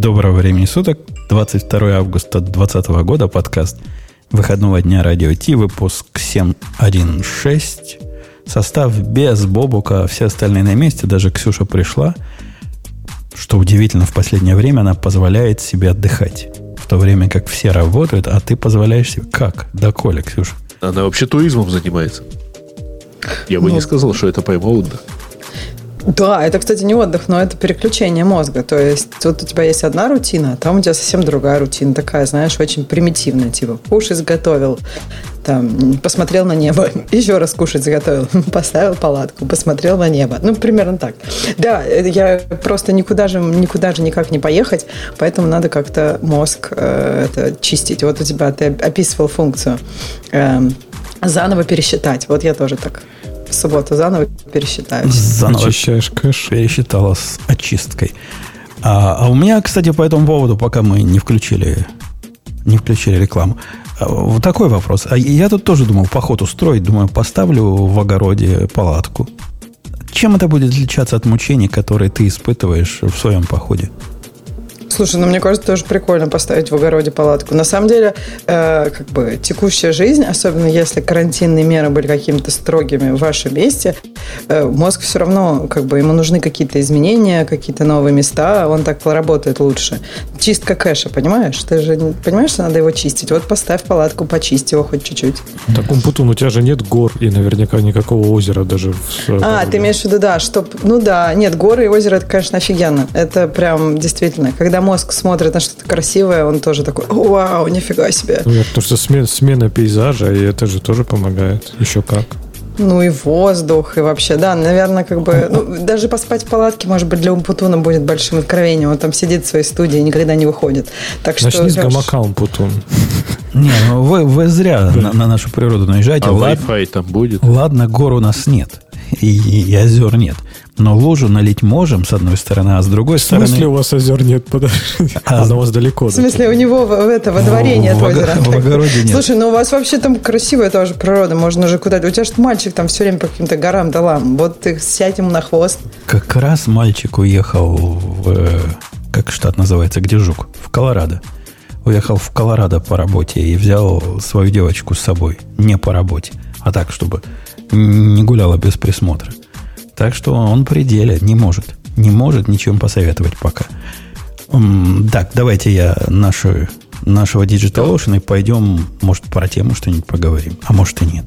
Доброго времени суток. 22 августа 2020 года. Подкаст выходного дня Радио Ти. Выпуск 7.1.6. Состав без Бобука. Все остальные на месте. Даже Ксюша пришла. Что удивительно, в последнее время она позволяет себе отдыхать. В то время как все работают, а ты позволяешь себе... Как? Да, Коля, Ксюша. Она вообще туризмом занимается. Я бы ну, не сказал, что это прямо отдых. Да, это, кстати, не отдых, но это переключение мозга. То есть тут у тебя есть одна рутина, а там у тебя совсем другая рутина, такая, знаешь, очень примитивная. Типа, кушать заготовил, там, посмотрел на небо, еще раз кушать заготовил, поставил палатку, посмотрел на небо. Ну, примерно так. Да, я просто никуда же, никуда же никак не поехать, поэтому надо как-то мозг э, это чистить. Вот у тебя, ты описывал функцию э, заново пересчитать. Вот я тоже так в субботу заново пересчитаю. Заново Очищаешь кэш. Пересчитала с очисткой. А, а у меня, кстати, по этому поводу, пока мы не включили, не включили рекламу, а, вот такой вопрос. А я тут тоже думал поход устроить. Думаю, поставлю в огороде палатку. Чем это будет отличаться от мучений, которые ты испытываешь в своем походе? Слушай, ну мне кажется, тоже прикольно поставить в огороде палатку. На самом деле, э, как бы текущая жизнь, особенно если карантинные меры были какими-то строгими в вашем месте, э, мозг все равно, как бы ему нужны какие-то изменения, какие-то новые места, он так поработает лучше. Чистка кэша, понимаешь? Ты же понимаешь, что надо его чистить. Вот поставь палатку, почисти его хоть чуть-чуть. Так, Умпутун, у тебя же нет гор и наверняка никакого озера даже. В... А, ты имеешь в виду, да, что... Ну да, нет, горы и озеро, это, конечно, офигенно. Это прям действительно, когда мозг смотрит на что-то красивое, он тоже такой, вау, нифига себе. Ну, потому что смена, смена пейзажа, и это же тоже помогает. Еще как. Ну и воздух, и вообще, да, наверное, как бы, ну, даже поспать в палатке, может быть, для Умпутуна будет большим откровением. Он там сидит в своей студии и никогда не выходит. Так что, Начни с гамака Умпутун. Не, ну вы, вы зря на, на нашу природу наезжаете. А Wi-Fi там будет? Ладно, гор у нас нет. И, и озер нет. Но лужу налить можем, с одной стороны, а с другой стороны... В смысле у вас озер нет? Подожди. А, Она у вас далеко. В смысле у него в, это, во дворе нет в, озера? В огороде нет. Слушай, ну у вас вообще там красивая тоже природа. Можно же куда-то... У тебя же мальчик там все время по каким-то горам долам. Вот ты сядь ему на хвост. Как раз мальчик уехал в... Как штат называется? Где жук? В Колорадо. Уехал в Колорадо по работе и взял свою девочку с собой. Не по работе, а так, чтобы не гуляла без присмотра. Так что он при деле не может. Не может ничем посоветовать пока. Так, давайте я нашу, нашего Digital Ocean и пойдем, может, про тему что-нибудь поговорим. А может и нет.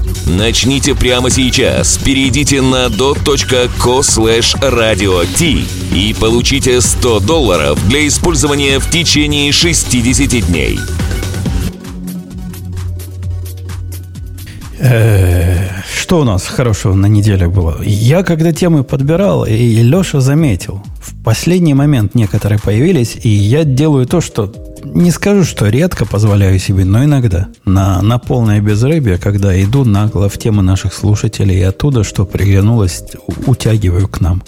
Начните прямо сейчас. Перейдите на dot.co slash radio и получите 100 долларов для использования в течение 60 дней. Э, что у нас хорошего на неделе было? Я когда темы подбирал, и Леша заметил, в последний момент некоторые появились, и я делаю то, что не скажу, что редко позволяю себе, но иногда. На, на полное безрыбье, когда иду нагло в тему наших слушателей и оттуда, что приглянулось, утягиваю к нам.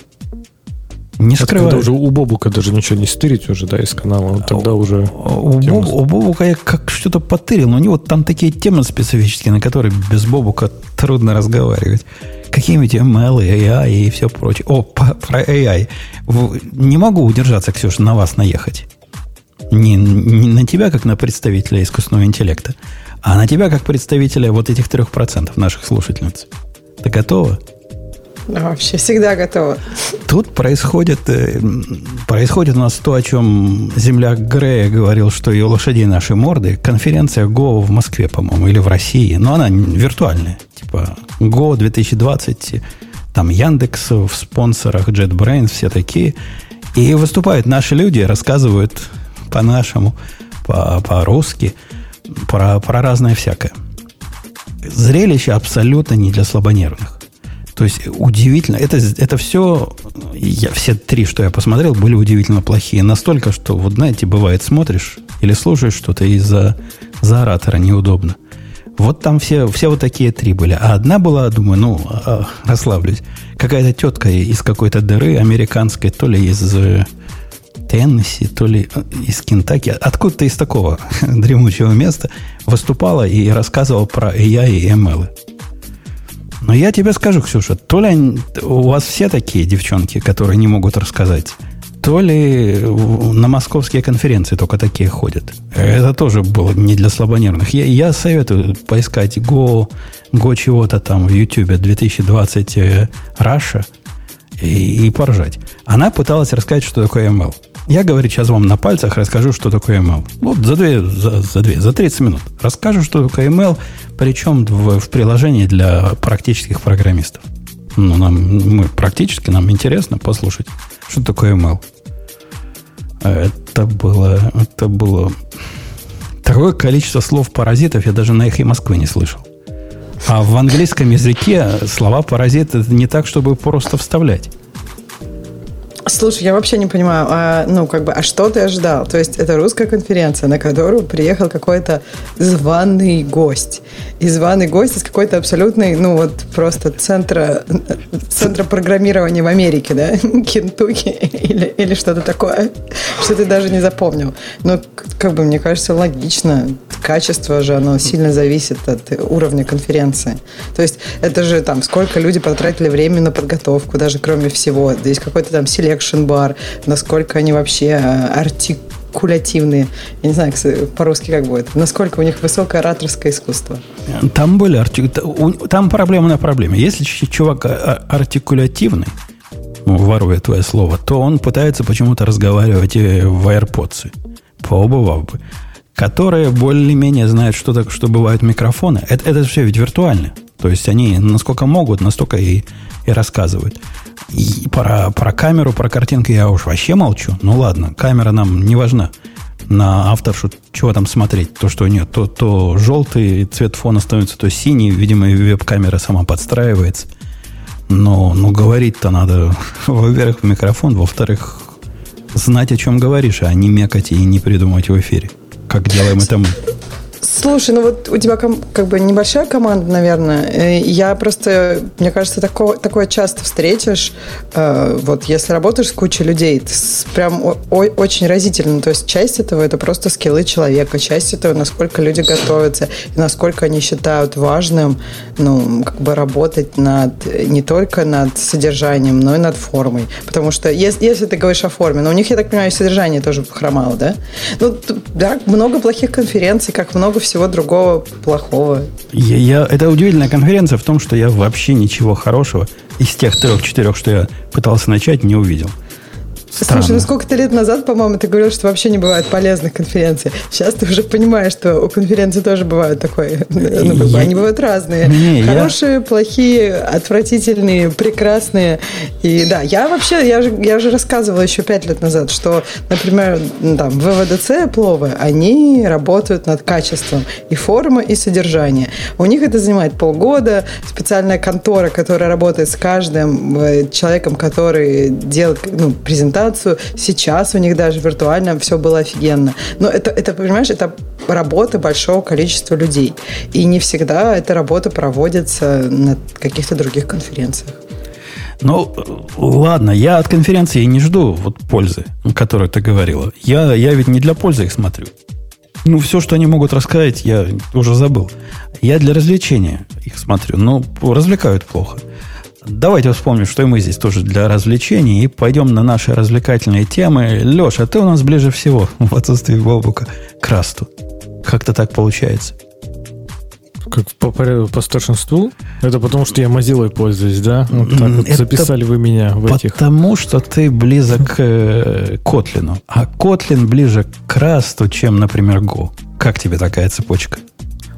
Не Это скрываю. когда уже у Бобука даже ничего не стырить уже, да, из канала. Тогда у, уже... У, Боб, у Бобука я как что-то потырил, но у него там такие темы специфические, на которые без Бобука трудно разговаривать. Какие-нибудь ML, AI и все прочее. О, про AI. Не могу удержаться, Ксюша, на вас наехать. Не, не на тебя, как на представителя искусственного интеллекта, а на тебя, как представителя вот этих трех процентов наших слушательниц. Ты готова? вообще всегда готова. Тут происходит, э, происходит у нас то, о чем земляк Грея говорил, что и у лошадей наши морды. Конференция Go в Москве, по-моему, или в России. Но она виртуальная. Типа Go 2020, там Яндекс в спонсорах, JetBrains, все такие. И выступают наши люди, рассказывают по-нашему, по-русски, про, про разное всякое. Зрелище абсолютно не для слабонервных. То есть удивительно. Это, это все, я, все три, что я посмотрел, были удивительно плохие. Настолько, что, вот знаете, бывает, смотришь или слушаешь что-то из-за за оратора неудобно. Вот там все, все вот такие три были. А одна была, думаю, ну, а, расслаблюсь. Какая-то тетка из какой-то дыры американской, то ли из Теннесси, то ли э, из Кентаки, откуда-то из такого дремучего места выступала и рассказывала про AI и ML. Но я тебе скажу, Ксюша, то ли у вас все такие девчонки, которые не могут рассказать, то ли на московские конференции только такие ходят. Это тоже было не для слабонервных. Я, я советую поискать Go, Go чего-то там в YouTube 2020 Russia и, и поржать. Она пыталась рассказать, что такое ML. Я, говорю, сейчас вам на пальцах расскажу, что такое ML. Вот за, две, за, за, две, за 30 минут. Расскажу, что такое ML, причем в, в приложении для практических программистов. Ну, нам, мы практически, нам интересно послушать, что такое ML. Это было, это было такое количество слов паразитов я даже на эхе Москвы не слышал. А в английском языке слова паразит не так, чтобы просто вставлять. Слушай, я вообще не понимаю, а, ну, как бы, а что ты ожидал? То есть, это русская конференция, на которую приехал какой-то званый гость. И званый гость из какой-то абсолютной, ну, вот, просто центра, центра программирования в Америке, да? Кентукки или, или что-то такое, что ты даже не запомнил. Ну, как бы, мне кажется, логично. Качество же, оно сильно зависит от уровня конференции. То есть, это же там, сколько люди потратили времени на подготовку, даже кроме всего. Здесь какой-то там селект Bar, насколько они вообще э, артикулятивные. Я не знаю, по-русски как будет. Насколько у них высокое ораторское искусство. Там были арти... Там проблема на проблеме. Если чувак а, артикулятивный, ну, воруя твое слово, то он пытается почему-то разговаривать в AirPods. Поубывал бы. Которые более-менее знают, что, так, что бывают микрофоны. Это, это все ведь виртуально. То есть они насколько могут, настолько и, и рассказывают. И про, про камеру, про картинку я уж вообще молчу. Ну ладно, камера нам не важна. На авторшу чего там смотреть? То, что нет, то, то желтый цвет фона становится, то синий. Видимо, веб-камера сама подстраивается. Но, но говорить-то надо, во-первых, в микрофон, во-вторых, знать, о чем говоришь, а не мекать и не придумывать в эфире. Как делаем это мы. Слушай, ну вот у тебя как бы небольшая команда, наверное. Э, я просто, мне кажется, такое, такое часто встретишь. Э, вот если работаешь с кучей людей, это прям очень разительно. То есть часть этого это просто скиллы человека, часть этого насколько люди готовятся, и насколько они считают важным, ну, как бы работать над не только над содержанием, но и над формой. Потому что если, если ты говоришь о форме, но у них, я так понимаю, содержание тоже хромало, да? Ну, да, много плохих конференций, как много всего всего другого плохого. Я, я, это удивительная конференция в том, что я вообще ничего хорошего из тех трех-четырех, что я пытался начать, не увидел. Странно. Слушай, ну сколько-то лет назад, по-моему, ты говорил, что вообще не бывает полезных конференций. Сейчас ты уже понимаешь, что у конференции тоже бывают такое. Ну, я... Они бывают разные. Не, Хорошие, я... плохие, отвратительные, прекрасные. И да, я вообще, я же, я же рассказывала еще пять лет назад, что, например, там, ВВДЦ Пловы, они работают над качеством и формы, и содержания. У них это занимает полгода. Специальная контора, которая работает с каждым э, человеком, который делает ну, презентацию презентацию. Сейчас у них даже виртуально все было офигенно. Но это, это, понимаешь, это работа большого количества людей. И не всегда эта работа проводится на каких-то других конференциях. Ну, ладно, я от конференции не жду вот пользы, о которой ты говорила. Я, я ведь не для пользы их смотрю. Ну, все, что они могут рассказать, я уже забыл. Я для развлечения их смотрю, но развлекают плохо. Давайте вспомним, что и мы здесь тоже для развлечений, и пойдем на наши развлекательные темы. Леша, ты у нас ближе всего в отсутствии Бобука к Расту. Как-то так получается. Как по, по старшинству? Это потому, что я Mozilla пользуюсь, да? Вот так вот записали вы меня в этих... Потому что ты близок к Kotlin у. А Kotlin ближе к Rust у, чем, например, Go. Как тебе такая цепочка?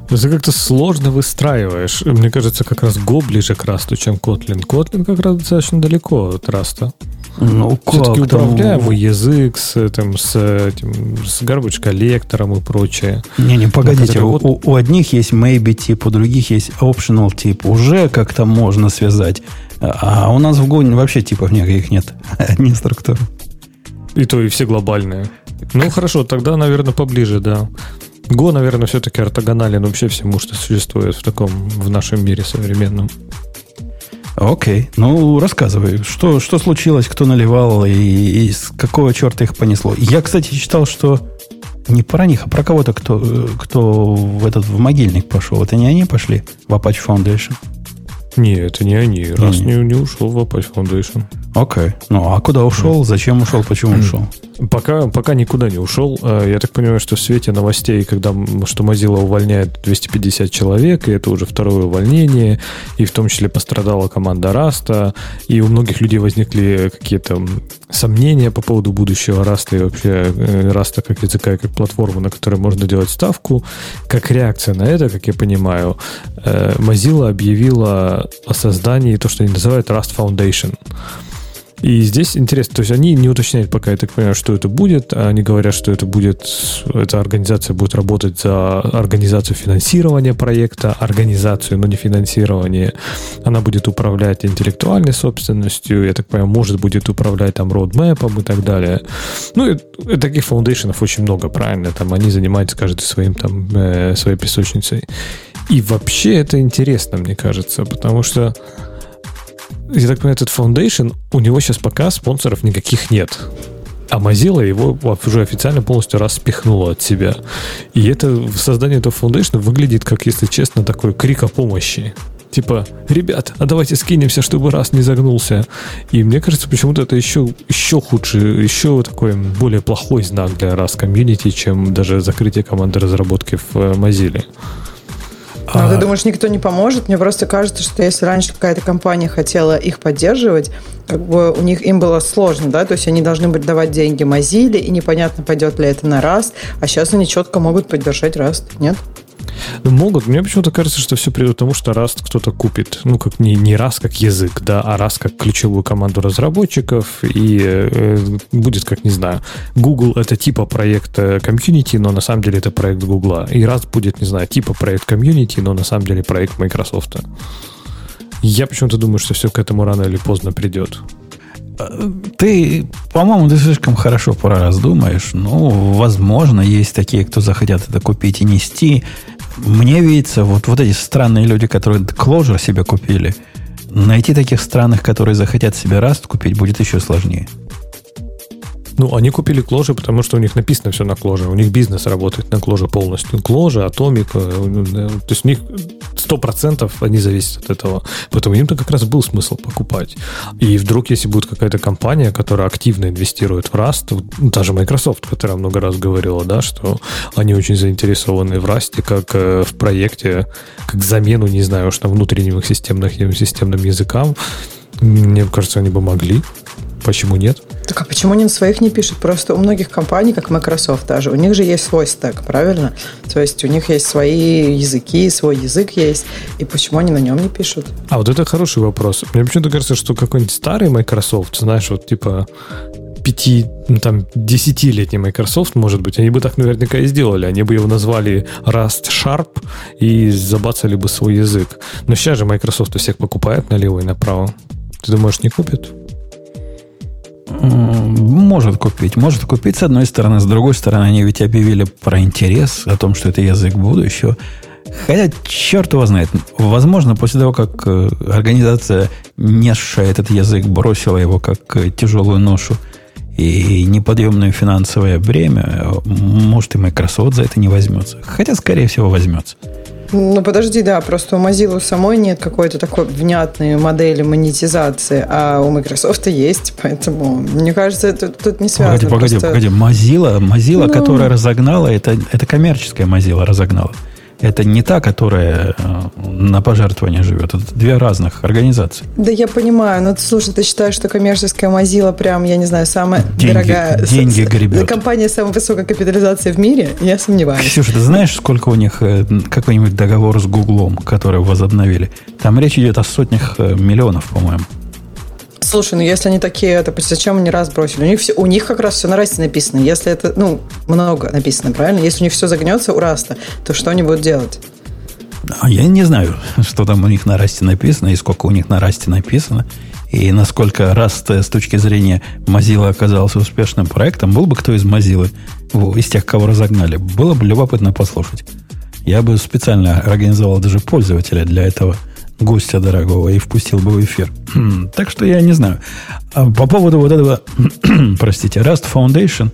Это как-то сложно выстраиваешь. Мне кажется, как раз Go ближе к Rust у, чем Kotlin. Kotlin как раз достаточно далеко от Rust а. Ну, Все-таки управляемый язык с, там, с, этим, с garbage collector ом и прочее. Не-не, погодите, у, у одних есть maybe тип, у других есть optional тип. Уже как-то можно связать А у нас в Go вообще типов никаких нет, не структур. И то, и все глобальные. Ну, хорошо, тогда, наверное, поближе, да. Go, наверное, все-таки ортогонален вообще всему, что существует в таком, в нашем мире современном. Окей, ну рассказывай, что, что случилось, кто наливал и, и с какого черта их понесло. Я, кстати, читал, что не про них, а про кого-то, кто, кто в этот в могильник пошел. Это не они пошли в Apache Foundation? Не, это не они. Раз не, не, не ушел в Apache Foundation. Окей. Ну, а куда ушел? Зачем ушел? Почему ушел? Пока, пока никуда не ушел. Э, я так понимаю, что в свете новостей, когда что Mozilla увольняет 250 человек, и это уже второе увольнение, и в том числе пострадала команда Раста, и у многих людей возникли какие-то сомнения по поводу будущего Rust а и вообще э, Rust а как языка и как платформы, на которой можно делать ставку. Как реакция на это, как я понимаю, э, Mozilla объявила о создании то, что они называют Rust Foundation. И здесь интересно, то есть они не уточняют пока, я так понимаю, что это будет. Они говорят, что это будет, эта организация будет работать за организацию финансирования проекта, организацию, но не финансирование. Она будет управлять интеллектуальной собственностью, я так понимаю, может будет управлять там роудмэпом и так далее. Ну, и, и таких фаундейшенов очень много, правильно? Там они занимаются каждый своим там, э, своей песочницей. И вообще это интересно, мне кажется, потому что я так понимаю, этот Foundation, у него сейчас пока спонсоров никаких нет. А Mozilla его уже официально полностью распихнула от себя. И это создание этого Foundation выглядит, как, если честно, такой крик о помощи. Типа, ребят, а давайте скинемся, чтобы раз не загнулся. И мне кажется, почему-то это еще, еще худше, еще такой более плохой знак для раз комьюнити, чем даже закрытие команды разработки в э, Mozilla. Ну, а... ты думаешь, никто не поможет? Мне просто кажется, что если раньше какая-то компания хотела их поддерживать, как бы у них им было сложно, да, то есть они должны были давать деньги Mozilla, и непонятно, пойдет ли это на раз, а сейчас они четко могут поддержать Rust, нет? Могут. Мне почему-то кажется, что все придет к тому, что Rust кто-то купит. Ну, как не, не раз как язык, да, а раз как ключевую команду разработчиков. И э, будет, как не знаю, Google это типа проект комьюнити, но на самом деле это проект Google. И раз будет, не знаю, типа проект комьюнити, но на самом деле проект Microsoft. Я почему-то думаю, что все к этому рано или поздно придет. Ты, по-моему, ты слишком хорошо про раз думаешь. Ну, возможно, есть такие, кто захотят это купить и нести. Мне видится, вот, вот эти странные люди, которые Clojure себе купили, найти таких странных, которые захотят себе Rust купить, будет еще сложнее. Ну, они купили Кложе, потому что у них написано все на Кложе. У них бизнес работает на Кложе полностью. Кложе, Атомик. Э, то есть у них 100% они зависят от этого. Поэтому им-то как раз был смысл покупать. И вдруг, если будет какая-то компания, которая активно инвестирует в Rust, ну, та же Microsoft, которая много раз говорила, да, что они очень заинтересованы в Rust, как э, в проекте, как замену, не знаю, уж там внутренним системным, системным языкам, мне кажется, они бы могли. Почему нет? Так а почему они на своих не пишут? Просто у многих компаний, как Microsoft даже, у них же есть свой стек, правильно? То есть у них есть свои языки, свой язык есть. И почему они на нем не пишут? А вот это хороший вопрос. Мне почему-то кажется, что какой-нибудь старый Microsoft, знаешь, вот типа пяти, ну, там, десятилетний Microsoft, может быть, они бы так наверняка и сделали. Они бы его назвали Rust Sharp и забацали бы свой язык. Но сейчас же Microsoft у всех покупает налево и направо. Ты думаешь, не купит? Может купить. Может купить с одной стороны. С другой стороны, они ведь объявили про интерес о том, что это язык будущего. Хотя, черт его знает. Возможно, после того, как э, организация, несшая этот язык, бросила его как э, тяжелую ношу и неподъемное финансовое бремя, может и Microsoft за это не возьмется. Хотя, скорее всего, возьмется. Ну, подожди, да, просто у Mozilla самой нет какой-то такой внятной модели монетизации, а у Microsoft есть, поэтому, мне кажется, это тут не связано. Погоди, погоди, просто... погоди. Mozilla, Mozilla ну... которая разогнала, это, это коммерческая Mozilla разогнала. Это не та, которая э, на пожертвование живет. Это две разных организации. Да я понимаю, но слушай, ты считаешь, что коммерческая Mozilla прям, я не знаю, самая деньги, дорогая... Деньги с, гребет. Компания с самой высокой капитализацией в мире? Я сомневаюсь. Ксюша, ты знаешь, сколько у них э, какой-нибудь договор с Гуглом, который возобновили? Там речь идет о сотнях э, миллионов, по-моему. Слушай, ну если они такие, то зачем они раз бросили? У них, все, у них как раз все на расте написано. Если это, ну, много написано, правильно? Если у них все загнется у раста, то что они будут делать? А я не знаю, что там у них на расте написано и сколько у них на расте написано. И насколько Rust с точки зрения Mozilla оказался успешным проектом, был бы кто из Mozilla, из тех, кого разогнали, было бы любопытно послушать. Я бы специально организовал даже пользователя для этого гостя дорогого и впустил бы в эфир. так что я не знаю. А по поводу вот этого, простите, Rust Foundation,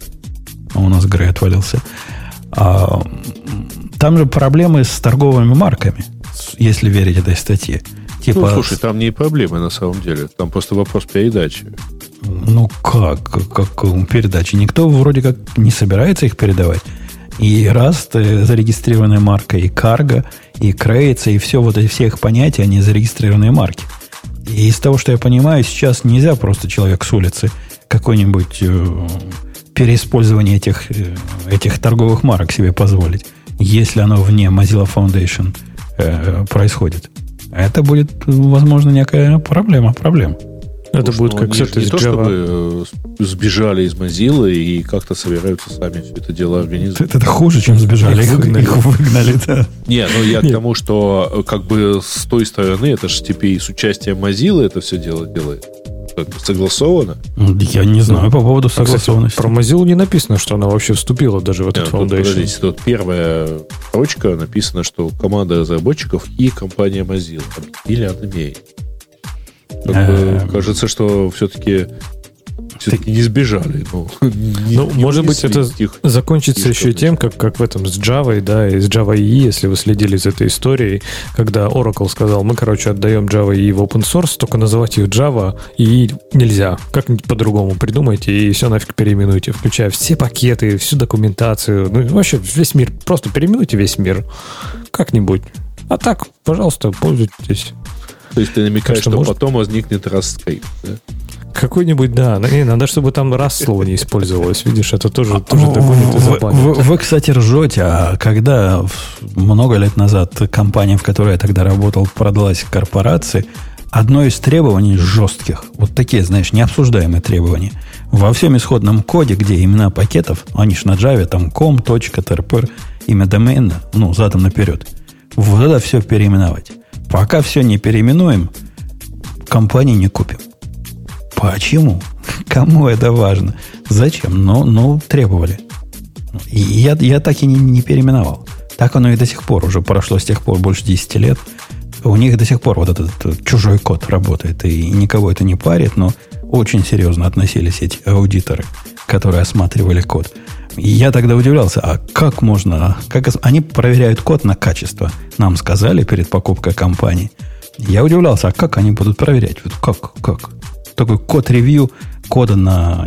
у нас Грей отвалился, а, там же проблемы с торговыми марками, если верить этой статье. Типа... Ну, слушай, там не проблемы на самом деле. Там просто вопрос передачи. Ну как? Как передачи? Никто вроде как не собирается их передавать. И Rust э, зарегистрированная марка, и Cargo, и Crates, и все вот эти все их понятия, они зарегистрированные марки. И из того, что я понимаю, сейчас нельзя просто человек с улицы какой-нибудь э, переиспользование этих, э, этих торговых марок себе позволить если оно вне Mozilla Foundation э, происходит. Это будет, возможно, некая проблема. Проблема. Это Потому будет как с этой не то, чтобы э, сбежали из Mozilla и как-то собираются сами все это дело организовать. Это, это хуже, чем сбежали. Их выгнали. Их выгнали, да. Не, ну я Нет. к тому, что э, как бы с той стороны, это же теперь с участием Mozilla это все дело делает согласовано? Я не знаю по поводу согласованности. Кстати, про Mozilla не написано, что она вообще вступила даже в этот Нет, Foundation. Тут, подождите, тут первая строчка написано, что команда разработчиков и компания Mozilla объединили одними. Как бы, кажется, что все-таки все-таки не сбежали. Ну, не, ну не может быть, это их, закончится еще тем, как, как в этом с Java, да, и с Java EE, если вы следили за этой историей, когда Oracle сказал, мы, короче, отдаем Java EE в open source, только называть их Java и нельзя. Как-нибудь по-другому придумайте и все нафиг переименуйте, включая все пакеты, всю документацию, ну, вообще весь мир. Просто переименуйте весь мир. Как-нибудь. А так, пожалуйста, пользуйтесь. То есть ты намекаешь, что, что может... потом возникнет Rust да? Какой-нибудь, да. Не, надо, чтобы там раз слово не использовалось. Видишь, это тоже, тоже догонит и запанит. Вы, вы, кстати, ржете, а когда много лет назад компания, в которой я тогда работал, продалась корпорации, одно из требований жестких, вот такие, знаешь, необсуждаемые требования, во всем исходном коде, где имена пакетов, они же на Java, там com, точка, ТРПР, имя домена, ну, задом наперед. Вот это все переименовать. Пока все не переименуем, компании не купим. Почему? Кому это важно? Зачем? Ну, ну требовали. И я, я так и не, не переименовал. Так оно и до сих пор. Уже прошло с тех пор больше 10 лет. У них до сих пор вот этот, этот чужой код работает. И никого это не парит, но очень серьезно относились эти аудиторы, которые осматривали код. Я тогда удивлялся, а как можно... Как, они проверяют код на качество. Нам сказали перед покупкой компании. Я удивлялся, а как они будут проверять? Вот как? Как? такой код-ревью кода на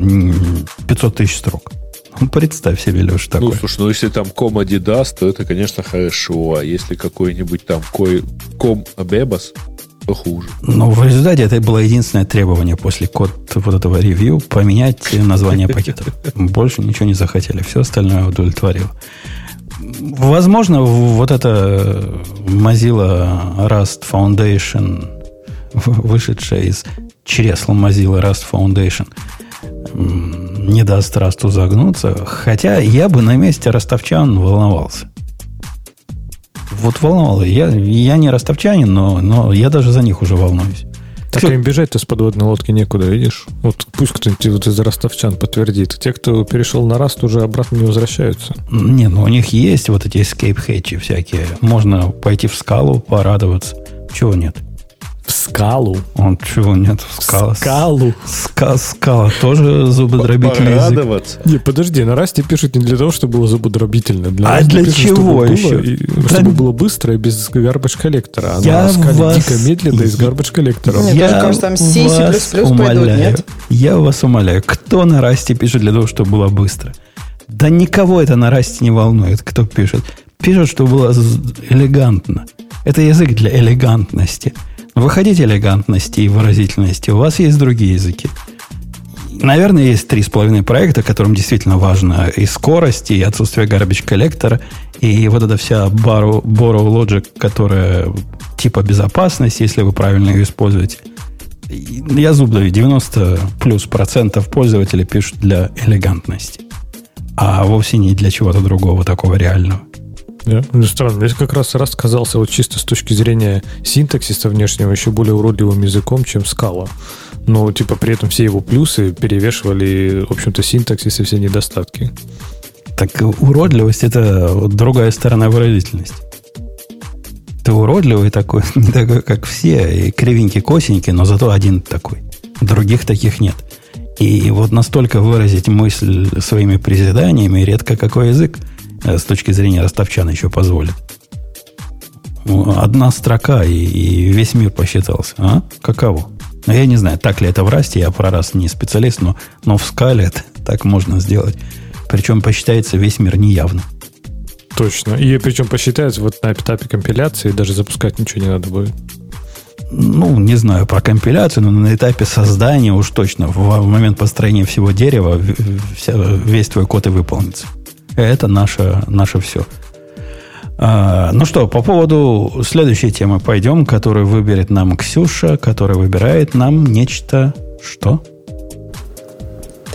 500 тысяч строк. Ну, представь себе, Леша, такое. Ну, слушай, ну если там ком Adidas, то это, конечно, хорошо. А если какой-нибудь там Abebas, то хуже. Но в результате это было единственное требование после код вот этого ревью поменять название пакетов. Больше ничего не захотели. Все остальное удовлетворило. Возможно, вот это Mozilla Rust Foundation, вышедшая из чресл Mozilla Rust Foundation не даст Расту загнуться. Хотя я бы на месте ростовчан волновался. Вот волновало. Я, я не ростовчанин, но, но я даже за них уже волнуюсь. Так Все. им бежать-то с подводной лодки некуда, видишь? Вот пусть кто-нибудь вот из ростовчан подтвердит. Те, кто перешел на раст, уже обратно не возвращаются. Не, ну у них есть вот эти escape hatch всякие. Можно пойти в скалу, порадоваться. Чего нет? Скалу. Он чего нет? В скалу. Ска скала тоже зубодробительный язык. Не, подожди, на расте пишут не для того, чтобы было зубодробительно. Для а для пишут, чего чтобы еще? Было, и, да... Чтобы было быстро и без гарбаж коллектора. А Я на скале вас... дико медленно и с гарбаж коллектора. Мне Я кажется, там C, C++ умоляю. пойдут, нет? Я вас умоляю. Кто на расте пишет для того, чтобы было быстро? Да никого это на расте не волнует, кто пишет. Пишут, чтобы было элегантно. Это язык для элегантности. Вы хотите элегантности и выразительности, у вас есть другие языки. Наверное, есть три с половиной проекта, которым действительно важно и скорость, и отсутствие garbage коллектора, и вот эта вся borrow, borrow logic, которая типа безопасность, если вы правильно ее используете. Я зуб даю, 90 плюс процентов пользователей пишут для элегантности, а вовсе не для чего-то другого такого реального. Да? Ну, странно. Мне как раз раз казался вот чисто с точки зрения синтаксиса внешнего еще более уродливым языком, чем скала. Но, типа, при этом все его плюсы перевешивали, в общем-то, синтаксис и все недостатки. Так уродливость – это другая сторона выразительности. Ты уродливый такой, не такой, как все, и кривенький, косенький, но зато один такой. Других таких нет. И вот настолько выразить мысль своими призиданиями редко какой язык с точки зрения ростовчана еще позволит. Одна строка, и, и весь мир посчитался. А? Каково? Ну, я не знаю, так ли это в расте, я про раз не специалист, но, но в скале это так можно сделать. Причем посчитается весь мир неявно. Точно. И причем посчитается вот на этапе компиляции, даже запускать ничего не надо будет. Ну, не знаю про компиляцию, но на этапе создания уж точно, в момент построения всего дерева весь твой код и выполнится. Это наше, наше все. А, ну что, по поводу следующей темы пойдем, которую выберет нам Ксюша, которая выбирает нам нечто... Что?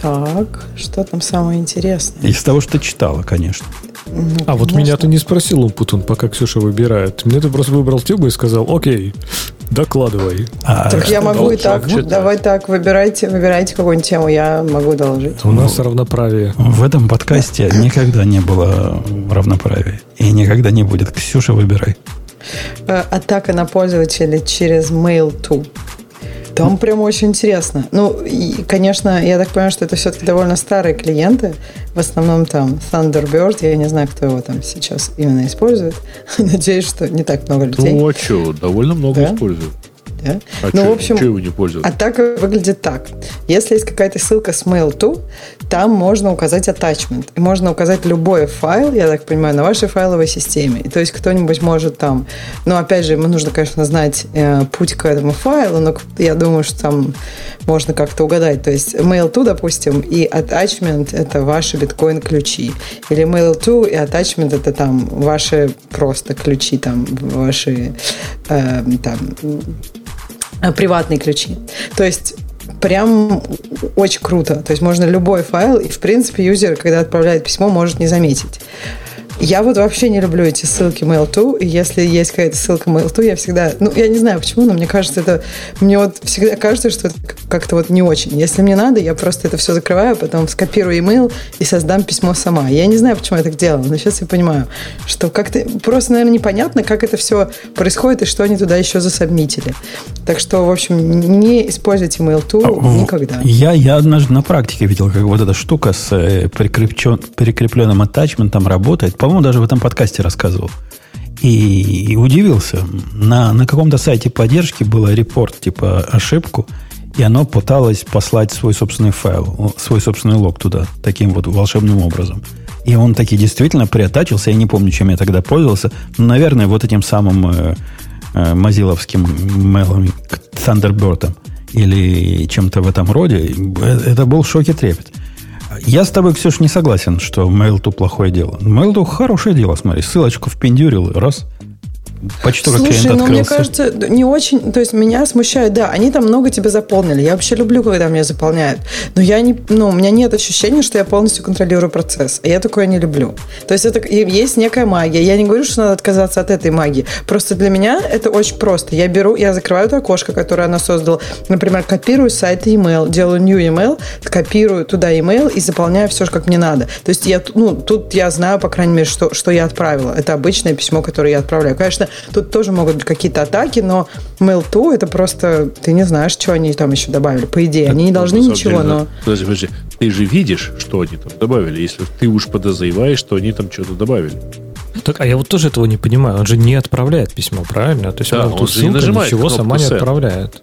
Так, что там самое интересное? Из того, что читала, конечно. Ну, а вот меня ты не спросил, Умпутун, пока Ксюша выбирает. Мне ты просто выбрал тему и сказал, окей, докладывай. А, так я могу и так. Читать. Давай так, выбирайте, выбирайте какую-нибудь тему, я могу доложить. У нас равноправие. В этом подкасте никогда не было равноправия. И никогда не будет. Ксюша, выбирай. Э, атака на пользователя через Mail2. Там прям очень интересно. Ну, и, конечно, я так понимаю, что это все-таки довольно старые клиенты. В основном там Thunderbird. Я не знаю, кто его там сейчас именно использует. Надеюсь, что не так много людей. Ну, а что, довольно много да? используют. Да? А ну, что, в общем, его не пользуются? Атака выглядит так. Если есть какая-то ссылка с mail там можно указать attachment. И можно указать любой файл, я так понимаю, на вашей файловой системе. И, то есть кто-нибудь может там... Ну, опять же, ему нужно, конечно, знать э, путь к этому файлу, но я думаю, что там можно как-то угадать. То есть mail допустим, и attachment – это ваши биткоин-ключи. Или mail и attachment – это там ваши просто ключи, там ваши э, там приватные ключи. То есть прям очень круто. То есть можно любой файл, и в принципе юзер, когда отправляет письмо, может не заметить. Я вот вообще не люблю эти ссылки mail-to, и если есть какая-то ссылка mail-to, я всегда, ну, я не знаю почему, но мне кажется, это, мне вот всегда кажется, что это как-то вот не очень. Если мне надо, я просто это все закрываю, потом скопирую email и создам письмо сама. Я не знаю, почему я так делала, но сейчас я понимаю, что как-то просто, наверное, непонятно, как это все происходит и что они туда еще засобмитили. Так что, в общем, не используйте mail-to а, никогда. Я, я однажды на практике видел, как вот эта штука с э, прикреплен, прикрепленным атачментом работает. По по-моему, даже в этом подкасте рассказывал. И, и удивился. На, на каком-то сайте поддержки был репорт, типа ошибку, и оно пыталось послать свой собственный файл, свой собственный лог туда, таким вот волшебным образом. И он таки действительно приотачился, я не помню, чем я тогда пользовался, но, наверное, вот этим самым э, э, мазиловским мейлом, Thunderbird или чем-то в этом роде. Э, это был шок и трепет. Я с тобой, Ксюш, не согласен, что Mail.to плохое дело. Mail.to хорошее дело, смотри. Ссылочку впендюрил, раз – Почтовый Слушай, клиент ну, мне кажется, не очень... То есть, меня смущает, да, они там много тебе заполнили. Я вообще люблю, когда меня заполняют. Но я не... Ну, у меня нет ощущения, что я полностью контролирую процесс. А я такое не люблю. То есть, это есть некая магия. Я не говорю, что надо отказаться от этой магии. Просто для меня это очень просто. Я беру, я закрываю это окошко, которое она создала. Например, копирую сайт email, делаю new email, копирую туда email и заполняю все, как мне надо. То есть, я, ну, тут я знаю, по крайней мере, что, что я отправила. Это обычное письмо, которое я отправляю. Конечно, Тут тоже могут быть какие-то атаки, но Mail2 это просто, ты не знаешь, что они там еще добавили. По идее, так, они не должны ничего, деле, но... Подожди, подожди. Ты же видишь, что они там добавили, если ты уж подозреваешь, что они там что-то добавили. Так, а я вот тоже этого не понимаю. Он же не отправляет письмо, правильно? То есть да, он, он же не нажимает ничего сама не отправляет.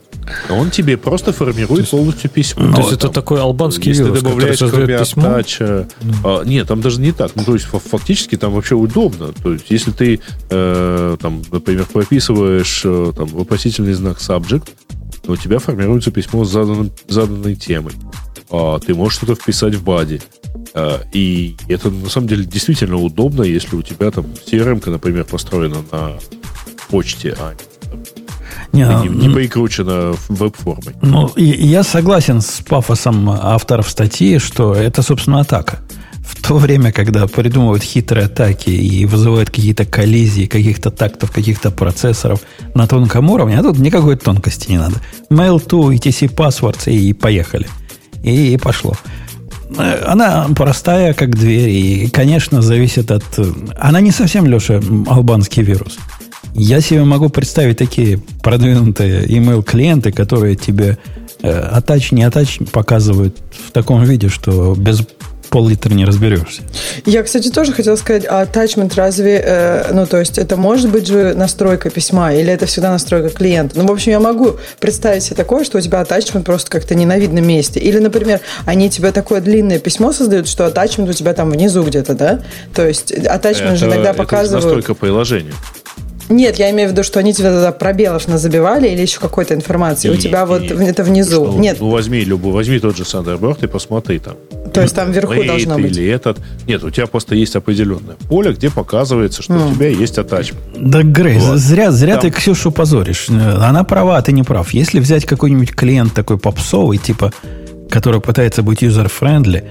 Он тебе просто формирует есть, полностью письмо. То есть это такой албанский Если вирус, добавляешь кроме письмо? Attach, mm. а, нет, там даже не так. Ну, то есть фактически там вообще удобно. То есть если ты, э, там, например, прописываешь э, там, вопросительный знак subject, у тебя формируется письмо с заданным, заданной темой. А, ты можешь что-то вписать в бади. А, и это на самом деле действительно удобно, если у тебя там CRM, например, построена на почте, а не, не, не прикручена веб-формой. Ну, я согласен с пафосом авторов статьи, что это, собственно, атака. В то время, когда придумывают хитрые атаки и вызывают какие-то коллизии, каких-то тактов, каких-то процессоров на тонком уровне, а тут никакой тонкости не надо. Mail2, ETC passwords и поехали. И, и пошло. Э, она простая, как дверь, и, конечно, зависит от... Она не совсем, Леша, албанский вирус. Я себе могу представить такие продвинутые email клиенты которые тебе э, атач, не атач показывают в таком виде, что без пол-литра не разберешься. Я, кстати, тоже хотела сказать, а attachment разве, э, ну, то есть это может быть же настройка письма или это всегда настройка клиента? Ну, в общем, я могу представить себе такое, что у тебя attachment просто как-то не на видном месте. Или, например, они тебе такое длинное письмо создают, что attachment у тебя там внизу где-то, да? То есть attachment это, же иногда это показывают... Это настройка приложения. Нет, я имею в виду, что они тебе тогда пробелов назабивали или еще какой-то информации. Нет, у тебя вот это внизу. Что, Нет. Ну, возьми любой, возьми тот же Thunderbird и посмотри там. То есть там вверху Wait должно быть. Или этот. Нет, у тебя просто есть определенное поле, где показывается, что mm. у тебя есть attachment. Да, Грей, вот. зря, зря там. ты Ксюшу позоришь. Она права, а ты не прав. Если взять какой-нибудь клиент такой попсовый, типа, который пытается быть user-friendly,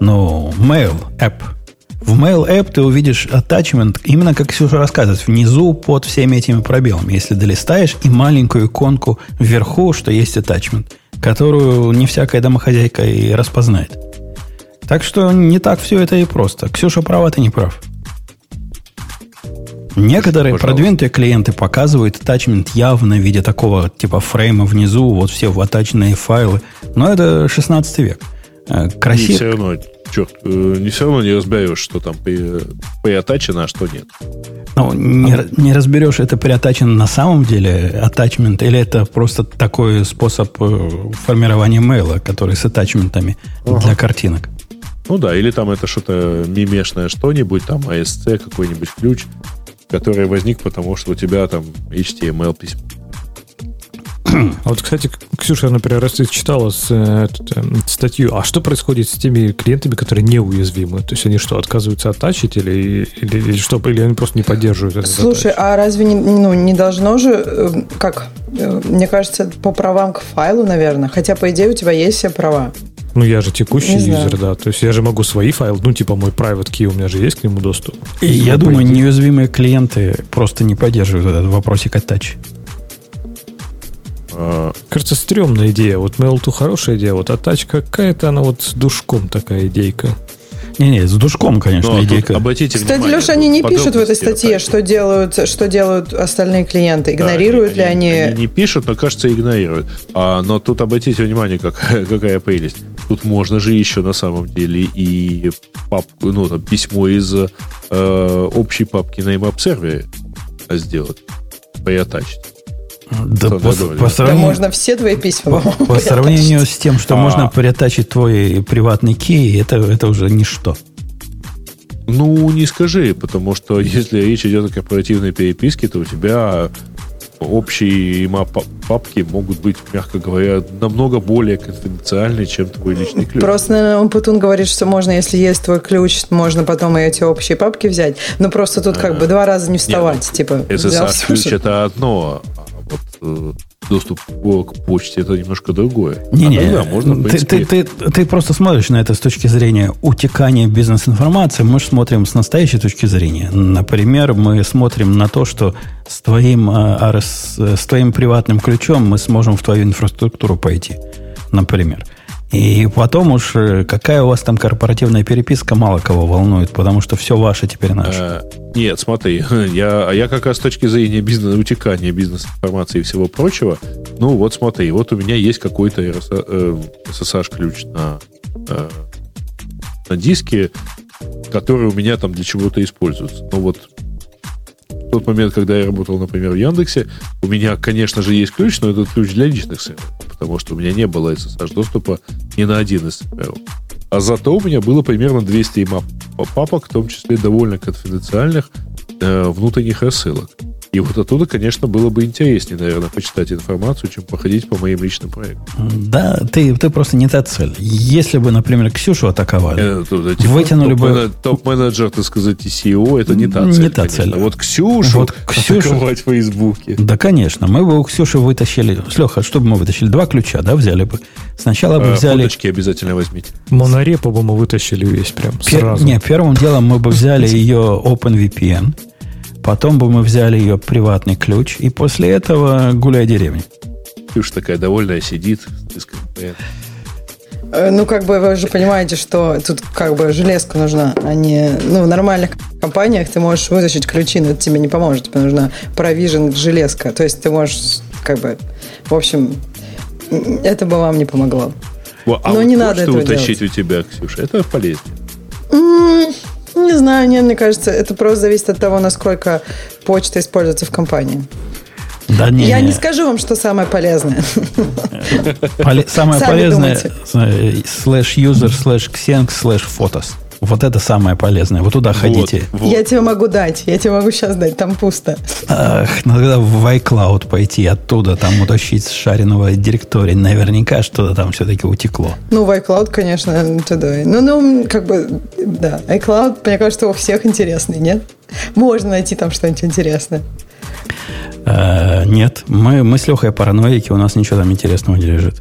ну, mail, app – в Mail App ты увидишь attachment, именно как Ксюша рассказывает, внизу под всеми этими пробелами. Если долистаешь, и маленькую иконку вверху, что есть attachment, которую не всякая домохозяйка и распознает. Так что не так все это и просто. Ксюша права, ты не прав. Некоторые Пожалуйста. продвинутые клиенты показывают attachment явно в виде такого типа фрейма внизу, вот все ватаченные файлы. Но это 16 век. Э, Красиво. И все равно черт, э, не все равно не разберешь, что там приотачено, а что нет. Ну, не, не разберешь, это приотачено на самом деле, атачмент, или это просто такой способ э, формирования мейла, который с атачментами ага. для картинок. Ну да, или там это что-то мимешное что-нибудь, там ASC, какой-нибудь ключ, который возник потому, что у тебя там HTML письмо. А вот, кстати, Ксюша, например, раз ты читала с, э, э, статью, а что происходит с теми клиентами, которые неуязвимы? То есть они что, отказываются оттачить или, или, или что? Или они просто не поддерживают это? Слушай, а разве не, ну, не должно же, э, как, мне кажется, по правам к файлу, наверное, хотя, по идее, у тебя есть все права. Ну, я же текущий не юзер, знаю. да. То есть я же могу свои файлы, ну, типа мой private key, у меня же есть к нему доступ. И я думаю, неуязвимые клиенты просто не поддерживают этот вопросик attach. Кажется, стрёмная идея. Вот Mail2 хорошая идея, вот а тачка какая-то, она вот с душком такая идейка. Не-не, с душком, конечно, ну, идейка. Обратите Кстати, внимание, Леша, они не пишут в этой статье, что делают, что делают остальные клиенты. Игнорируют да, они, ли они... Они не пишут, но, кажется, игнорируют. А, но тут обратите внимание, какая, какая прелесть. Тут можно же еще на самом деле и папку, ну, там, письмо из э, общей папки на IMAP сервере сделать, приотачить. Да, по, по сравнению, да можно все твои письма. По, по сравнению с тем, что а, можно притачить твой приватный кей, это, это уже ничто. Ну, не скажи, потому что если речь идет о корпоративной переписке, то у тебя общие има папки могут быть, мягко говоря, намного более конфиденциальны, чем твой личный ключ. Просто, наверное, он Путун говорит, что можно, если есть твой ключ, можно потом и эти общие папки взять. Но просто тут как бы два раза не вставать. Нет, типа, SSH-ключ это одно, вот э, доступ к почте это немножко другое. Не-не, а да, можно, ты, ты, ты, ты просто смотришь на это с точки зрения утекания бизнес-информации, мы же смотрим с настоящей точки зрения. Например, мы смотрим на то, что с твоим, RS, а, с твоим приватным ключом мы сможем в твою инфраструктуру пойти, например. И потом уж э, какая у вас там корпоративная переписка, мало кого волнует, потому что все ваше теперь наше. А, нет, смотри, я, а я как раз с точки зрения бизнеса, утекания бизнес-информации и всего прочего, ну вот смотри, вот у меня есть какой-то SSH-ключ э, на, э, на диске, который у меня там для чего-то используется. Ну вот в тот момент, когда я работал, например, в Яндексе, у меня, конечно же, есть ключ, но этот ключ для личных серверов потому что у меня не было SSH-доступа ни на один из серверов. А зато у меня было примерно 200 имап папок, в том числе довольно конфиденциальных э, внутренних рассылок. И вот оттуда, конечно, было бы интереснее, наверное, почитать информацию, чем походить по моим личным проектам. Да, ты, ты просто не та цель. Если бы, например, Ксюшу атаковали, э, типа, вытянули бы... Топ-менеджер, так сказать, и CEO, это не та цель. Не та цель. Вот Ксюшу вот Ксюшу... атаковать в Фейсбуке. Да, конечно. Мы бы у Ксюши вытащили... Слеха, что бы мы вытащили? Два ключа, да, взяли бы? Сначала бы а, взяли... Фоточки обязательно возьмите. Монорепу бы мы вытащили весь прям Пер... сразу. Не, первым делом мы бы взяли ее OpenVPN Потом бы мы взяли ее приватный ключ, и после этого гуляй деревня. Уж такая довольная сидит. Э, ну, как бы вы же понимаете, что тут как бы железка нужна, а не... Ну, в нормальных компаниях ты можешь вытащить ключи, но это тебе не поможет. Тебе нужна провижен железка. То есть ты можешь как бы... В общем, это бы вам не помогло. Во, а но вот не надо этого утащить делать. у тебя, Ксюша, это полезно. Не знаю, нет, мне кажется, это просто зависит от того, насколько почта используется в компании. Да, не, Я не, не скажу вам, что самое полезное. Поле- самое Сами полезное слэш юзер, слэш ксенг, слэш фотос. Вот это самое полезное. Вот туда вот, ходите. Вот. Я тебе могу дать. Я тебе могу сейчас дать. Там пусто. Ах, надо в iCloud пойти оттуда, там утащить с шаренного директории. Наверняка что-то там все-таки утекло. Ну, в iCloud, конечно, туда. Ну, ну, как бы, да. iCloud, мне кажется, у всех интересный, нет? Можно найти там что-нибудь интересное. Э, нет, мы, мы с Лехой параноики, у нас ничего там интересного не лежит.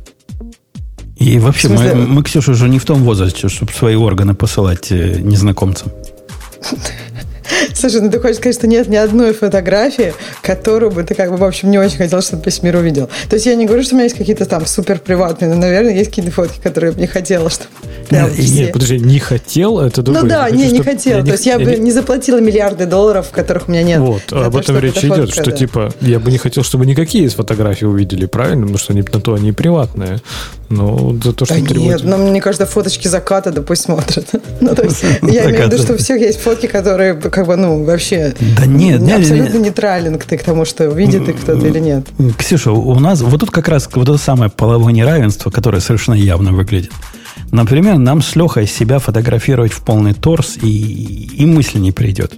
И вообще, мы, мы, Ксюша, уже не в том возрасте, чтобы свои органы посылать э, незнакомцам. Слушай, ну ты хочешь сказать, что нет ни одной фотографии, которую бы ты как бы, в общем, не очень хотел, чтобы весь мир увидел. То есть я не говорю, что у меня есть какие-то там супер приватные, но, наверное, есть какие-то фотки, которые я бы не хотела, чтобы нет, нет, подожди, не хотел, это другое. Ну да, не, не хотел. Я То есть я, я бы не заплатила миллиарды долларов, которых у меня нет. Вот, об этом речь идет, фотка, что да. типа я бы не хотел, чтобы никакие из фотографий увидели, правильно? Потому что они на то они приватные. Но за то, что да нет, но мне кажется, фоточки заката, да пусть смотрят. ну, то есть, я имею в виду, что у всех есть фотки, которые как бы, ну, вообще да нет, не абсолютно нейтрален ты к тому, что видит их кто-то или нет. Ксюша, у нас вот тут как раз вот это самое половое неравенство, которое совершенно явно выглядит. Например, нам с Лехой себя фотографировать в полный торс и, и мысли не придет.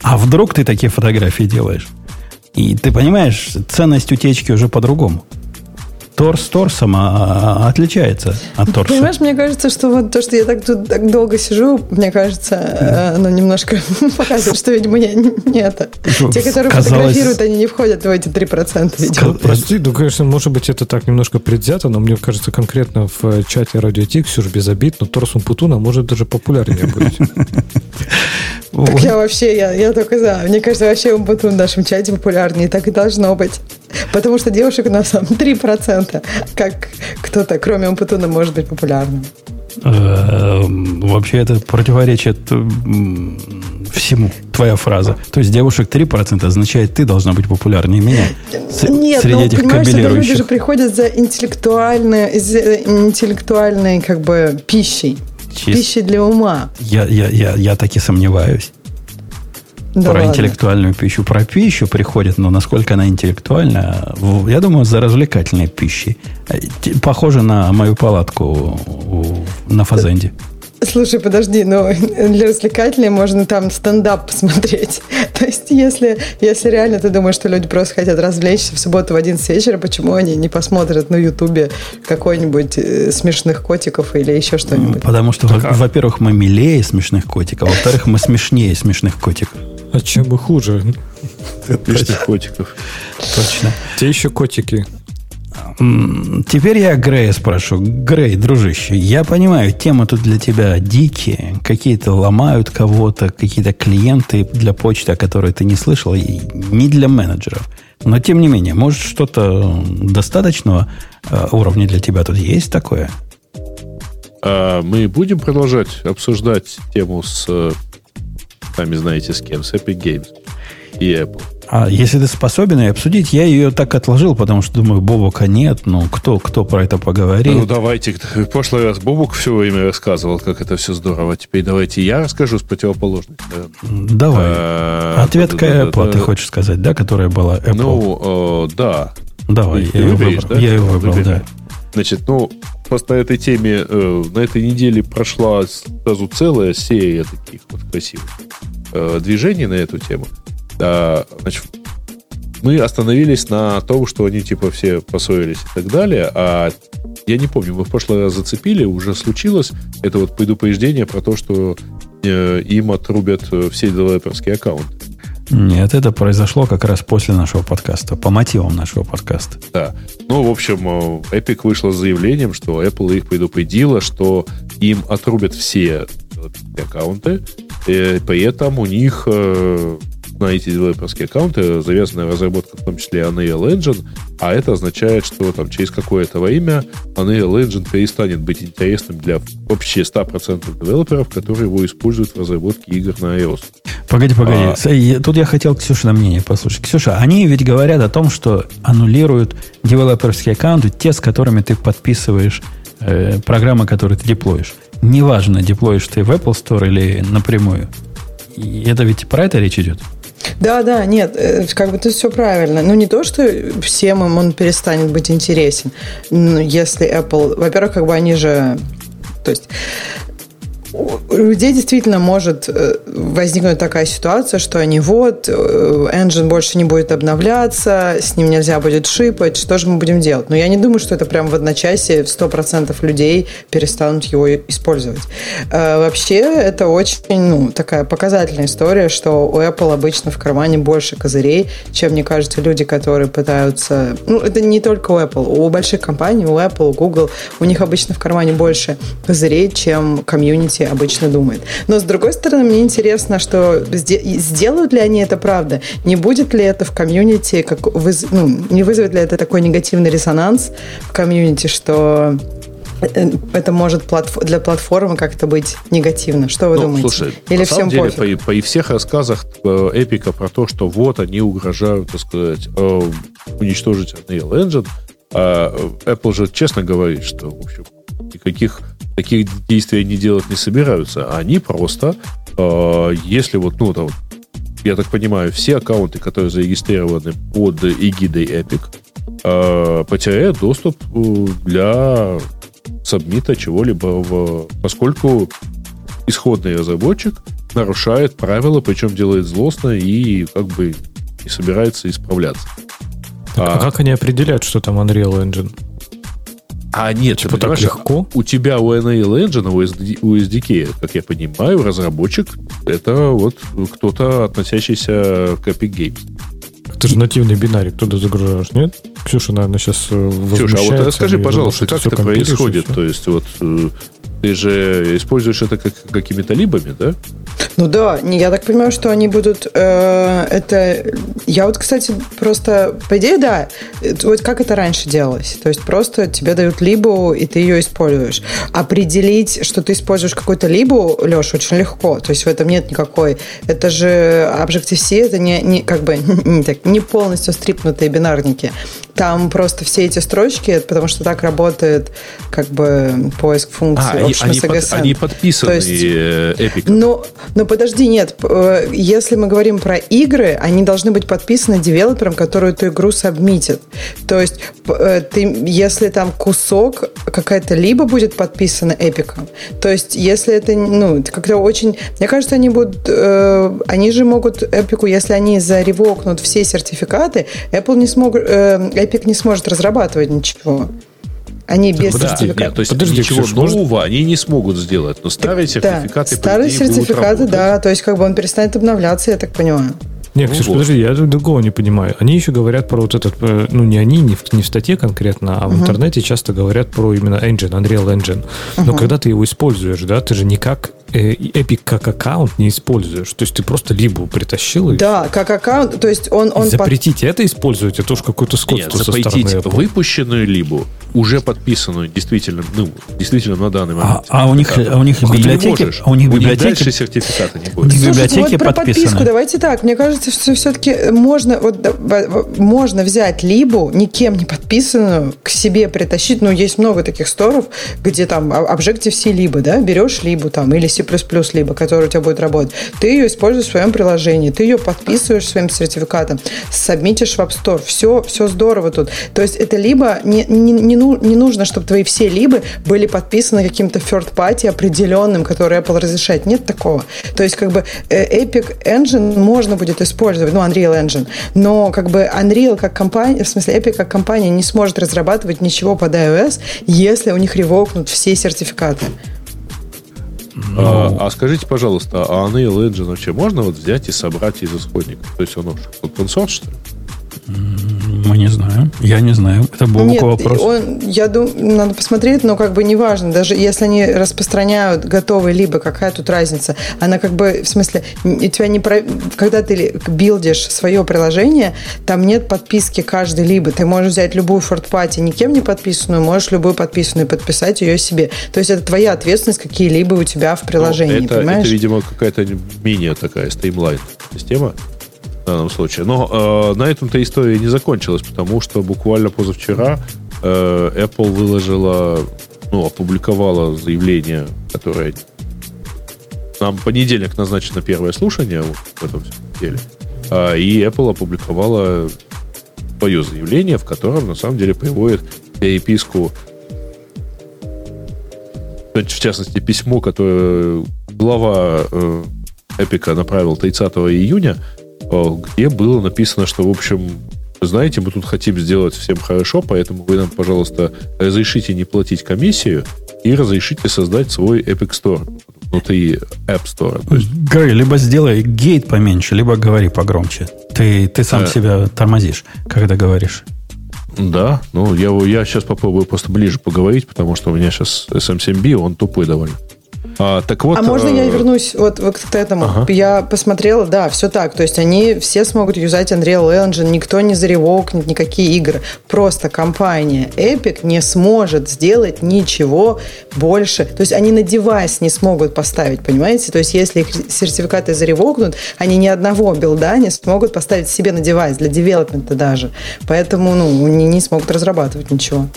А вдруг ты такие фотографии делаешь? И ты понимаешь, ценность утечки уже по-другому торс торсом а, а, отличается от торса. Понимаешь, мне кажется, что вот то, что я так тут так долго сижу, мне кажется, э, оно немножко показывает, что, видимо, я не это. Те, которые Казалось... фотографируют, они не входят в эти 3%, видимо. Прости, ну, конечно, может быть, это так немножко предвзято, но мне кажется, конкретно в э, чате Радио Ти, все же без обид, но торс Умпутуна может даже популярнее быть. Так я вообще, я, я только за. Мне кажется, вообще Умпутун в нашем чате популярнее, так и должно быть. Потому что девушек у нас там 3%. Как кто-то, кроме Умпутуна, может быть популярным. Э, вообще это противоречит всему, твоя фраза. То есть девушек 3% означает, ты должна быть популярнее меня. Нет, среди ну, этих понимаешь, люди же приходят за интеллектуальной, за интеллектуальной как бы пищей. Чист... Пищей для ума. Я, я, я, я так и сомневаюсь. Да про ладно. интеллектуальную пищу. Про пищу приходит, но насколько она интеллектуальна, я думаю, за развлекательной пищей. Э, похоже на мою палатку на Фазенде. Слушай, подожди, но для развлекательной можно там стендап посмотреть. То есть, если, если реально ты думаешь, что люди просто хотят развлечься в субботу в 11 вечера, почему они не посмотрят на Ютубе какой-нибудь э, смешных котиков или еще что-нибудь? Потому что, а во-первых, мы милее смешных котиков, а во-вторых, мы смешнее смешных котиков. А чем бы хуже? Смешных котиков. Точно. Те еще котики. Теперь я Грея спрошу. Грей, дружище, я понимаю, тема тут для тебя дикие. Какие-то ломают кого-то, какие-то клиенты для почты, о которой ты не слышал, и не для менеджеров. Но тем не менее, может, что-то достаточного э, уровня для тебя тут есть такое? А мы будем продолжать обсуждать тему с, э, сами знаете, с кем, с Epic Games и Apple. А если ты способен ее обсудить, я ее так отложил, потому что думаю, Бобока нет, ну кто, кто про это поговорит? Ну давайте, в прошлый раз Бобок все время рассказывал, как это все здорово. Теперь давайте я расскажу с противоположной Давай. А, Ответка Apple, ты хочешь сказать, да, которая была Apple? Ну, да. Давай, я ее выбрал, я ее выбрал да. Значит, ну, просто на этой теме, э, на этой неделе прошла сразу целая серия таких вот красивых э, движений на эту тему. А, значит, мы остановились на том, что они типа все поссорились и так далее, а я не помню, мы в прошлый раз зацепили, уже случилось это вот предупреждение про то, что э, им отрубят э, все девелоперские аккаунты. Нет, это произошло как раз после нашего подкаста, по мотивам нашего подкаста. Да. Ну, в общем, э, Epic вышла с заявлением, что Apple их предупредила, что им отрубят все аккаунты, и при этом у них на эти девелоперские аккаунты завязана разработка в том числе Unreal Engine, а это означает, что там через какое-то время Unreal Engine перестанет быть интересным для вообще 100% девелоперов, которые его используют в разработке игр на iOS. Погоди, погоди. А... Тут я хотел Ксюше на мнение послушать. Ксюша, они ведь говорят о том, что аннулируют девелоперские аккаунты, те, с которыми ты подписываешь э, программы, которые ты деплоишь. Неважно, деплоишь ты в Apple Store или напрямую. И это ведь про это речь идет? Да, да, нет, э, как бы тут все правильно. Ну, не то, что всем им он перестанет быть интересен. Если Apple... Во-первых, как бы они же... То есть у людей действительно может э, возникнуть такая ситуация, что они вот, э, engine больше не будет обновляться, с ним нельзя будет шипать, что же мы будем делать? Но я не думаю, что это прям в одночасье 100% людей перестанут его использовать. Э, вообще, это очень, ну, такая показательная история, что у Apple обычно в кармане больше козырей, чем, мне кажется, люди, которые пытаются... Ну, это не только у Apple, у больших компаний, у Apple, у Google, у них обычно в кармане больше козырей, чем комьюнити обычно думает. Но, с другой стороны, мне интересно, что сделают ли они это правда? Не будет ли это в комьюнити, как выз... ну, не вызовет ли это такой негативный резонанс в комьюнити, что э, это может для платформы как-то быть негативно. Что вы ну, думаете? Слушай, Или на всем самом деле, пофиг? по, по всех рассказах э, Эпика про то, что вот они угрожают, так сказать, э, уничтожить Unreal Engine, а Apple же честно говорит, что, в общем, никаких таких действий они делать не собираются. Они просто, э, если вот, ну, там, я так понимаю, все аккаунты, которые зарегистрированы под эгидой Epic, э, потеряют доступ э, для сабмита чего-либо, в, поскольку исходный разработчик нарушает правила, причем делает злостно и как бы не собирается исправляться. Так, а, а как они определяют, что там Unreal Engine? А нет, типа так легко? У тебя у Unreal Engine, у, SD, у SDK, как я понимаю, разработчик это вот кто-то, относящийся к Epic Games. Это же нативный бинарик, туда загружаешь, нет? Ксюша, наверное, сейчас Ксюша, а вот расскажи, пожалуйста, как это происходит? То есть, вот э, ты же используешь это как, какими-то либами, да? Ну да, я так понимаю, что они будут э, это. Я вот, кстати, просто по идее, да. Вот как это раньше делалось? То есть просто тебе дают либу, и ты ее используешь. Определить, что ты используешь какую-то либу, Леш, очень легко. То есть в этом нет никакой. Это же Objective-C, это не, не как бы не, так, не полностью стрипнутые бинарники. Там просто все эти строчки, потому что так работает как бы поиск функций. А, они, они, под, они подписаны есть, Epic. Но, но ну, подожди, нет. Э, если мы говорим про игры, они должны быть подписаны девелопером, который эту игру сабмитит. То есть, э, ты, если там кусок какая-то либо будет подписана Эпиком, то есть, если это, ну, это как-то очень... Мне кажется, они будут... Э, они же могут Эпику, если они заревокнут все сертификаты, Apple не смогут... Э, Epic не сможет разрабатывать ничего. Они без да, сертификата. Нет, то есть Подожди, ничего Ксюш, нового может... они не смогут сделать, но старые так, сертификаты да, Старые сертификаты, да, то есть как бы он перестанет обновляться, я так понимаю. Нет, Ксюш, вот. подожди, я другого не понимаю. Они еще говорят про вот этот, э, ну не они, не в, не в статье конкретно, а в uh-huh. интернете часто говорят про именно engine, Unreal Engine. Но uh-huh. когда ты его используешь, да, ты же никак Epic как аккаунт не используешь. То есть ты просто либо притащил и Да, все. как аккаунт, то есть он... он запретить под... это использовать, это уж какое-то скотство Нет, со стороны Apple. выпущенную либо уже подписанную действительно, ну, действительно на данный а, момент. А, а у них, а у них библиотеки, а у них библиотеки дальше сертификата не будет. Слушайте, библиотеки вот про подписаны. подписку давайте так. Мне кажется, что все-таки можно вот можно взять либо никем не подписанную к себе притащить. Ну, есть много таких сторов, где там Objective-C либо, да, берешь либо там или C++ либо, которая у тебя будет работать, ты ее используешь в своем приложении, ты ее подписываешь своим сертификатом, сабмитишь в App Store. Все, все здорово тут. То есть это либо не, не, не, не нужно, чтобы твои все либо были подписаны каким-то third party определенным, который Apple разрешает. Нет такого. То есть как бы э, Epic Engine можно будет использовать, ну, Unreal Engine, но как бы Unreal как компания, в смысле Epic как компания не сможет разрабатывать ничего под iOS, если у них ревокнут все сертификаты. Ну... А, а скажите, пожалуйста, а Unreal Engine вообще можно вот взять и собрать из исходников? То есть он open source, что ли? Мы не знаем. Я не знаю. Это был Нет, вопрос. Он, я думаю, надо посмотреть, но как бы неважно. Даже если они распространяют готовый, либо какая тут разница. Она как бы, в смысле, у тебя не про... когда ты билдишь свое приложение, там нет подписки каждый либо. Ты можешь взять любую фортпати, никем не подписанную, можешь любую подписанную подписать ее себе. То есть это твоя ответственность, какие-либо у тебя в приложении, ну, это, понимаешь? Это, видимо, какая-то менее такая стримлайн система данном случае. Но э, на этом-то история не закончилась, потому что буквально позавчера э, Apple выложила, ну, опубликовала заявление, которое нам понедельник назначено первое слушание в этом деле. Э, и Apple опубликовала свое заявление, в котором на самом деле приводит переписку в частности, письмо, которое глава э, Эпика направил 30 июня где было написано, что, в общем, знаете, мы тут хотим сделать всем хорошо, поэтому вы нам, пожалуйста, разрешите не платить комиссию и разрешите создать свой Epic Store внутри App Store. То есть... Говори, либо сделай гейт поменьше, либо говори погромче. Ты, ты сам а... себя тормозишь, когда говоришь. Да, ну я, я сейчас попробую просто ближе поговорить, потому что у меня сейчас SM7B, он тупой довольно. А, так вот, а можно я э, вернусь вот, вот к этому? Ага. Я посмотрела, да, все так. То есть они все смогут юзать Unreal Engine, никто не заревокнет никакие игры. Просто компания Epic не сможет сделать ничего больше. То есть они на девайс не смогут поставить, понимаете? То есть если их сертификаты заревокнут, они ни одного билда не смогут поставить себе на девайс, для девелопмента даже. Поэтому ну, они не смогут разрабатывать ничего.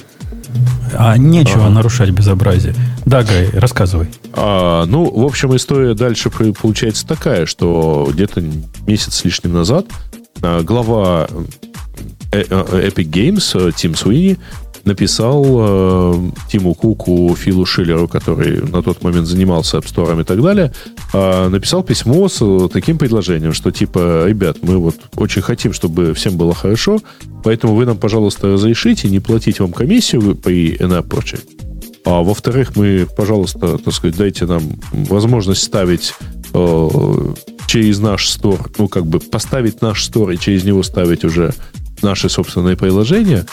А нечего ага. нарушать безобразие. Да, Гай, рассказывай. А, ну, в общем, история дальше получается такая, что где-то месяц с лишним назад а, глава э, э, Epic Games Тим Суини написал э, Тиму Куку, Филу Шиллеру, который на тот момент занимался App Store и так далее, э, написал письмо с э, таким предложением, что типа, ребят, мы вот очень хотим, чтобы всем было хорошо, поэтому вы нам, пожалуйста, разрешите не платить вам комиссию при на прочее. А во-вторых, мы, пожалуйста, так сказать, дайте нам возможность ставить э, через наш стор, ну, как бы поставить наш стор и через него ставить уже наши собственные приложения.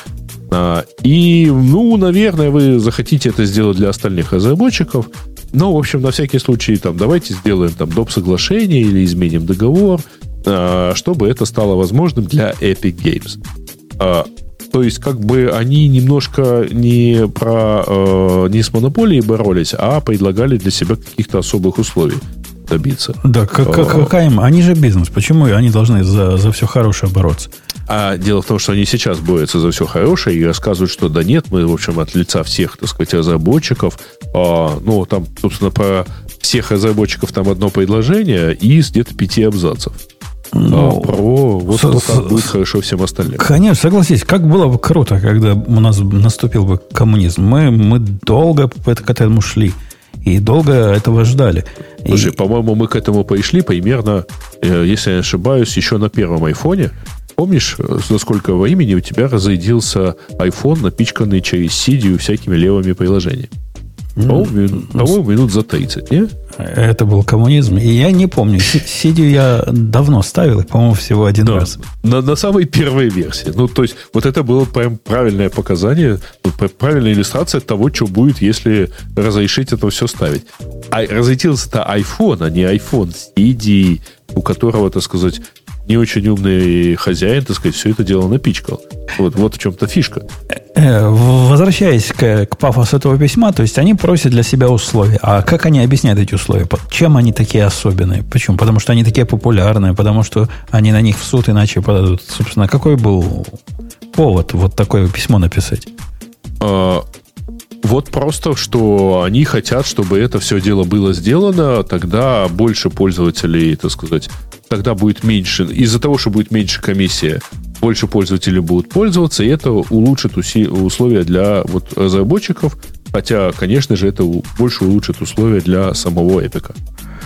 А, и, ну, наверное, вы захотите это сделать для остальных разработчиков. Но, в общем, на всякий случай, там, давайте сделаем там доп. соглашение или изменим договор, а, чтобы это стало возможным для Epic Games. А, то есть, как бы они немножко не про не с монополией боролись, а предлагали для себя каких-то особых условий добиться. Да, как, какая им? Они же бизнес. Почему они должны за, за все хорошее бороться? А дело в том, что они сейчас борются за все хорошее и рассказывают, что да нет, мы, в общем, от лица всех, так сказать, разработчиков, а, ну, там, собственно, про всех разработчиков там одно предложение из где-то пяти абзацев. Ну, а, про вот с, то, как будет хорошо всем остальным. Конечно, согласись, как было бы круто, когда у нас наступил бы коммунизм. Мы, мы долго к этому шли. И долго этого ждали. Слушай, и... по-моему, мы к этому пришли примерно, э, если я не ошибаюсь, еще на первом айфоне. Помнишь, за сколько во имени у тебя разрядился iPhone, напичканный через CD всякими левыми приложениями? Ну, по-моему, минут за 30, не? Это был коммунизм. И я не помню. Сидию я давно ставил, по-моему, всего один да. раз. На, на самой первой версии. Ну, то есть, вот это было прям правильное показание, правильная иллюстрация того, что будет, если разрешить это все ставить. А разлетелся-то iPhone, а не iPhone CD, у которого, так сказать, не очень умный хозяин, так сказать, все это дело напичкал. Вот, вот в чем-то фишка. Э, возвращаясь к, к пафосу этого письма, то есть они просят для себя условия. А как они объясняют эти условия? Чем они такие особенные? Почему? Потому что они такие популярные, потому что они на них в суд иначе подадут. Собственно, какой был повод вот такое письмо написать? А, вот просто, что они хотят, чтобы это все дело было сделано, тогда больше пользователей, так сказать, тогда будет меньше, из-за того, что будет меньше комиссия, больше пользователей будут пользоваться, и это улучшит условия для вот разработчиков, хотя, конечно же, это больше улучшит условия для самого Эпика.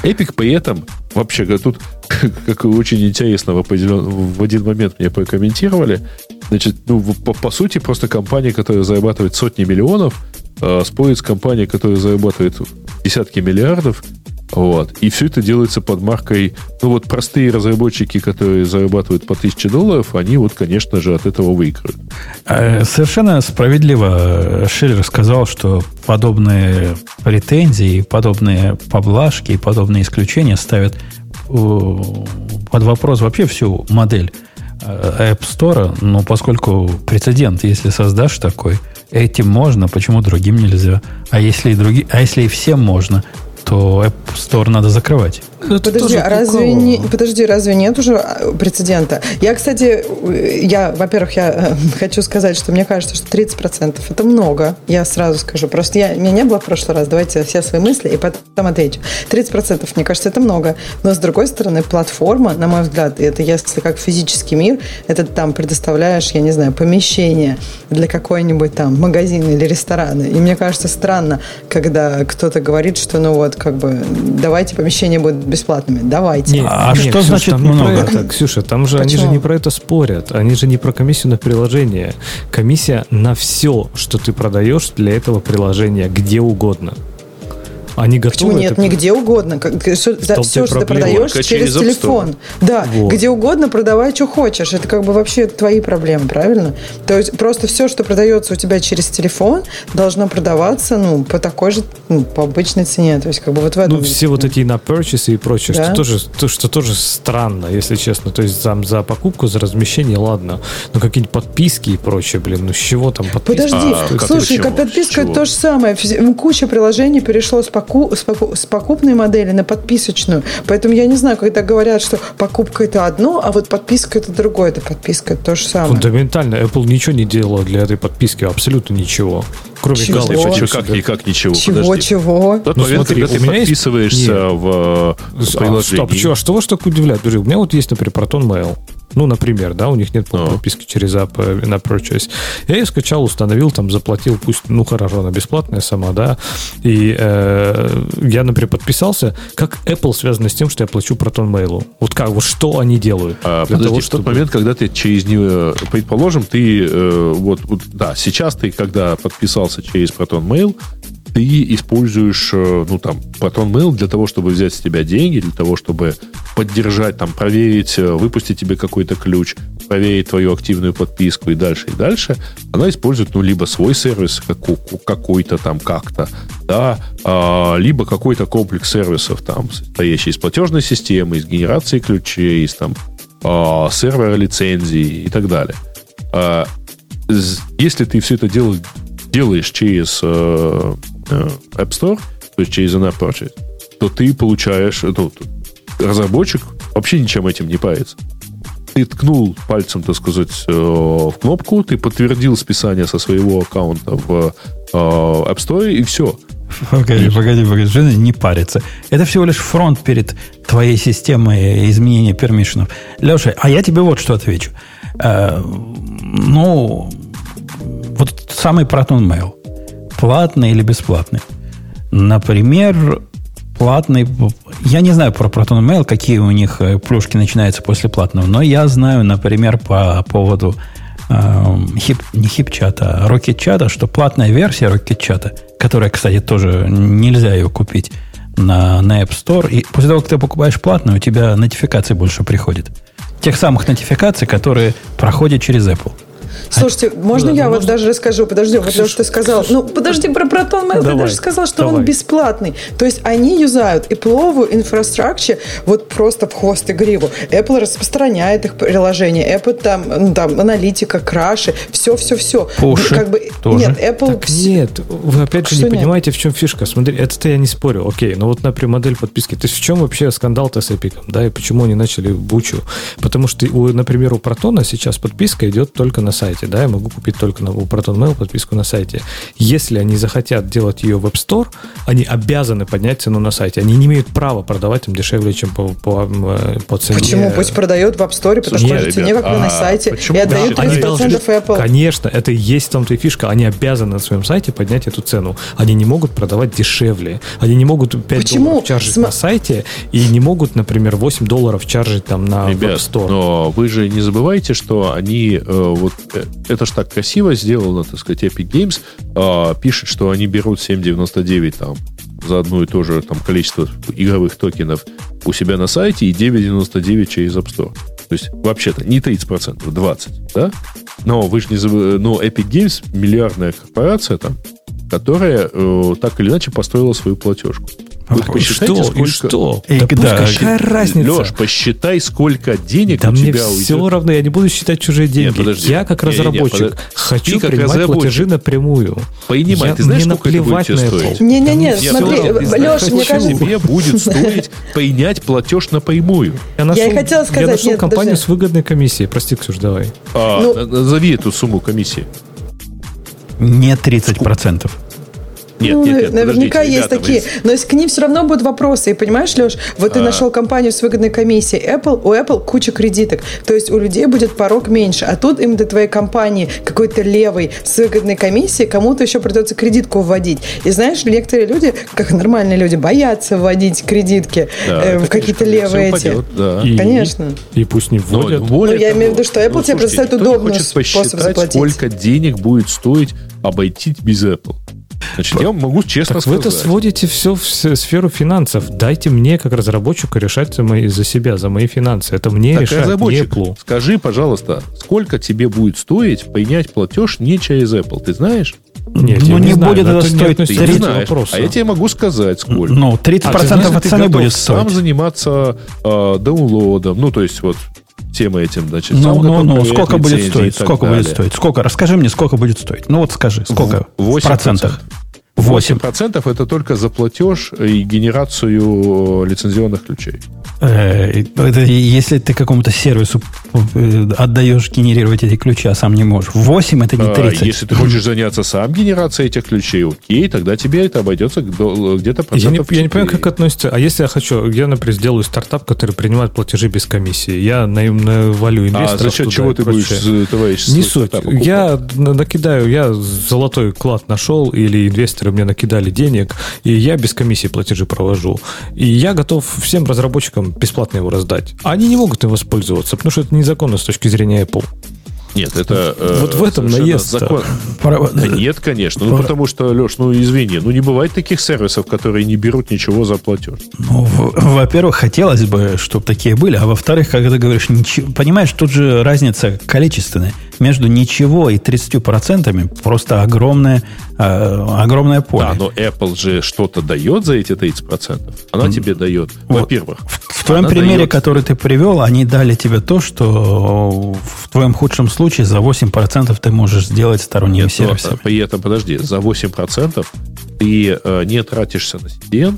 Эпик при этом, вообще, тут, как очень интересно, в один момент мне прокомментировали, значит, ну, по, по сути, просто компания, которая зарабатывает сотни миллионов, э, спорит с компанией, которая зарабатывает десятки миллиардов, вот. И все это делается под маркой... Ну, вот простые разработчики, которые зарабатывают по 1000 долларов, они вот, конечно же, от этого выиграют. Э, совершенно справедливо Шиллер сказал, что подобные претензии, подобные поблажки, подобные исключения ставят э, под вопрос вообще всю модель э, App Store, но поскольку прецедент, если создашь такой, этим можно, почему другим нельзя? А если и другие, а если и всем можно, то App Store надо закрывать. Подожди, а разве не, подожди, разве нет уже а, прецедента? Я, кстати, я, во-первых, я э, хочу сказать, что мне кажется, что 30% это много. Я сразу скажу. Просто я, меня не было в прошлый раз. Давайте все свои мысли и потом отвечу. 30% мне кажется, это много. Но с другой стороны, платформа, на мой взгляд, это если как физический мир, это там предоставляешь, я не знаю, помещение для какой-нибудь там магазина или ресторана. И мне кажется странно, когда кто-то говорит, что ну вот как бы давайте помещение будет бесплатными. Давайте. Нет, а нет, что Ксюша, значит там много? Это, Ксюша, там же Почему? они же не про это спорят. Они же не про комиссию на приложение. Комиссия на все, что ты продаешь для этого приложения, где угодно. Они готовы. Почему нет? Это... Нигде угодно. Все, все что ты продаешь через, через телефон. Да, вот. где угодно продавай, что хочешь. Это как бы вообще твои проблемы, правильно? То есть просто все, что продается у тебя через телефон, должно продаваться, ну, по такой же, ну, по обычной цене. То есть как бы вот в этом. Ну, все вот эти на purchase и прочее, да? что тоже, то, что тоже странно, если честно. То есть там за покупку, за размещение, ладно. Но какие-нибудь подписки и прочее, блин, ну с чего там подписки? Подожди, а, слушай, как подписка это то же самое. Куча приложений перешло с поку, с, поку, с покупной модели на подписочную. Поэтому я не знаю, когда говорят, что покупка это одно, а вот подписка это другое. Это подписка это то же самое. Фундаментально Apple ничего не делала для этой подписки, абсолютно ничего. Кроме чего? галочки. Как, как ничего? Чего, Подожди. чего? Тот ну, момент, смотри, когда ты подписываешься есть... в, в приложении. А, стоп, что, а что вас так удивляет? Подожди, у меня вот есть, например, Proton Mail. Ну, например, да, у них нет oh. подписки через app э, на Purchase. Я ее скачал, установил, там заплатил, пусть, ну, хорошо, она бесплатная сама, да. И э, я, например, подписался. Как Apple связано с тем, что я плачу Proton Mail? Вот как, вот что они делают? А, подожди, того, в чтобы... тот момент, когда ты через нее, предположим, ты, э, вот, вот, да, сейчас ты, когда подписался через Proton Mail, ты используешь, э, ну, там, Proton Mail для того, чтобы взять с тебя деньги, для того, чтобы поддержать, там, проверить, э, выпустить тебе какой-то ключ, проверить твою активную подписку и дальше, и дальше, она использует, ну, либо свой сервис какой-то там как-то, да, а, либо какой-то комплекс сервисов, там, состоящий из платежной системы, из генерации ключей, из, там, а, сервера лицензии и так далее. А, если ты все это делаешь, делаешь через э, Э, App Store, то есть через in Purchase, то ты получаешь, ну, разработчик вообще ничем этим не парится. Ты ткнул пальцем, так сказать, э, в кнопку, ты подтвердил списание со своего аккаунта в э, App Store, и все. Погоди, погоди, погоди, Женя не парится. Это всего лишь фронт перед твоей системой изменения пермишенов. Леша, а я тебе вот что отвечу. Э, ну, вот самый Proton Mail платный или бесплатный. Например, платный... Я не знаю про Proton Mail, какие у них э, плюшки начинаются после платного, но я знаю, например, по поводу э, хип, не хип-чата, а рокет-чата, что платная версия рокет-чата, которая, кстати, тоже нельзя ее купить на, на App Store, и после того, как ты покупаешь платную, у тебя нотификации больше приходит. Тех самых нотификаций, которые проходят через Apple. Слушайте, а, можно да, я ну, вот даже расскажу? Подожди, вот то, что ты сказал. Ну, подожди, про Proton Mail ты даже сказал, что он бесплатный. То есть они юзают и пловую инфраструктуру вот просто в хвост и гриву. Apple распространяет их приложение. Apple там, ну, там аналитика, краши, все-все-все. Как бы, тоже. Нет, Apple... Так нет, вы опять же не понимаете, в чем фишка. Смотри, это-то я не спорю. Окей, но вот, например, модель подписки. То есть в чем вообще скандал-то с Epic? Да, и почему они начали бучу? Потому что, например, у Протона сейчас подписка идет только на сайте, да, я могу купить только на Proton Mail подписку на сайте. Если они захотят делать ее в App Store, они обязаны поднять цену на сайте. Они не имеют права продавать им дешевле, чем по, по, э, по цене. Почему? Пусть продают в App Store по такой же цене, как вы на а сайте, и отдают 30% Apple. Конечно, это и есть в том-то и фишка. Они обязаны на своем сайте поднять эту цену. Они не могут продавать дешевле. Они не могут 5 Почему? долларов чаржить См... на сайте и не могут, например, 8 долларов чаржить там на Ребят, App Store. но вы же не забывайте, что они э, вот это ж так красиво сделано, так сказать, Epic Games э, пишет, что они берут 7.99 там за одно и то же там, количество игровых токенов у себя на сайте и 9.99 через App Store. То есть, вообще-то, не 30%, 20%, да? Но вы же не заб... Но Epic Games миллиардная корпорация там, которая э, так или иначе построила свою платежку. Вы посчитайте, что? сколько... И что? И, да, да, какая разница? Леш, посчитай, сколько денег да у мне тебя все уйдет. равно, я не буду считать чужие деньги. Нет, подожди. Я как разработчик не, не, хочу как принимать разработчик. платежи напрямую. Понимай, я, ты знаешь, сколько это будет тебе стоить? Не-не-не, смотри, Леш, мне кажется... тебе будет стоить принять платеж напрямую. Я, нашел, я и хотела сказать... Я нашел нет, компанию подожди. с выгодной комиссией. Прости, Ксюш, давай. А, ну, назови эту сумму комиссии. Не 30%. Нет, ну, нет, нет, наверняка есть ребята, такие. Вы... Но к ним все равно будут вопросы. И понимаешь, Леш, вот ты а... нашел компанию с выгодной комиссией Apple, у Apple куча кредиток. То есть у людей будет порог меньше. А тут им до твоей компании какой-то левый с выгодной комиссией кому-то еще придется кредитку вводить. И знаешь, некоторые люди, как нормальные люди, боятся вводить кредитки да, э, в какие-то левые эти. Упадет, да. и, Конечно. И, и пусть не вводят. Но, более ну, я имею в виду, что Apple ну, тебе предоставит удобный способ заплатить. сколько денег будет стоить обойти без Apple. Значит, я могу честно так сказать. вы это сводите все в сферу финансов. Дайте мне, как разработчику, решать за, мои, за себя, за мои финансы. Это мне так, решать, разработчик, не Apple. Скажи, пожалуйста, сколько тебе будет стоить принять платеж не через Apple? Ты знаешь? Нет, ну, не, не знаю, будет это стоить 30 вопроса. А я тебе могу сказать, сколько. Ну, 30% а, знаешь, от цены будет стоить. сам заниматься э, даунлодом. Ну, то есть, вот, тем этим, значит. Ну, ну, ну, сколько будет стоить? Сколько далее. будет стоить? Сколько? Расскажи мне, сколько будет стоить. Ну, вот скажи, сколько? В, в процентах? 8% это только за платеж и генерацию лицензионных ключей. Э, это если ты какому-то сервису э, отдаешь генерировать эти ключи, а сам не можешь. 8 это не 30. А, если ты хочешь заняться сам генерацией этих ключей, окей, тогда тебе это обойдется где-то процентов Я не, я не понимаю, как относится. А если я хочу, я, например, сделаю стартап, который принимает платежи без комиссии, я навалю инвесторов А за счет чего ты будешь, товарищ, Не суть. Я накидаю, я золотой клад нашел, или инвесторы мне накидали денег, и я без комиссии платежи провожу. И я готов всем разработчикам бесплатно его раздать. А они не могут им воспользоваться, потому что это незаконно с точки зрения Apple. Нет, это... Э, вот в этом наезд. Закон... Да нет, конечно. Ну, потому что, Леш, ну, извини, ну, не бывает таких сервисов, которые не берут ничего за платеж. Ну, во-первых, хотелось бы, чтобы такие были, а во-вторых, когда ты говоришь, ничего, понимаешь, тут же разница количественная. Между ничего и 30% просто огромное, э, огромное поле. Да, но Apple же что-то дает за эти 30%. Она mm. тебе дает, вот. во-первых. В, в твоем примере, дает... который ты привел, они дали тебе то, что в твоем худшем случае за 8% ты можешь сделать сторонними Нет, сервисами. При этом, подожди, за 8% ты э, не тратишься на CDN,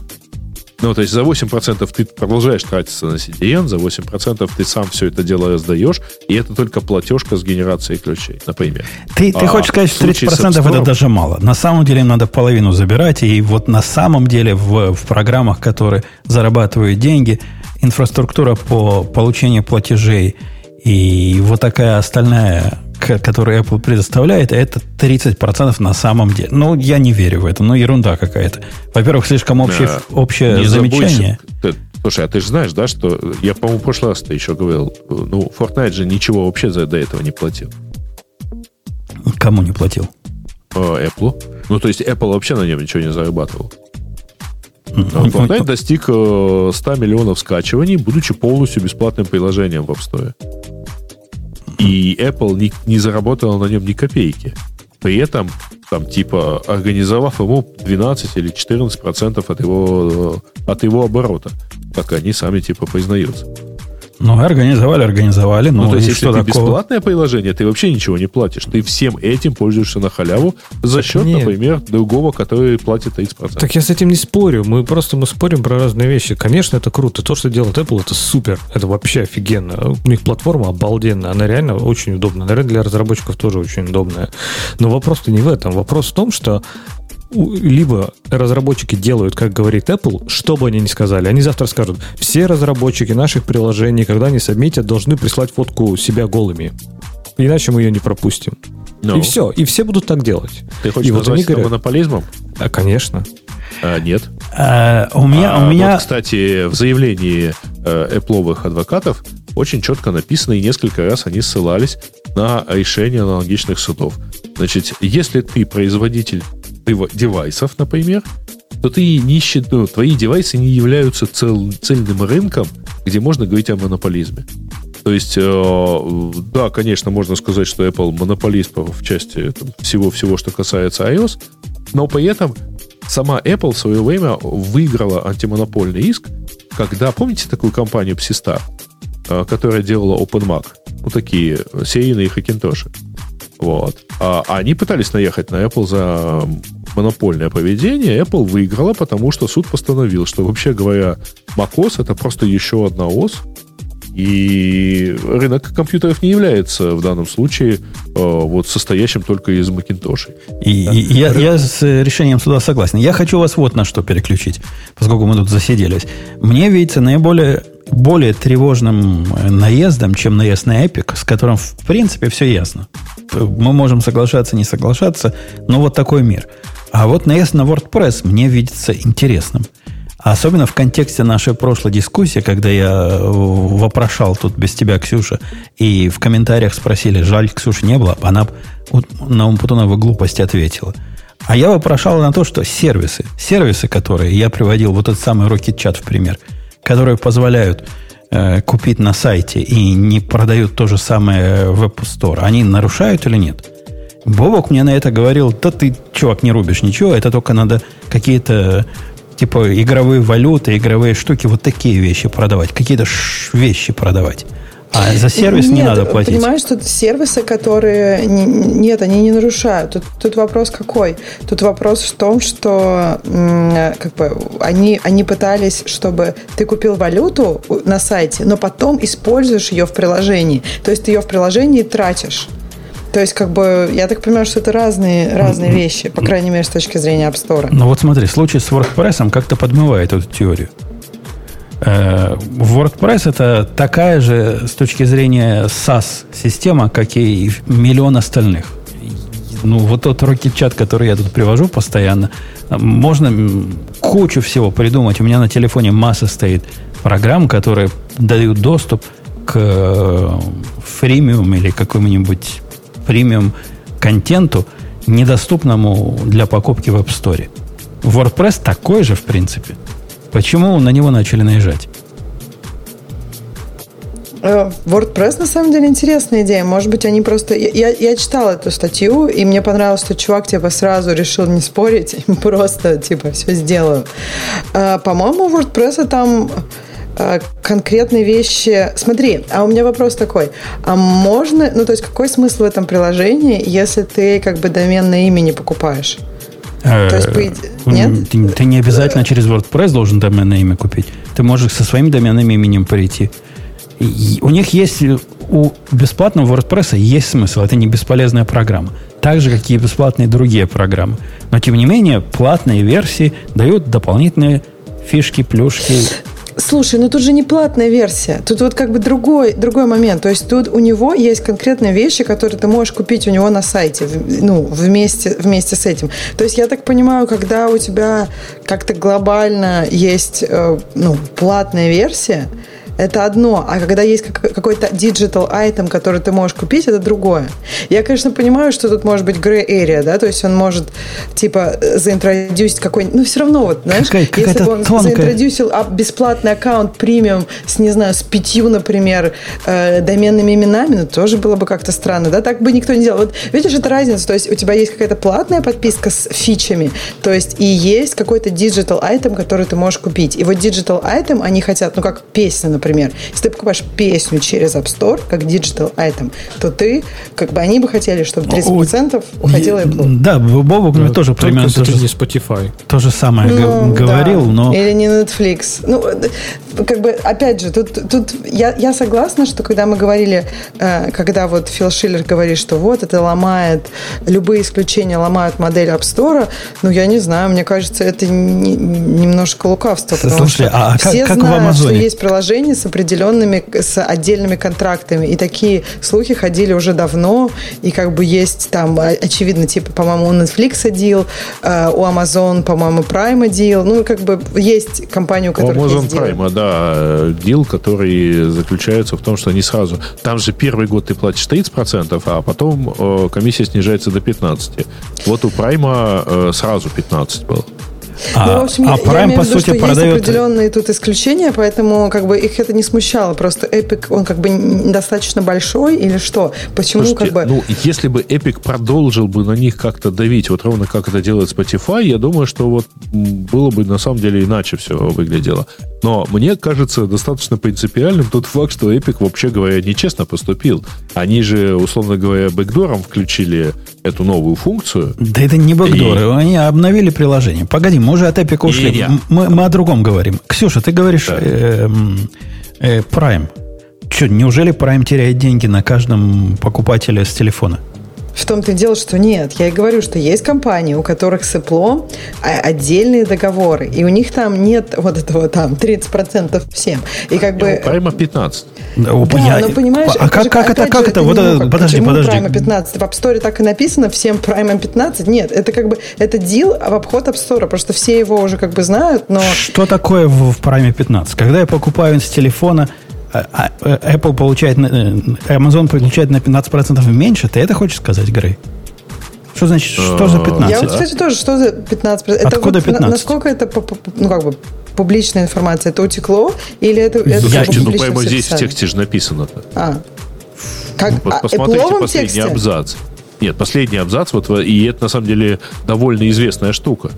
ну, то есть за 8% ты продолжаешь тратиться на CDN, за 8% ты сам все это дело раздаешь, и это только платежка с генерацией ключей, например. Ты, ты а хочешь сказать, что 30% Store... это даже мало. На самом деле им надо половину забирать, и вот на самом деле в, в программах, которые зарабатывают деньги, инфраструктура по получению платежей – и вот такая остальная, которую Apple предоставляет, это 30% на самом деле. Ну, я не верю в это. Ну, ерунда какая-то. Во-первых, слишком общее, да. общее не замечание. Ты, слушай, а ты же знаешь, да, что... Я, по-моему, в прошлый раз ты еще говорил. Ну, Fortnite же ничего вообще за, до этого не платил. Кому не платил? Э, Apple. Ну, то есть Apple вообще на нем ничего не зарабатывал. Fortnite достиг 100 э, миллионов скачиваний, будучи полностью бесплатным приложением в App Store. И Apple не, не заработала на нем ни копейки. При этом, там, типа, организовав ему 12 или 14 процентов от его, от его оборота, как они сами, типа, признаются. Ну, организовали, организовали. Ну, ну то есть, если ты такого? бесплатное приложение, ты вообще ничего не платишь. Ты всем этим пользуешься на халяву за так счет, нет. например, другого, который платит 30%. Так я с этим не спорю. Мы просто мы спорим про разные вещи. Конечно, это круто. То, что делает Apple, это супер. Это вообще офигенно. У них платформа обалденная. Она реально очень удобная. Наверное, для разработчиков тоже очень удобная. Но вопрос-то не в этом. Вопрос в том, что либо разработчики делают, как говорит Apple, что бы они ни сказали. Они завтра скажут, все разработчики наших приложений, когда они сабмитят, должны прислать фотку себя голыми. Иначе мы ее не пропустим. No. И все. И все будут так делать. Ты хочешь и назвать вот они говорят, монополизмом? А, конечно. А, нет. А, у меня... А, у меня... Вот, кстати, в заявлении э, Apple адвокатов очень четко написано, и несколько раз они ссылались на решение аналогичных судов. Значит, если ты производитель девайсов, например, то ты не счит, ну, твои девайсы не являются цел, цельным рынком, где можно говорить о монополизме. То есть, э, да, конечно, можно сказать, что Apple монополист в части всего-всего, что касается iOS, но при этом сама Apple в свое время выиграла антимонопольный иск, когда, помните такую компанию Psystar, э, которая делала OpenMac? Ну, такие серийные хакинтоши. Вот. А они пытались наехать на Apple за монопольное поведение. Apple выиграла, потому что суд постановил, что, вообще говоря, macOS это просто еще одна ОС, и рынок компьютеров не является в данном случае э, вот состоящим только из Macintosh. И, да? и я, я с решением суда согласен. Я хочу вас вот на что переключить, поскольку мы тут засиделись. Мне видится наиболее более тревожным наездом, чем наезд на Epic, с которым, в принципе, все ясно. Мы можем соглашаться, не соглашаться, но вот такой мир. А вот наезд на WordPress мне видится интересным. Особенно в контексте нашей прошлой дискуссии, когда я э, вопрошал тут без тебя, Ксюша, и в комментариях спросили, жаль, Ксюши не было, она на Умпутуновой глупости ответила. А я вопрошал на то, что сервисы, сервисы, которые я приводил, вот этот самый Rocket Chat в пример, которые позволяют э, купить на сайте и не продают то же самое в App Store, они нарушают или нет? Бобок мне на это говорил, да ты, чувак, не рубишь ничего, это только надо какие-то типа игровые валюты, игровые штуки, вот такие вещи продавать, какие-то вещи продавать. А за сервис нет, не надо платить. Понимаешь, тут сервисы, которые... Не, нет, они не нарушают. Тут, тут вопрос какой? Тут вопрос в том, что как бы, они, они пытались, чтобы ты купил валюту на сайте, но потом используешь ее в приложении. То есть ты ее в приложении тратишь. То есть, как бы, я так понимаю, что это разные, разные вещи, по крайней мере, с точки зрения App Store. Ну вот смотри, случай с WordPress как-то подмывает эту теорию. Э, WordPress это такая же с точки зрения SaaS-система, как и миллион остальных. Ну, вот тот Rocket который я тут привожу постоянно, можно кучу всего придумать. У меня на телефоне масса стоит программ, которые дают доступ к э, фримиум или какому-нибудь премиум контенту, недоступному для покупки в App Store. WordPress такой же, в принципе. Почему на него начали наезжать? Э, WordPress на самом деле интересная идея. Может быть, они просто... Я, я читала эту статью, и мне понравилось, что чувак типа сразу решил не спорить, просто типа все сделаю. Э, по-моему, WordPress там конкретные вещи. Смотри, а у меня вопрос такой. А можно, ну то есть какой смысл в этом приложении, если ты как бы доменное имя не покупаешь? То есть, по нет? Ты, ты не обязательно через WordPress должен доменное имя купить. Ты можешь со своим доменным именем прийти. И у них есть, у бесплатного WordPress есть смысл. Это не бесполезная программа. Так же, как и бесплатные другие программы. Но, тем не менее, платные версии дают дополнительные фишки, плюшки. Слушай, ну тут же не платная версия. Тут вот как бы другой, другой момент. То есть тут у него есть конкретные вещи, которые ты можешь купить у него на сайте, ну, вместе, вместе с этим. То есть я так понимаю, когда у тебя как-то глобально есть э, ну, платная версия, это одно, а когда есть какой-то digital item, который ты можешь купить, это другое. Я, конечно, понимаю, что тут может быть gray area, да, то есть он может, типа, заинтродюсить какой-нибудь, ну, все равно, вот, знаешь, Какая, если бы он тонкая... заинтродюсил бесплатный аккаунт премиум с, не знаю, с пятью, например, э, доменными именами, ну, тоже было бы как-то странно, да, так бы никто не делал. Вот, видишь, это разница, то есть у тебя есть какая-то платная подписка с фичами, то есть и есть какой-то digital item, который ты можешь купить. И вот digital item они хотят, ну, как песня, например, например, если ты покупаешь песню через App Store, как digital item, то ты, как бы они бы хотели, чтобы 30% уходило Apple. Да, Бобок мне тоже примерно то же, не Spotify. то же самое ну, говорил, да. но... Или не Netflix. Ну, как бы, опять же, тут, тут я, я согласна, что когда мы говорили, э, когда вот Фил Шиллер говорит, что вот это ломает, любые исключения ломают модель App Store, ну, я не знаю, мне кажется, это не, немножко лукавство, потому Слушай, что а все как, как знают, что есть с определенными, с отдельными контрактами, и такие слухи ходили уже давно, и как бы есть там, очевидно, типа, по-моему, у Netflix deal, э, у Amazon, по-моему, Prime deal, ну, как бы есть компании, у которых у Amazon есть Prime, да, deal, который заключается в том, что они сразу, там же первый год ты платишь 30%, а потом э, комиссия снижается до 15%. Вот у Prime э, сразу 15 было. А, ну, в общем, а я, Prime, я имею по виду, сути, что продает... есть определенные тут исключения, поэтому как бы их это не смущало. Просто Epic, он как бы достаточно большой или что? Почему Слушайте, как бы... Ну, если бы Epic продолжил бы на них как-то давить, вот ровно как это делает Spotify, я думаю, что вот было бы на самом деле иначе все выглядело. Но мне кажется достаточно принципиальным тот факт, что Epic, вообще говоря, нечестно поступил. Они же, условно говоря, бэкдором включили эту новую функцию. Да это не бэкдоры, и... они обновили приложение. Погоди, мы уже от Epic ушли. Мы, мы о другом говорим. Ксюша, ты говоришь да. э, э, Prime. Что, неужели Prime теряет деньги на каждом покупателе с телефона? В том-то и дело, что нет. Я и говорю, что есть компании, у которых с Apple отдельные договоры, и у них там нет вот этого там 30% всем. И как бы... Прямо 15. Да, я... но понимаешь... А как, как это, как это? Вот это, подожди, подожди. Prime 15? В App Store так и написано, всем Prime 15? Нет, это как бы, это дил в обход App Store, просто все его уже как бы знают, но... Что такое в, в Prime 15? Когда я покупаю с телефона а, а, Apple получает, э, Amazon получает на 15% меньше, ты это хочешь сказать, Грей? Что значит, что за 15? Я вот, кстати, тоже, что за 15%? Это Откуда вот, 15? Насколько это, ну, как бы, публичная информация? Это утекло? Или это, это Я, ну, прямо здесь в тексте же написано. -то. А. Как, ну, а, посмотрите последний тексте? абзац. Нет, последний абзац, вот, и это на самом деле довольно известная штука.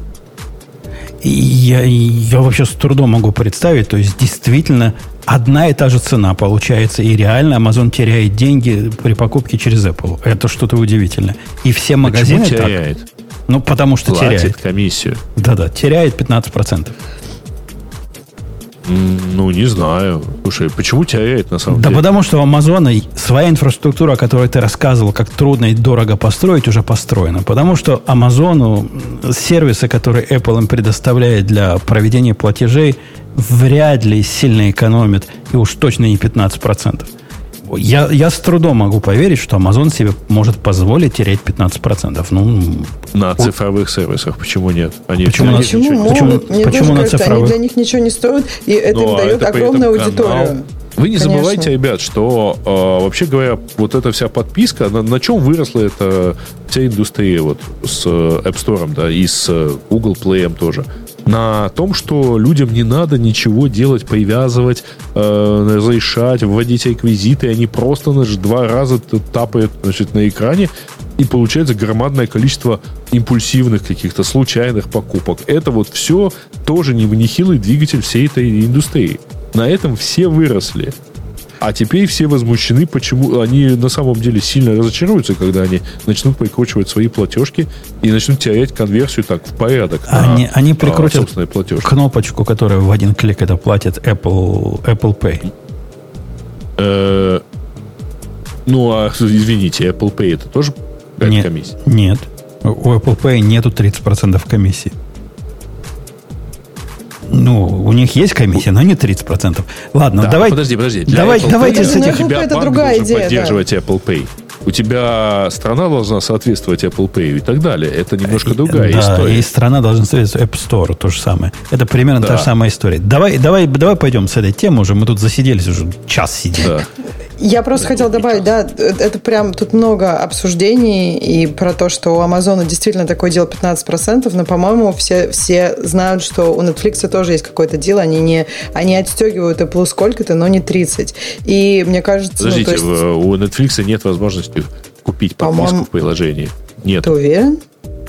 Я, я вообще с трудом могу представить, то есть действительно одна и та же цена получается, и реально Amazon теряет деньги при покупке через Apple. Это что-то удивительное. И все магазины Почему теряет? Так, ну, потому что Платит теряет. комиссию. Да-да, теряет 15%. Ну, не знаю. Слушай, почему теряет на самом да деле? Да потому что у Амазона своя инфраструктура, о которой ты рассказывал, как трудно и дорого построить, уже построена. Потому что Амазону сервисы, которые Apple им предоставляет для проведения платежей, вряд ли сильно экономят, и уж точно не 15%. Я, я с трудом могу поверить, что Amazon себе может позволить терять 15%. Ну, на цифровых сервисах. Почему нет? Они почему, на, почему, почему, могут? Мне почему на кажется, цифровых? Они для них ничего не стоят, и это Но им дает это огромную аудиторию. Канал. Вы не Конечно. забывайте, ребят, что э, вообще говоря, вот эта вся подписка, на, на чем выросла эта вся индустрия вот с App Store, да, и с Google Play тоже на том, что людям не надо ничего делать, привязывать, э, разрешать, вводить реквизиты. Они просто значит, два раза тапают значит, на экране, и получается громадное количество импульсивных каких-то случайных покупок. Это вот все тоже не нехилый двигатель всей этой индустрии. На этом все выросли. А теперь все возмущены, почему они на самом деле сильно разочаруются, когда они начнут прикручивать свои платежки и начнут терять конверсию так в порядок. Они, на, они прикрутят а, кнопочку, которая в один клик это платит Apple, Apple Pay. Э, ну, а извините, Apple Pay это тоже нет, комиссия? Нет. У Apple Pay нету 30% комиссии. Ну, у них есть комиссия, но не 30%. Ладно, да, давай... Подожди, подожди. Для давай, Apple давайте Pay, с этих... У тебя это другая идея. поддерживать да. Apple Pay. У тебя страна должна соответствовать Apple Pay и так далее. Это немножко другая да, история. и страна должна соответствовать App Store, то же самое. Это примерно да. та же самая история. Давай, давай, давай пойдем с этой темы уже. Мы тут засиделись уже час сидим. Да. Я просто хотела добавить, да, это прям тут много обсуждений и про то, что у Амазона действительно такое дело 15%, но, по-моему, все, все знают, что у Netflix тоже есть какое-то дело, они не они отстегивают Apple сколько-то, но не 30. И мне кажется... Подождите, ну, есть... у Netflix нет возможности купить подписку в приложении. Нет. Ты уверен?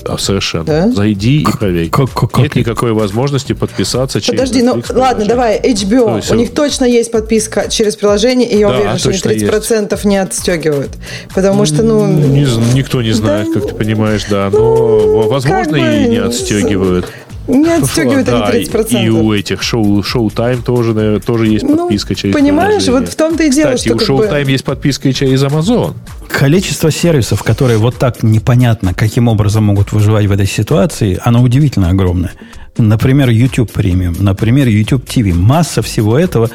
А, совершенно. Да? Зайди и проверь. Как, как, как? Нет никакой возможности подписаться через Подожди, ну ладно, давай, HBO. есть, у них точно есть подписка через приложение, и я да, уверен, что они 30% есть. не отстегивают. Потому что, ну... Не, никто не знает, да, как ты понимаешь, да. Но, ну, возможно, и не отстегивают. Не отстегивают да, они 30%. И у этих шоу, шоу Time тоже, наверное, тоже есть ну, подписка ну, через Понимаешь, вот в том-то и дело, Кстати, что... у шоу Time бы... есть подписка и через Amazon. Количество сервисов, которые вот так непонятно, каким образом могут выживать в этой ситуации, оно удивительно огромное. Например, YouTube Premium, например, YouTube TV. Масса всего этого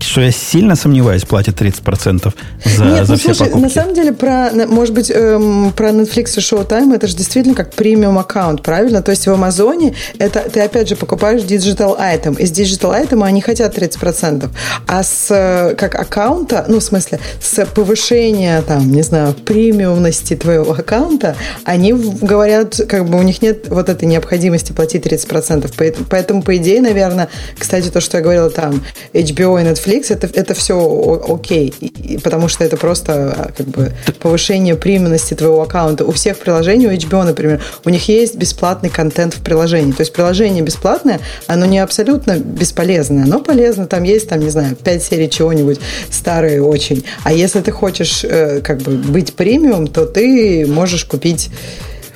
что я сильно сомневаюсь, платят 30% за, Нет, за ну, все слушай, покупки. На самом деле, про, может быть, эм, про Netflix и Showtime это же действительно как премиум аккаунт, правильно? То есть в Амазоне это ты опять же покупаешь digital item. Из digital item они хотят 30%. А с э, как аккаунта, ну, в смысле, с повышения, там, не знаю, премиумности твоего аккаунта, они говорят, как бы у них нет вот этой необходимости платить 30%. Поэтому, поэтому по идее, наверное, кстати, то, что я говорила там, HBO и Netflix, Netflix, это, это все окей, потому что это просто а, как бы повышение применности твоего аккаунта. У всех приложений, у HBO, например, у них есть бесплатный контент в приложении. То есть приложение бесплатное, оно не абсолютно бесполезное, оно полезно. Там есть, там, не знаю, 5 серий чего-нибудь старые очень. А если ты хочешь э, как бы быть премиум, то ты можешь купить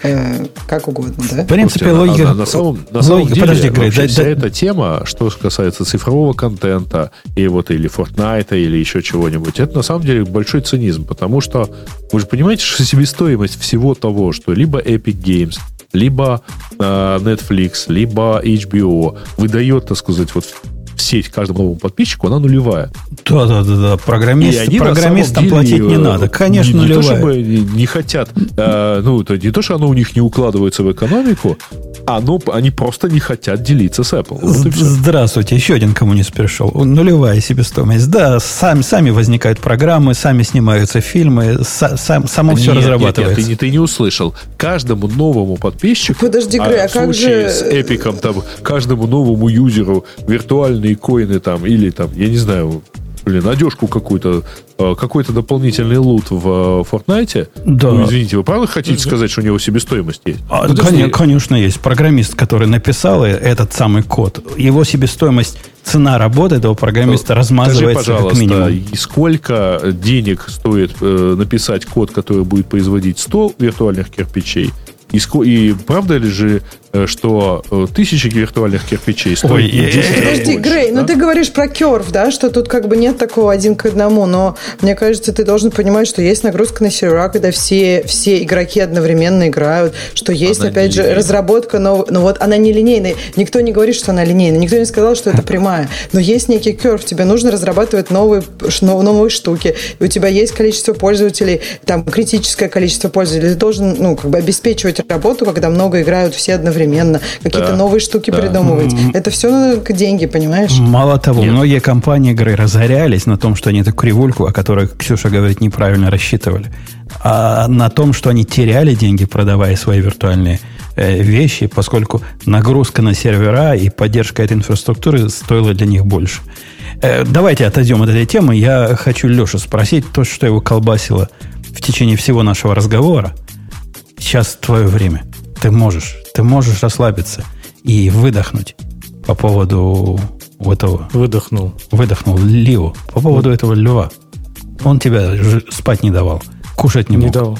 э, как угодно, да? В принципе, Слушайте, логика... На, на, на самом, на самом деле, подожди, Грей, да, вся да, эта тема, что касается цифрового контента, и вот или Fortnite, или еще чего-нибудь, это на самом деле большой цинизм, потому что вы же понимаете, что себестоимость всего того, что либо Epic Games, либо э, Netflix, либо HBO выдает, так сказать, вот сеть каждому новому подписчику, она нулевая. Да, да, да, да. Программист, они программистам деле, платить не надо. Конечно, не, не нулевая. то, чтобы не, не хотят, э, ну, это не то, что оно у них не укладывается в экономику, а ну, они просто не хотят делиться с Apple. Вот Здравствуйте, еще один коммунист пришел. Нулевая себестоимость. Да, сами, сами возникают программы, сами снимаются фильмы, сам, само нет, все разрабатывается. Нет, нет, ты, ты не услышал. Каждому новому подписчику, Подожди, Грей, а, а в случае же... с Эпиком, там, каждому новому юзеру виртуальные коины там, или там, я не знаю, блин, одежку какую-то, э, какой-то дополнительный лут в э, Fortnite. Да. Ну, извините, вы правда хотите сказать, что у него себестоимость есть? А, конечно, конечно, есть. Программист, который написал этот самый код, его себестоимость, цена работы этого программиста размазывается Скажи, пожалуйста, как минимум. И сколько денег стоит э, написать код, который будет производить 100 виртуальных кирпичей, и, и правда ли же, э, что э, тысячи виртуальных кирпичей стоят Ой, 10 Подожди, Грей, да? ну ты говоришь про керв, да, что тут как бы нет такого один к одному, но мне кажется, ты должен понимать, что есть нагрузка на сервера, когда все, все игроки одновременно играют, что есть, она опять же, линейная. разработка, но ну вот она не линейная. Никто не говорит, что она линейная, никто не сказал, что это прямая, но есть некий керв, тебе нужно разрабатывать новые, новые штуки, и у тебя есть количество пользователей, там критическое количество пользователей, ты должен, ну, как бы обеспечивать работу, когда много играют все одновременно, какие-то да, новые штуки да. придумывать. Это все деньги, понимаешь? Мало того, Нет. многие компании игры разорялись на том, что они эту кривульку, о которой Ксюша говорит, неправильно рассчитывали, а на том, что они теряли деньги, продавая свои виртуальные э, вещи, поскольку нагрузка на сервера и поддержка этой инфраструктуры стоила для них больше. Э, давайте отойдем от этой темы. Я хочу Лешу спросить то, что его колбасило в течение всего нашего разговора – сейчас твое время. Ты можешь, ты можешь расслабиться и выдохнуть по поводу этого. Выдохнул. Выдохнул Лио. По поводу этого льва. Он тебя спать не давал. Кушать не, не мог. Не давал.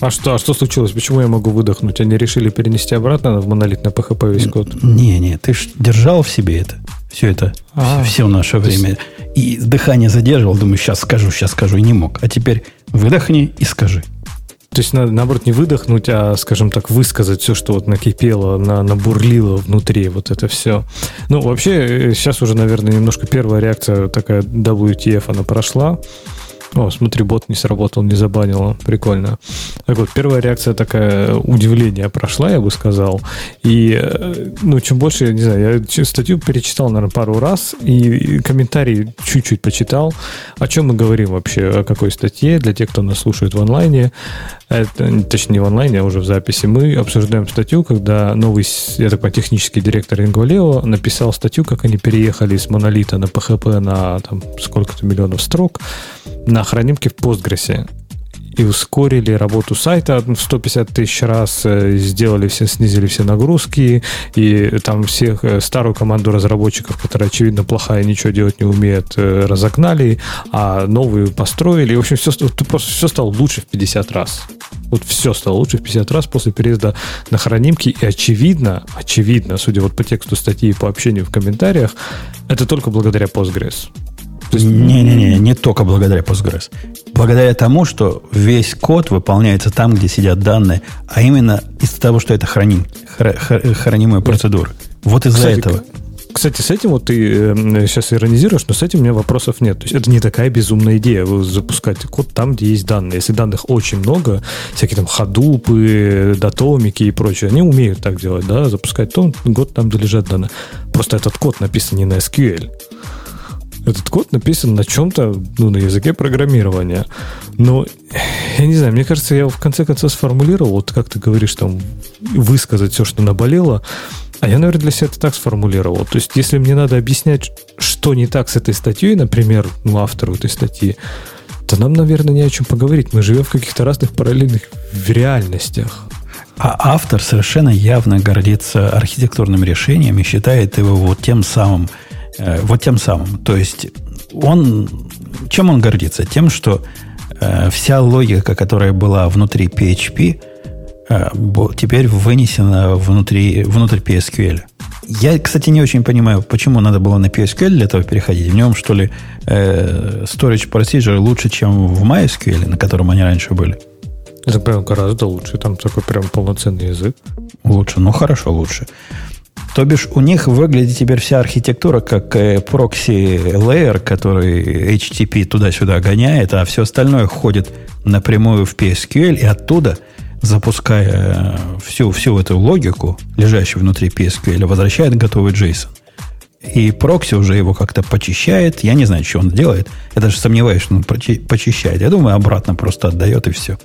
А что, а что случилось? Почему я могу выдохнуть? Они решили перенести обратно в монолит на PHP весь код? Не, не, ты ж держал в себе это. Все это, а, все, все наше время. Есть... И дыхание задерживал, думаю, сейчас скажу, сейчас скажу, и не мог. А теперь выдохни и скажи. То есть, надо, наоборот, не выдохнуть, а, скажем так, высказать все, что вот накипело, на, набурлило внутри, вот это все. Ну, вообще, сейчас уже, наверное, немножко первая реакция такая WTF, она прошла. О, смотри, бот не сработал, не забанило. Прикольно. Так вот, первая реакция такая, удивление прошла, я бы сказал. И, э, ну, чем больше, я не знаю, я статью перечитал, наверное, пару раз, и комментарии чуть-чуть почитал. О чем мы говорим вообще, о какой статье, для тех, кто нас слушает в онлайне. Это, точнее, не в онлайне, а уже в записи. Мы обсуждаем статью, когда новый, я так понимаю, технический директор Инголео написал статью, как они переехали с монолита на PHP на там сколько-то миллионов строк на хранимке в Postgres. и ускорили работу сайта в 150 тысяч раз, э, сделали все, снизили все нагрузки, и там всех э, старую команду разработчиков, которая, очевидно, плохая, ничего делать не умеет, э, разогнали, а новую построили. В общем, все, просто все стало лучше в 50 раз. Вот все стало лучше в 50 раз после переезда на хранимки, и очевидно, очевидно, судя вот по тексту статьи и по общению в комментариях, это только благодаря Postgres. Не-не-не, не только благодаря Postgres. Благодаря тому, что весь код выполняется там, где сидят данные, а именно из-за того, что это храним, хранимые процедуры. Вот из-за Кстати, этого. Кстати, с этим вот ты э, сейчас иронизируешь, но с этим у меня вопросов нет. То есть это не такая безумная идея запускать код там, где есть данные. Если данных очень много, всякие там ходупы, датомики и прочее, они умеют так делать, да, запускать то, год там, где лежат данные. Просто этот код написан не на SQL. Этот код написан на чем-то, ну, на языке программирования. Но, я не знаю, мне кажется, я в конце концов сформулировал, вот как ты говоришь, там, высказать все, что наболело, а я, наверное, для себя это так сформулировал. То есть, если мне надо объяснять, что не так с этой статьей, например, ну, автору этой статьи, то нам, наверное, не о чем поговорить. Мы живем в каких-то разных параллельных реальностях. А автор совершенно явно гордится архитектурным решением и считает его вот тем самым вот тем самым. То есть он... Чем он гордится? Тем, что э, вся логика, которая была внутри PHP, э, теперь вынесена внутри, внутрь PSQL. Я, кстати, не очень понимаю, почему надо было на PSQL для этого переходить. В нем, что ли, э, storage procedure лучше, чем в MySQL, на котором они раньше были? Это прям гораздо лучше. Там такой прям полноценный язык. Лучше, ну хорошо, лучше. То бишь у них выглядит теперь вся архитектура как прокси-лейер, который HTTP туда-сюда гоняет, а все остальное ходит напрямую в PSQL, и оттуда, запуская э, всю, всю эту логику, лежащую внутри PSQL, возвращает готовый JSON. И прокси уже его как-то почищает. Я не знаю, что он делает. Я даже сомневаюсь, что он почищает. Я думаю, обратно просто отдает и все.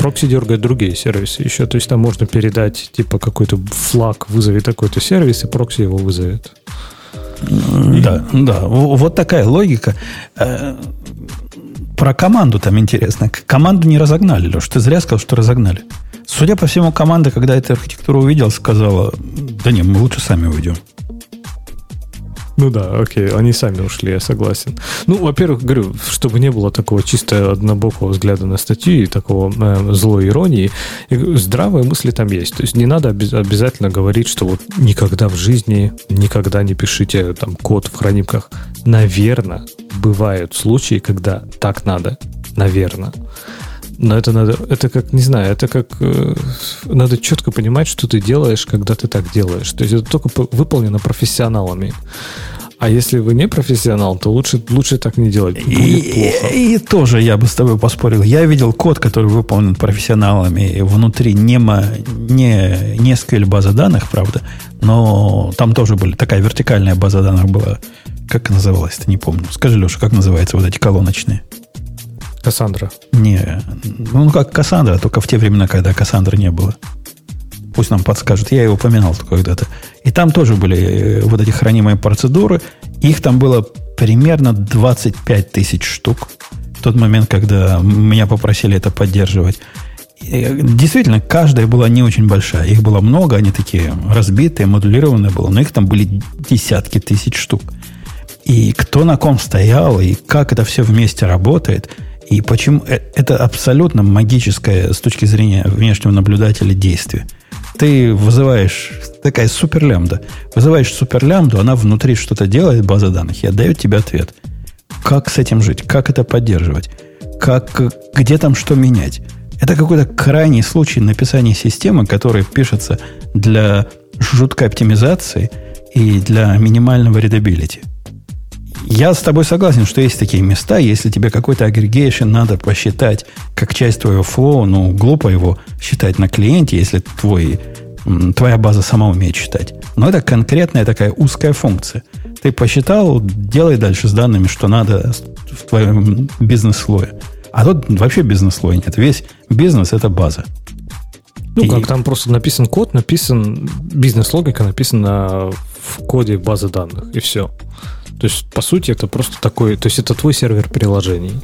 Прокси дергает другие сервисы еще. То есть там можно передать типа какой-то флаг, вызови такой-то сервис, и прокси его вызовет. Да, да. Вот такая логика. Э, про команду там интересно. Команду не разогнали, Леш. Ты зря сказал, что разогнали. Судя по всему, команда, когда эту архитектуру увидела, сказала, да не, мы лучше сами уйдем. Ну да, окей, они сами ушли, я согласен. Ну, во-первых, говорю, чтобы не было такого чисто однобокого взгляда на статью и такого э, злой иронии, здравые мысли там есть. То есть не надо обязательно говорить, что вот никогда в жизни, никогда не пишите там код в хранимках. Наверное, бывают случаи, когда так надо. Наверное. Но это надо, это как, не знаю, это как, э, надо четко понимать, что ты делаешь, когда ты так делаешь. То есть это только выполнено профессионалами. А если вы не профессионал, то лучше, лучше так не делать. Будет и, плохо. И, и тоже я бы с тобой поспорил. Я видел код, который выполнен профессионалами внутри не, не, не SQL базы данных, правда, но там тоже были такая вертикальная база данных была. Как называлась-то, не помню. Скажи, Леша, как называется вот эти колоночные? Кассандра. Не, ну как Кассандра, только в те времена, когда Кассандры не было. Пусть нам подскажут. Я его упоминал когда-то. И там тоже были э, вот эти хранимые процедуры. Их там было примерно 25 тысяч штук. В тот момент, когда меня попросили это поддерживать. И действительно, каждая была не очень большая. Их было много, они такие разбитые, модулированные было, но их там были десятки тысяч штук. И кто на ком стоял, и как это все вместе работает – и почему э, это абсолютно магическое с точки зрения внешнего наблюдателя действие. Ты вызываешь такая суперлямбда. Вызываешь суперлямбду, она внутри что-то делает, база данных, и отдает тебе ответ. Как с этим жить? Как это поддерживать? Как, где там что менять? Это какой-то крайний случай написания системы, которая пишется для жуткой оптимизации и для минимального readability. Я с тобой согласен, что есть такие места, если тебе какой-то aggregation надо посчитать как часть твоего flow, ну, глупо его считать на клиенте, если твой, твоя база сама умеет считать. Но это конкретная такая узкая функция. Ты посчитал, делай дальше с данными, что надо в твоем бизнес-слое. А тут вообще бизнес-слой нет. Весь бизнес – это база. Ну, и... как там просто написан код, написан бизнес-логика написана в коде базы данных, и все. То есть, по сути, это просто такой... То есть, это твой сервер приложений.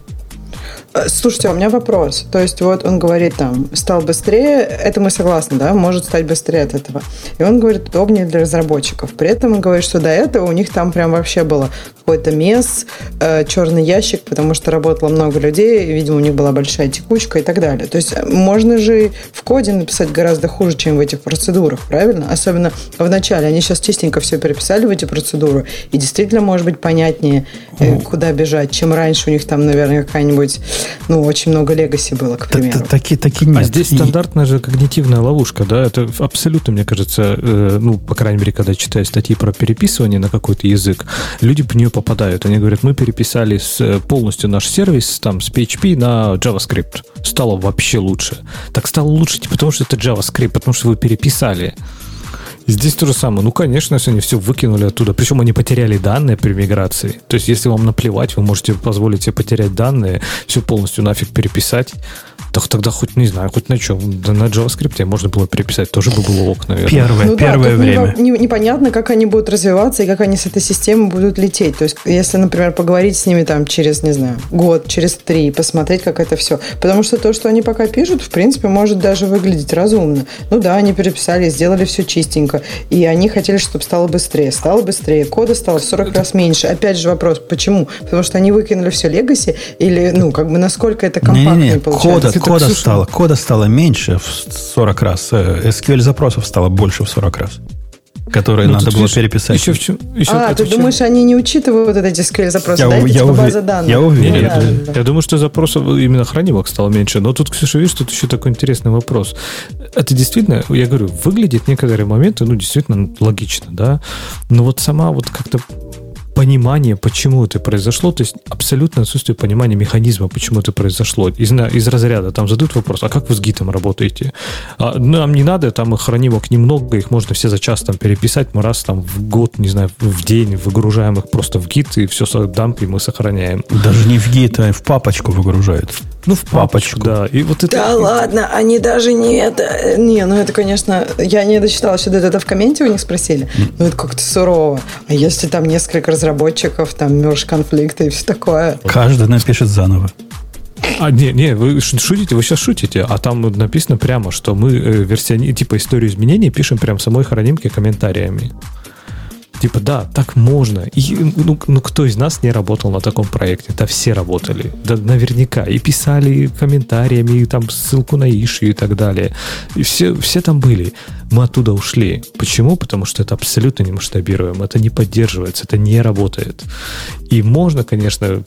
Э, слушайте, у меня вопрос. То есть вот он говорит там, стал быстрее, это мы согласны, да, может стать быстрее от этого. И он говорит, удобнее для разработчиков. При этом он говорит, что до этого у них там прям вообще было какой-то мес, э, черный ящик, потому что работало много людей, видимо, у них была большая текучка и так далее. То есть э, можно же в коде написать гораздо хуже, чем в этих процедурах, правильно? Особенно в начале. Они сейчас чистенько все переписали в эти процедуры, и действительно, может быть, понятнее, э, куда бежать, чем раньше у них там, наверное, какая-нибудь, ну, очень много легаси было, к примеру. Такие, такие нет. А здесь стандартная же когнитивная ловушка, да? Это абсолютно, мне кажется, ну, по крайней мере, когда читаю статьи про переписывание на какой-то язык, люди в нее попадают. Они говорят, мы переписали э, полностью наш сервис там, с PHP на JavaScript. Стало вообще лучше. Так стало лучше не потому, что это JavaScript, потому что вы переписали. Здесь то же самое. Ну, конечно, если они все выкинули оттуда. Причем они потеряли данные при миграции. То есть, если вам наплевать, вы можете позволить себе потерять данные, все полностью нафиг переписать. Так тогда хоть, не знаю, хоть на чем. Да на JavaScript можно было переписать, тоже бы было ок, наверное. Первое, ну, первое да, время. Не, непонятно, как они будут развиваться и как они с этой системой будут лететь. То есть, если, например, поговорить с ними там через, не знаю, год, через три, посмотреть, как это все. Потому что то, что они пока пишут, в принципе, может даже выглядеть разумно. Ну да, они переписали, сделали все чистенько. И они хотели, чтобы стало быстрее. Стало быстрее. Кода стало в 40 раз меньше. Опять же вопрос, почему? Потому что они выкинули все легаси или, ну, как бы насколько это компактнее не, не, получается? Кода, кода, стало, кода стало меньше в 40 раз, э, SQL запросов стало больше в 40 раз которые ну, надо было переписать. Еще в чем, еще а, ты думаешь, они не учитывают вот эти SQL запросы, я, да? Это я типа уви... база данных. Я уверен. Ну, да. Я думаю, что запросов именно хранимок стало меньше. Но тут, Ксюша, видишь, тут еще такой интересный вопрос. Это действительно, я говорю, выглядит некоторые моменты, ну, действительно логично, да? Но вот сама вот как-то понимание, почему это произошло, то есть абсолютно отсутствие понимания механизма, почему это произошло. Из, из разряда там задают вопрос, а как вы с гитом работаете? А, нам не надо, там их хранимок немного, их можно все за час там переписать, мы раз там в год, не знаю, в день выгружаем их просто в гит и все дампим и сохраняем. Даже не в гит, а в папочку выгружают. Ну, в папочку, да. И вот это... Да ладно, они даже не это... Не, ну это, конечно... Я не дочитала, что это в комменте у них спросили. Ну, это как-то сурово. А если там несколько разработчиков, там мерж конфликты и все такое? Каждый напишет заново. А, не, не, вы шутите, вы сейчас шутите, а там написано прямо, что мы э, версиони, типа историю изменений пишем прям самой хранимке комментариями. Типа, да, так можно. И, ну, ну, кто из нас не работал на таком проекте? Да все работали. Да наверняка. И писали комментариями, и там ссылку на Иши и так далее. И все, все там были. Мы оттуда ушли. Почему? Потому что это абсолютно не масштабируем. Это не поддерживается, это не работает. И можно, конечно,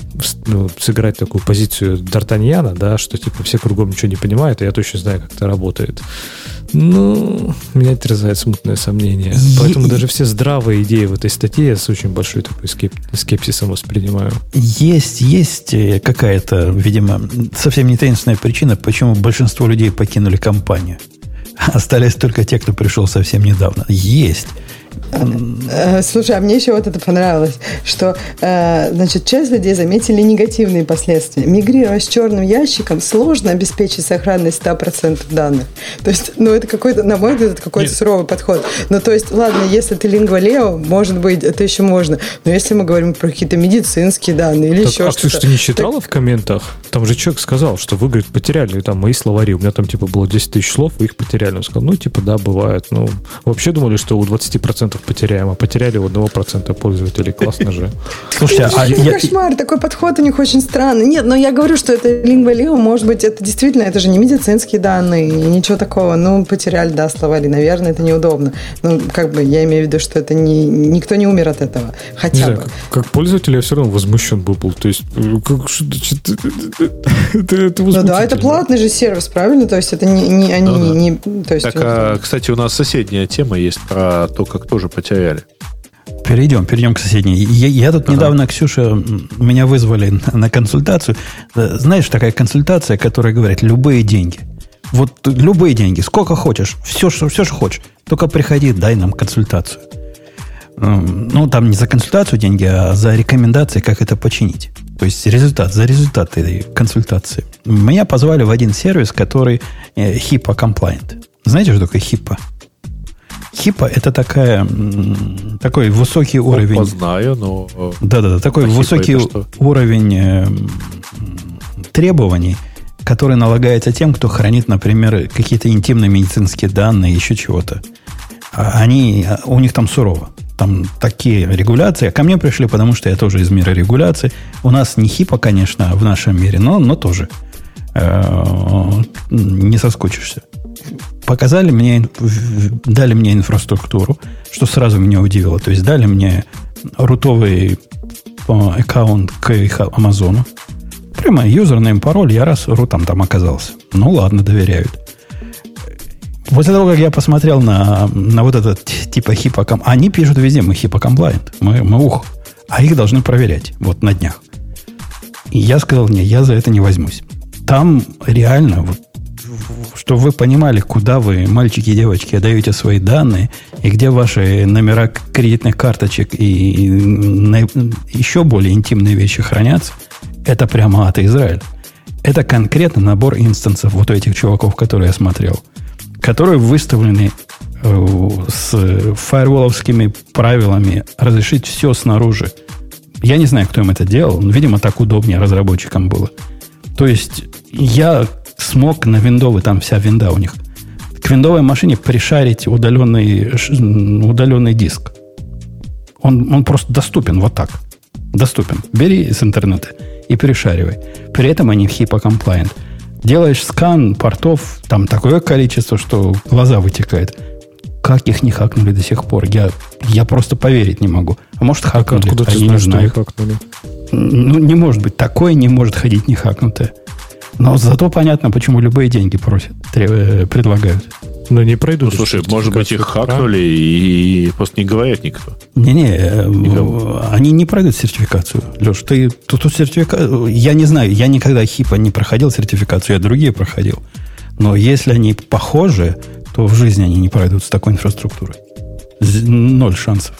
ну, сыграть такую позицию Д'Артаньяна, да, что типа все кругом ничего не понимают, и я точно знаю, как это работает. Ну, меня терзает смутное сомнение. Поэтому даже все здравые идеи в этой статье я с очень большой такой скеп... скепсисом воспринимаю. Есть, есть э, какая-то, видимо, совсем не таинственная причина, почему большинство людей покинули компанию. Остались только те, кто пришел совсем недавно. Есть. Э, слушай, а мне еще вот это понравилось, что, э, значит, часть людей заметили негативные последствия. Мигрируя с черным ящиком, сложно обеспечить сохранность 100% данных. То есть, ну, это какой-то, на мой взгляд, это какой-то Нет. суровый подход. Ну, то есть, ладно, если ты лингвалео, может быть, это еще можно. Но если мы говорим про какие-то медицинские данные или так, еще а что-то... А ты что, не читала так... в комментах? Там же человек сказал, что вы, говорит, потеряли там мои словари. У меня там, типа, было 10 тысяч слов, вы их потеряли. Он сказал, ну, типа, да, бывает. Ну, вообще думали, что у 20% потеряем, а потеряли у 1% пользователей. Классно же. Слушайте, а я... Кошмар, такой подход у них очень странный. Нет, но я говорю, что это лингвалио, может быть, это действительно, это же не медицинские данные, ничего такого. Ну, потеряли, да, словари, наверное, это неудобно. Ну, как бы, я имею в виду, что это не, никто не умер от этого. Хотя не бы. Знаю, как, как пользователь я все равно возмущен был. То есть, э, как, что, это, это Ну да, это платный же сервис, правильно? То есть, это не, не они ну, не, не... То есть, так, вот, а, кстати, у нас соседняя тема есть про то, как тоже потеряли. Перейдем, перейдем к соседней. Я, я тут ага. недавно, Ксюша, меня вызвали на, на консультацию. Э, знаешь, такая консультация, которая говорит, любые деньги. Вот любые деньги, сколько хочешь, все, что, все, что хочешь. Только приходи, дай нам консультацию. Ну, там не за консультацию деньги, а за рекомендации, как это починить. То есть результат, за результат этой консультации. Меня позвали в один сервис, который HIPAA э, compliant. Знаете, что такое HIPAA? HIPAA это такая, такой высокий уровень... Я знаю, но... Да-да-да, такой а высокий уровень э, требований, которые налагаются тем, кто хранит, например, какие-то интимные медицинские данные, еще чего-то. А они, у них там сурово. Там такие регуляции. А ко мне пришли, потому что я тоже из мира регуляции. У нас не хипа, конечно, в нашем мире, но, но тоже. Э, не соскучишься. Показали мне, дали мне инфраструктуру, что сразу меня удивило. То есть дали мне рутовый аккаунт к Амазону. Прямо юзернейм, пароль, я раз рутом там оказался. Ну ладно, доверяют. После того, как я посмотрел на, на вот этот типа хипоком, они пишут везде, мы хипокомплайент, мы, мы ух, а их должны проверять вот на днях. И я сказал, не, я за это не возьмусь. Там реально, вот, чтобы вы понимали, куда вы, мальчики и девочки, отдаете свои данные, и где ваши номера кредитных карточек и, и на, еще более интимные вещи хранятся, это прямо от Израиль. Это конкретно набор инстансов вот этих чуваков, которые я смотрел – которые выставлены э, с фаерволовскими правилами разрешить все снаружи. Я не знаю, кто им это делал, но, видимо, так удобнее разработчикам было. То есть я смог на виндовы, там вся винда у них, к виндовой машине пришарить удаленный, удаленный диск. Он, он просто доступен вот так. Доступен. Бери с интернета и перешаривай. При этом они HIPAA compliant. Делаешь скан портов, там такое количество, что глаза вытекает. Как их не хакнули до сих пор? Я, я просто поверить не могу. А может, хакнули? Откуда ты знаешь, что их хакнули? Ну, не может быть. Такое не может ходить не хакнутое. Но зато понятно, почему любые деньги просят, предлагают. Но не пройдут. Ну, слушай, может быть, их хакнули и просто не говорят никто. Не-не, э, они не пройдут сертификацию. Леш, ты тут, тут сертификацию... Я не знаю, я никогда хипа не проходил сертификацию, я другие проходил. Но если они похожи, то в жизни они не пройдут с такой инфраструктурой. Ноль шансов.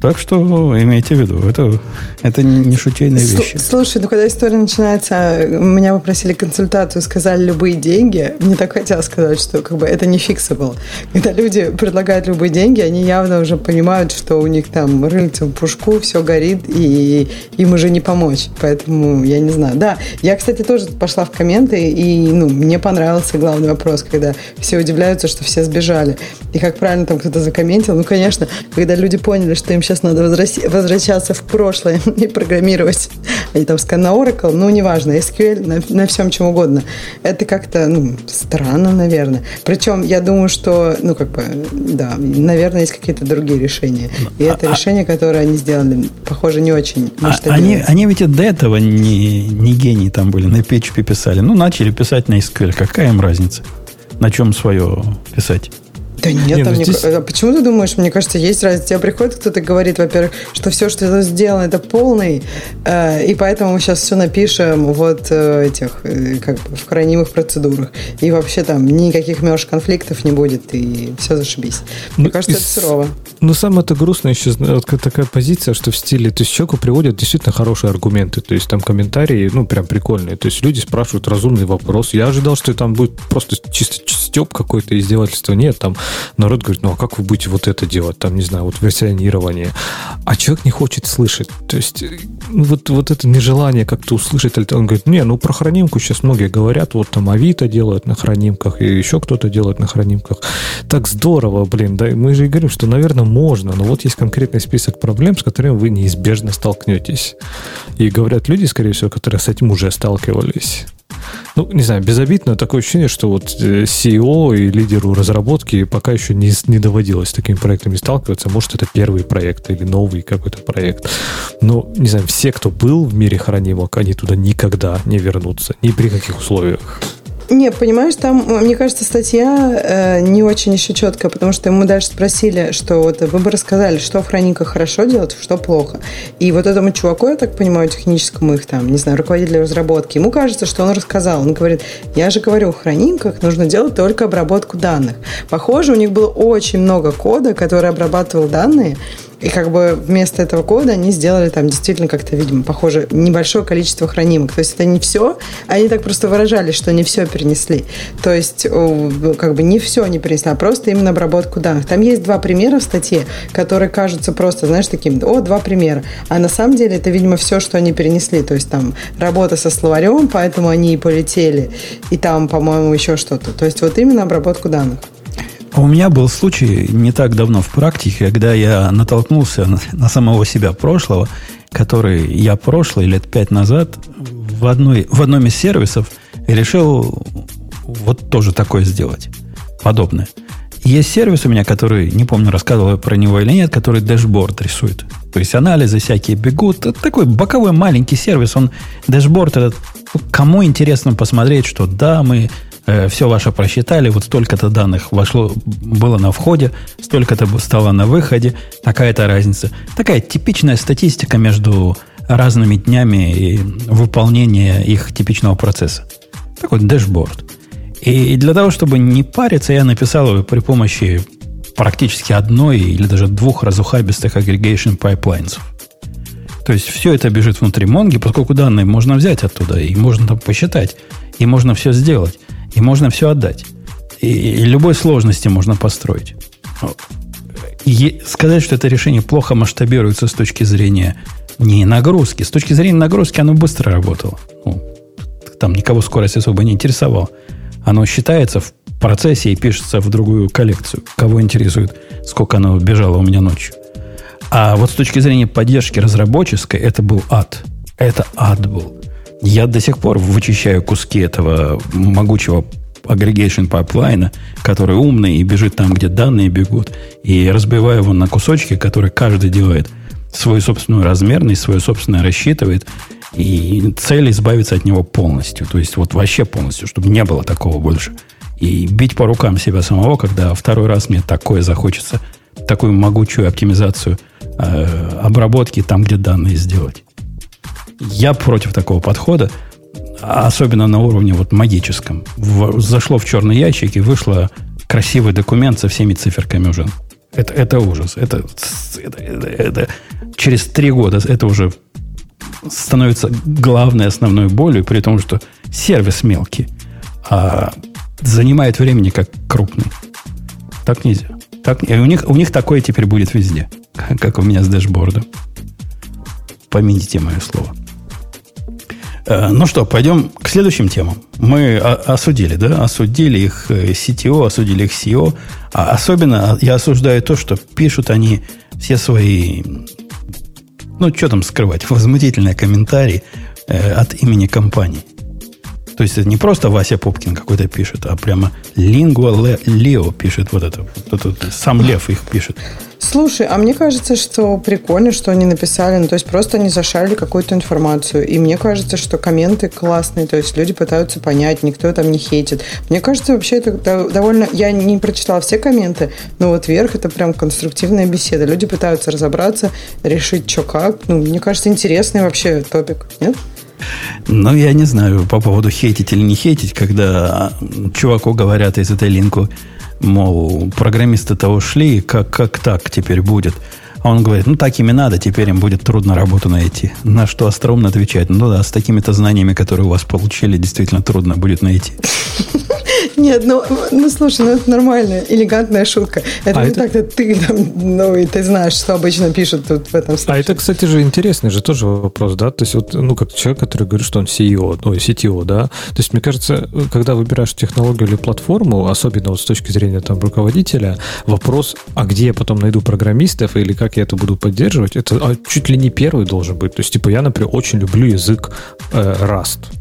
Так что имейте в виду, это, это не шутейные вещи. Слушай, ну когда история начинается, меня попросили консультацию, сказали любые деньги, мне так хотелось сказать, что как бы это не fixable. Когда люди предлагают любые деньги, они явно уже понимают, что у них там рыльца в пушку, все горит, и им уже не помочь. Поэтому я не знаю. Да, я, кстати, тоже пошла в комменты, и ну, мне понравился главный вопрос, когда все удивляются, что все сбежали. И как правильно там кто-то закомментил, ну, конечно, когда люди поняли, что им сейчас надо возвращаться в прошлое и программировать. Они там скан на Oracle, ну, неважно, SQL, на, на всем чем угодно. Это как-то, ну, странно, наверное. Причем я думаю, что, ну, как бы, да, наверное, есть какие-то другие решения. И это а, решение, которое они сделали, похоже, не очень. А, они, они ведь до этого не, не гении там были, на PHP писали. Ну, начали писать на SQL. Какая им разница? На чем свое писать? Да нет, не, там ну, здесь... А почему ты думаешь? Мне кажется, есть разница. Тебе приходит кто-то говорит, во-первых, что все, что это сделано, это полный, э, и поэтому мы сейчас все напишем вот э, этих, э, как бы, в хранимых процедурах. И вообще там никаких меж конфликтов не будет, и все зашибись. Мне ну, кажется, и... это сурово. Ну, самое это грустное еще такая позиция, что в стиле, то есть человеку приводят действительно хорошие аргументы, то есть там комментарии, ну, прям прикольные. То есть люди спрашивают разумный вопрос. Я ожидал, что там будет просто чисто степ какое-то издевательство. Нет, там народ говорит, ну а как вы будете вот это делать, там, не знаю, вот версионирование. А человек не хочет слышать. То есть ну, вот, вот это нежелание как-то услышать. Он говорит, не, ну про хранимку сейчас многие говорят, вот там Авито делают на хранимках, и еще кто-то делает на хранимках. Так здорово, блин, да, мы же и говорим, что, наверное, можно, но вот есть конкретный список проблем, с которыми вы неизбежно столкнетесь. И говорят люди, скорее всего, которые с этим уже сталкивались. Ну, не знаю, безобидно такое ощущение, что вот э, CEO и лидеру разработки пока еще не, не доводилось с такими проектами сталкиваться. Может, это первый проект или новый какой-то проект. Но, не знаю, все, кто был в мире хранимок, они туда никогда не вернутся. Ни при каких условиях. Не, понимаешь, там, мне кажется, статья э, не очень еще четкая, потому что мы дальше спросили, что вот вы бы рассказали, что в хрониках хорошо делать, что плохо. И вот этому чуваку, я так понимаю, техническому их там, не знаю, руководителю разработки, ему кажется, что он рассказал. Он говорит, я же говорю, в хрониках нужно делать только обработку данных. Похоже, у них было очень много кода, который обрабатывал данные, И как бы вместо этого кода они сделали там действительно как-то, видимо, похоже, небольшое количество хранимок. То есть это не все, они так просто выражались, что не все перенесли. То есть как бы не все они перенесли, а просто именно обработку данных. Там есть два примера в статье, которые кажутся просто, знаешь, таким, о, два примера. А на самом деле это, видимо, все, что они перенесли. То есть там работа со словарем, поэтому они и полетели. И там, по-моему, еще что-то. То есть вот именно обработку данных. У меня был случай не так давно в практике, когда я натолкнулся на, на самого себя прошлого, который я прошлый лет пять назад в, одной, в одном из сервисов решил вот тоже такое сделать. Подобное. Есть сервис у меня, который, не помню, рассказывал я про него или нет, который дэшборд рисует. То есть анализы всякие бегут. Это такой боковой маленький сервис. Он dashboard этот, кому интересно посмотреть, что да, мы все ваше просчитали, вот столько-то данных вошло, было на входе, столько-то стало на выходе, такая-то разница. Такая типичная статистика между разными днями и выполнения их типичного процесса. Такой dashboard. И для того, чтобы не париться, я написал его при помощи практически одной или даже двух разухабистых aggregation pipelines. То есть все это бежит внутри Монги, поскольку данные можно взять оттуда, и можно там посчитать, и можно все сделать, и можно все отдать. И, и любой сложности можно построить. И сказать, что это решение плохо масштабируется с точки зрения не нагрузки. С точки зрения нагрузки оно быстро работало. Ну, там никого скорость особо не интересовала. Оно считается в процессе и пишется в другую коллекцию. Кого интересует, сколько оно бежало у меня ночью. А вот с точки зрения поддержки разработческой, это был ад. Это ад был. Я до сих пор вычищаю куски этого могучего aggregation pipeline а, который умный и бежит там, где данные бегут, и разбиваю его на кусочки, которые каждый делает свою собственную размерность, свою собственное рассчитывает, и цель избавиться от него полностью. То есть вот вообще полностью, чтобы не было такого больше. И бить по рукам себя самого, когда второй раз мне такое захочется, такую могучую оптимизацию э, обработки там, где данные сделать. Я против такого подхода, особенно на уровне вот магическом. В, зашло в черный ящик и вышло красивый документ со всеми циферками уже. Это, это ужас. Это, это, это, это через три года это уже становится главной основной болью, при том, что сервис мелкий, а занимает времени как крупный. Так нельзя. Так, и у, них, у них такое теперь будет везде, как у меня с дэшбордом. Помяните мое слово. Э, ну что, пойдем к следующим темам. Мы осудили, да, осудили их CTO, э, осудили их SEO. А особенно я осуждаю то, что пишут они все свои ну, что там скрывать, возмутительные комментарии э, от имени компании. То есть это не просто Вася Попкин какой-то пишет, а прямо Lingua Leo пишет вот это. Вот это сам Лев их пишет. Слушай, а мне кажется, что прикольно, что они написали, ну, то есть просто они зашарили какую-то информацию, и мне кажется, что комменты классные, то есть люди пытаются понять, никто там не хейтит. Мне кажется, вообще это довольно... Я не прочитала все комменты, но вот вверх это прям конструктивная беседа. Люди пытаются разобраться, решить, что как. Ну, мне кажется, интересный вообще топик, нет? Ну, я не знаю по поводу хейтить или не хейтить, когда чуваку говорят из этой линку, мол, программисты-то ушли, как, как так теперь будет? А он говорит, ну так им и надо, теперь им будет трудно работу найти. На что остроумно отвечает, ну да, с такими-то знаниями, которые у вас получили, действительно трудно будет найти. Нет, ну, ну слушай, ну это нормальная, элегантная шутка. Это а не это... так, что ты там, ну и ты знаешь, что обычно пишут тут в этом случае. А это, кстати же, интересный же тоже вопрос, да? То есть вот, ну, как человек, который говорит, что он CEO, ну, CTO, да? То есть, мне кажется, когда выбираешь технологию или платформу, особенно вот с точки зрения там руководителя, вопрос, а где я потом найду программистов или как я это буду поддерживать, это а, чуть ли не первый должен быть. То есть, типа, я, например, очень люблю язык э, Rust.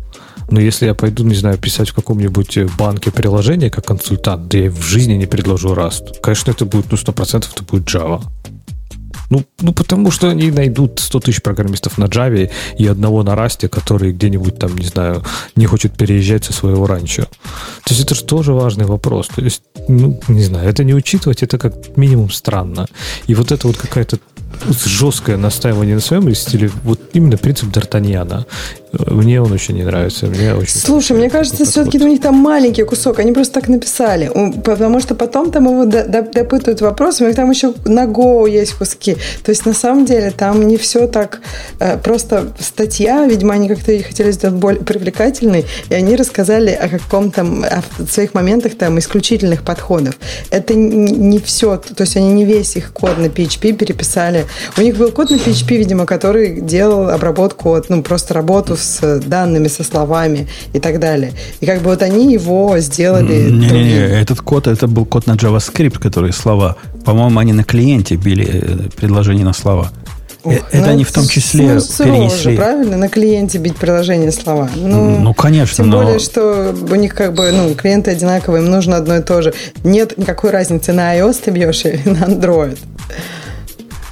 Но если я пойду, не знаю, писать в каком-нибудь э, банке приложение как консультант, да я в жизни не предложу Rust. Конечно, это будет, ну, 100% это будет Java. Ну, ну, потому что они найдут 100 тысяч программистов на Java и одного на Rust, который где-нибудь там, не знаю, не хочет переезжать со своего ранчо. То есть это же тоже важный вопрос. То есть, ну, не знаю, это не учитывать, это как минимум странно. И вот это вот какая-то жесткое настаивание на своем стиле, вот именно принцип Д'Артаньяна. Мне он очень не нравится. Мне очень Слушай, мне кажется, все-таки у них там маленький кусок. Они просто так написали. Потому что потом там его допытывают вопросами. У них там еще на Go есть куски. То есть, на самом деле, там не все так э, просто статья. Видимо, они как-то хотели сделать более привлекательной. И они рассказали о каком-то о своих моментах там исключительных подходов. Это не все. То есть, они не весь их код на PHP переписали. У них был код на PHP, видимо, который делал обработку, ну, просто работу с данными, со словами и так далее. И как бы вот они его сделали... Не-не-не, этот код, это был код на JavaScript, который слова... По-моему, они на клиенте били э, предложение на слова. Ух, э, это ну, они в том числе ну, перенесли. Же, правильно, на клиенте бить приложение слова. Ну, ну конечно. Тем но... более, что у них как бы ну, клиенты одинаковые, им нужно одно и то же. Нет никакой разницы, на iOS ты бьешь или на Android.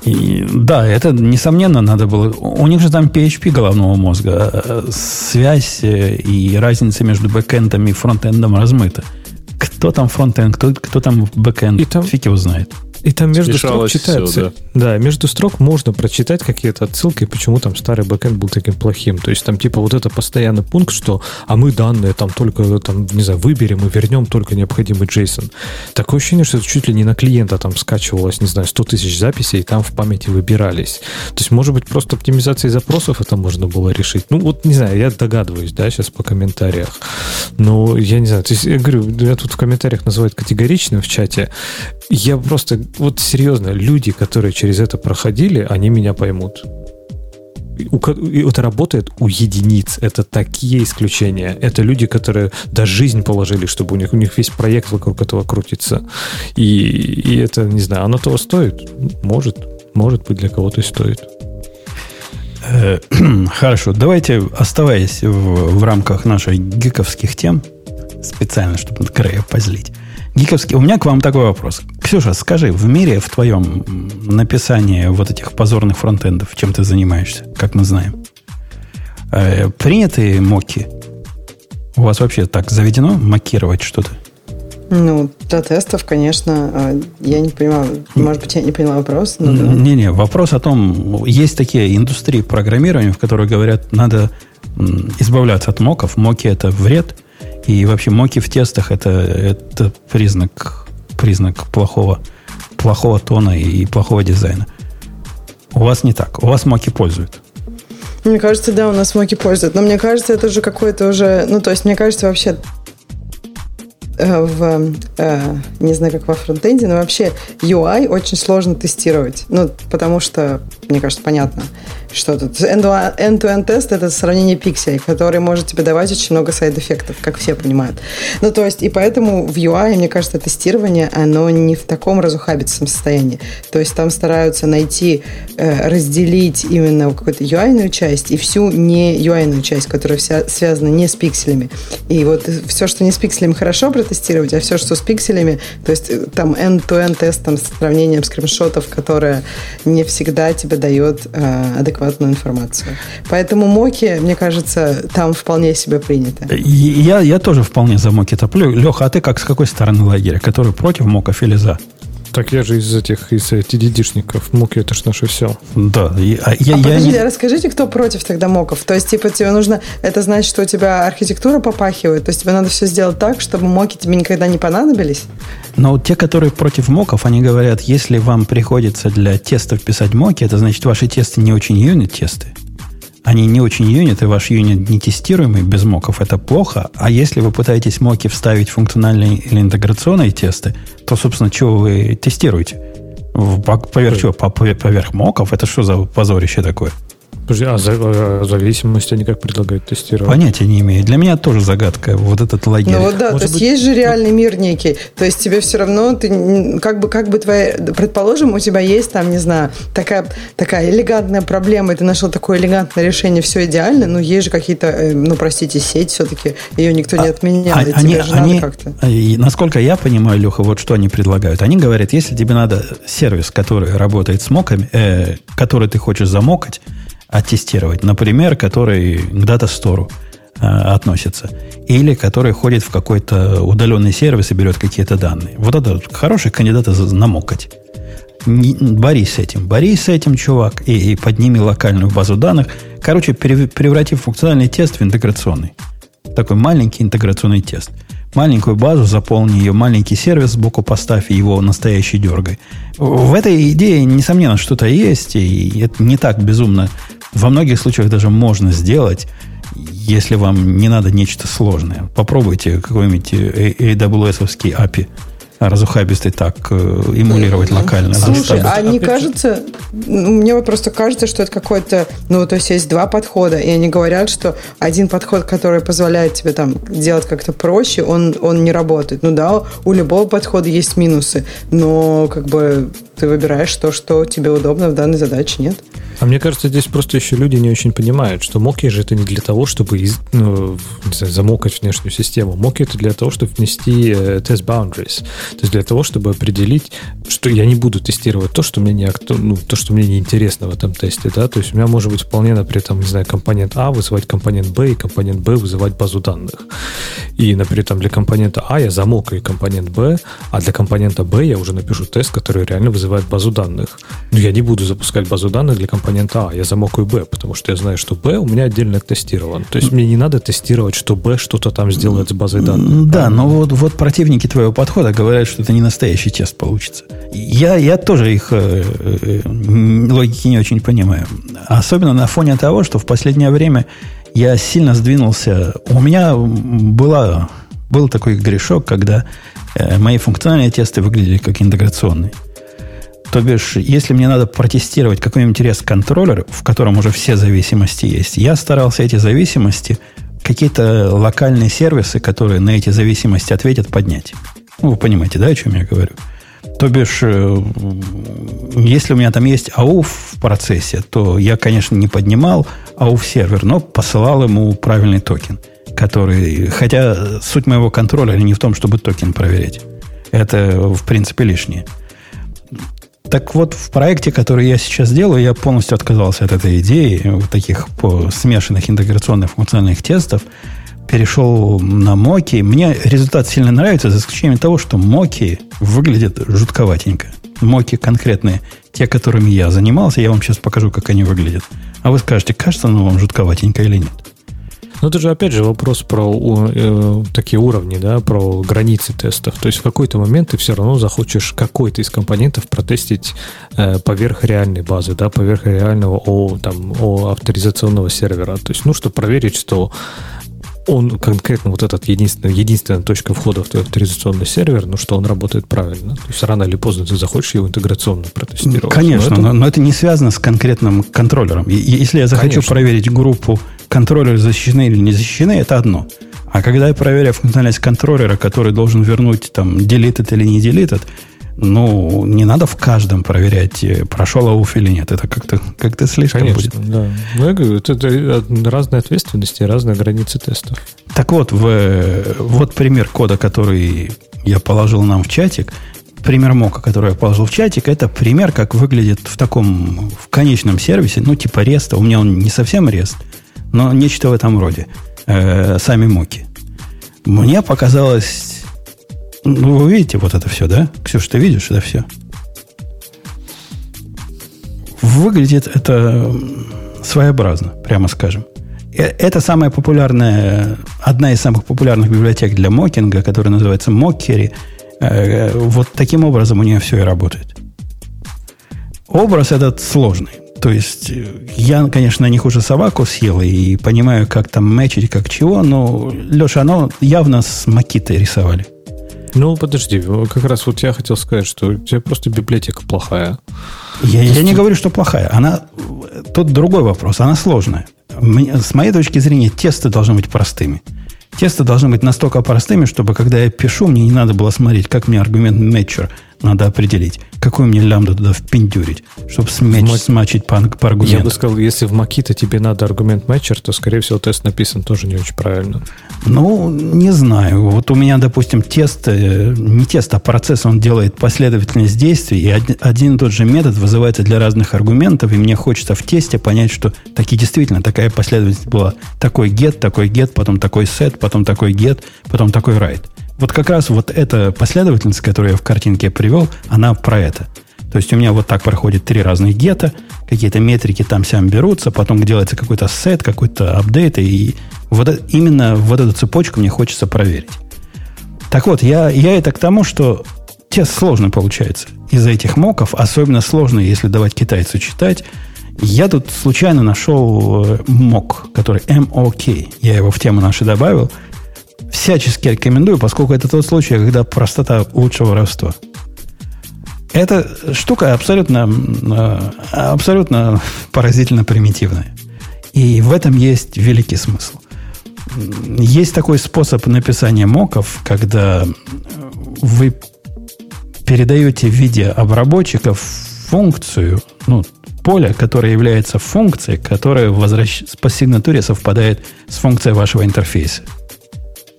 И, да, это, несомненно, надо было... У них же там PHP головного мозга. Связь э, и разница между бэкэндом и фронтендом размыта. Кто там фронтенд, кто, кто там бэкэнд, и там... фиг его знает. И там между строк читается. Все, да. да, между строк можно прочитать какие-то отсылки, почему там старый бэкэнд был таким плохим. То есть там типа вот это постоянный пункт, что а мы данные там только, там, не знаю, выберем и вернем только необходимый JSON. Такое ощущение, что это чуть ли не на клиента там скачивалось, не знаю, 100 тысяч записей, и там в памяти выбирались. То есть, может быть, просто оптимизацией запросов это можно было решить. Ну, вот, не знаю, я догадываюсь, да, сейчас по комментариях. Но я не знаю, то есть, я говорю, я тут в комментариях называют категоричным в чате. Я просто, вот серьезно, люди, которые через это проходили, они меня поймут. Это работает у единиц. Это такие исключения. Это люди, которые даже жизнь положили, чтобы у них, у них весь проект вокруг этого крутится. И, и это, не знаю, оно того стоит? Может. Может быть, для кого-то и стоит. Э, хорошо, давайте, оставаясь в, в рамках наших гиковских тем, специально, чтобы Грея позлить, Гиковский, у меня к вам такой вопрос. Ксюша, скажи, в мире в твоем написании вот этих позорных фронтендов, чем ты занимаешься, как мы знаем, э, приняты моки? У вас вообще так заведено макировать что-то? Ну, для тестов, конечно, а, я не понимаю, может быть, я не поняла вопрос. Но. Не-не, вопрос о том, есть такие индустрии программирования, в которых говорят, надо избавляться от моков. Моки – это вред – и вообще моки в тестах это, это признак, признак плохого, плохого тона и плохого дизайна. У вас не так. У вас моки пользуют. Мне кажется, да, у нас моки пользуют. Но мне кажется, это же какой-то уже... Ну, то есть, мне кажется, вообще Э, в, э, не знаю, как во фронтенде, но вообще UI очень сложно тестировать. Ну, потому что, мне кажется, понятно, что тут. End-to-end тест – это сравнение пикселей, который может тебе давать очень много сайд-эффектов, как все понимают. Ну, то есть, и поэтому в UI, мне кажется, тестирование, оно не в таком разухабицем состоянии. То есть, там стараются найти, э, разделить именно какую-то UI-ную часть и всю не UI-ную часть, которая вся связана не с пикселями. И вот все, что не с пикселями, хорошо протестировать, а все, что с пикселями, то есть э, там end-to-end тест там, с сравнением скриншотов, которое не всегда тебе дает э, адекватную информацию. Поэтому моки, мне кажется, там вполне себе принято. Я, я тоже вполне за моки топлю. Леха, а ты как с какой стороны лагеря? Который против моков или за? Так я же из этих, из TDD-шников. Муки это ж наше все. Да. Я, а я, а подождите, не... расскажите, кто против тогда моков? То есть, типа, тебе нужно... Это значит, что у тебя архитектура попахивает? То есть, тебе надо все сделать так, чтобы моки тебе никогда не понадобились? Но те, которые против моков, они говорят, если вам приходится для тестов писать моки, это значит, ваши тесты не очень юнит-тесты они не очень юнит, и ваш юнит не тестируемый без моков, это плохо. А если вы пытаетесь моки вставить функциональные или интеграционные тесты, то, собственно, чего вы тестируете? Поверх чего? Поверх моков? Это что за позорище такое? Подожди, а, за, а зависимость они как предлагают тестировать? Понятия не имею. Для меня тоже загадка вот этот лагерь. Ну вот да, Может то есть быть... есть же реальный мир некий. То есть тебе все равно, ты как бы, как бы твоя... Предположим, у тебя есть там, не знаю, такая, такая элегантная проблема, и ты нашел такое элегантное решение, все идеально, но есть же какие-то, э, ну, простите, сеть все-таки, ее никто не а, отменял. А, и они, же они, как-то... И, насколько я понимаю, Леха, вот что они предлагают. Они говорят, если тебе надо сервис, который работает с моками, э, который ты хочешь замокать, оттестировать. Например, который к дата-стору э, относится. Или который ходит в какой-то удаленный сервис и берет какие-то данные. Вот это хороший кандидат намокать. не, борись с этим. Борись с этим, чувак, и, и подними локальную базу данных. Короче, превратив функциональный тест в интеграционный. Такой маленький интеграционный тест. Маленькую базу, заполни ее, маленький сервис сбоку поставь, его настоящий дергай. В этой идее, несомненно, что-то есть, и это не так безумно. Во многих случаях даже можно сделать, если вам не надо нечто сложное. Попробуйте какой-нибудь AWS API разухабистый так э, эмулировать локально. Слушай, а не кажется, ну, мне вот просто кажется, что это какой-то, ну, то есть есть два подхода, и они говорят, что один подход, который позволяет тебе там делать как-то проще, он, он не работает. Ну да, у любого подхода есть минусы, но как бы ты выбираешь то, что тебе удобно в данной задаче, нет? А мне кажется, здесь просто еще люди не очень понимают, что моки же это не для того, чтобы из, ну, знаю, замокать внешнюю систему. Моки это для того, чтобы внести э, тест boundaries. То есть для того, чтобы определить, что я не буду тестировать то, что мне не, ну, то, что мне не интересно в этом тесте. Да? То есть у меня может быть вполне, например, там, не знаю, компонент А вызывать компонент Б и компонент Б вызывать базу данных. И, например, там для компонента А я замокаю компонент Б, а для компонента Б я уже напишу тест, который реально вызывает базу данных. Но я не буду запускать базу данных для компонента компонента А, я замокаю Б, потому что я знаю, что Б у меня отдельно тестирован. То есть мне не надо тестировать, что Б что-то там сделает с базой данных. Да, но вот, вот противники твоего подхода говорят, что это не настоящий тест получится. Я, я тоже их э, э, логики не очень понимаю. Особенно на фоне того, что в последнее время я сильно сдвинулся. У меня была, был такой грешок, когда э, мои функциональные тесты выглядели как интеграционные. То бишь, если мне надо протестировать какой-нибудь REST-контроллер, в котором уже все зависимости есть, я старался эти зависимости, какие-то локальные сервисы, которые на эти зависимости ответят, поднять. Ну, вы понимаете, да, о чем я говорю? То бишь, э, если у меня там есть AUF в процессе, то я, конечно, не поднимал auth сервер, но посылал ему правильный токен, который... Хотя суть моего контроля не в том, чтобы токен проверять. Это, в принципе, лишнее. Так вот, в проекте, который я сейчас делаю, я полностью отказался от этой идеи, вот таких смешанных интеграционных функциональных тестов, перешел на моки. Мне результат сильно нравится, за исключением того, что моки выглядят жутковатенько. Моки конкретные, те, которыми я занимался, я вам сейчас покажу, как они выглядят. А вы скажете, кажется оно вам жутковатенько или нет? Ну, это же, опять же, вопрос про э, такие уровни, да, про границы тестов. То есть в какой-то момент ты все равно захочешь какой-то из компонентов протестить э, поверх реальной базы, да, поверх реального о, там, о авторизационного сервера. То есть, ну, чтобы проверить, что он конкретно вот этот единственная, единственная точка входа в твой авторизационный сервер, ну что он работает правильно. То есть рано или поздно ты захочешь его интеграционно протестировать. Конечно, но это, но, но это не связано с конкретным контроллером. И, если я захочу Конечно. проверить группу контроллеры защищены или не защищены, это одно. А когда я проверяю функциональность контроллера, который должен вернуть там deleted или не deleted, ну, не надо в каждом проверять, э, прошел ауф или нет. Это как-то как слишком Конечно, будет. да. Ну, я говорю, это, это разные ответственности, разные границы тестов. Так вот, в, вот пример кода, который я положил нам в чатик. Пример мока, который я положил в чатик, это пример, как выглядит в таком, в конечном сервисе, ну, типа реста. У меня он не совсем рест, но нечто в этом роде. Э, сами моки. Мне показалось ну, вы видите вот это все, да? Ксюша, ты видишь это все? Выглядит это своеобразно, прямо скажем. Э, это самая популярная, одна из самых популярных библиотек для мокинга, которая называется Mockery. Э, вот таким образом у нее все и работает. Образ этот сложный. То есть я, конечно, не хуже собаку съел и понимаю, как там мэчить, как чего, но, Леша, оно явно с макитой рисовали. Ну, подожди, как раз вот я хотел сказать, что у тебя просто библиотека плохая. Я, я не говорю, что плохая. Она, тут другой вопрос. Она сложная. С моей точки зрения, тесты должны быть простыми. Тесты должны быть настолько простыми, чтобы когда я пишу, мне не надо было смотреть, как мне аргумент matcher надо определить, какую мне лямбду туда впендюрить, чтобы смеч, мак... смачить по, по аргументу. Я бы сказал, если в Макита тебе надо аргумент матчер, то, скорее всего, тест написан тоже не очень правильно. Ну, не знаю. Вот у меня, допустим, тест, э, не тест, а процесс, он делает последовательность действий, и один, один и тот же метод вызывается для разных аргументов, и мне хочется в тесте понять, что таки действительно такая последовательность была. Такой get, такой get, потом такой set, потом такой get, потом такой write. Вот как раз вот эта последовательность, которую я в картинке привел, она про это. То есть у меня вот так проходит три разных гета, какие-то метрики там сям берутся, потом делается какой-то сет, какой-то апдейт, и вот именно вот эту цепочку мне хочется проверить. Так вот, я, я это к тому, что тест сложно получается из-за этих моков, особенно сложно, если давать китайцу читать. Я тут случайно нашел э, мок, который MOK. Я его в тему нашу добавил. Всячески рекомендую, поскольку это тот случай, когда простота лучше воровства. Эта штука абсолютно, э, абсолютно поразительно примитивная. И в этом есть великий смысл. Есть такой способ написания моков, когда вы передаете в виде обработчиков функцию, ну, поле, которое является функцией, которая возвращ... по сигнатуре совпадает с функцией вашего интерфейса.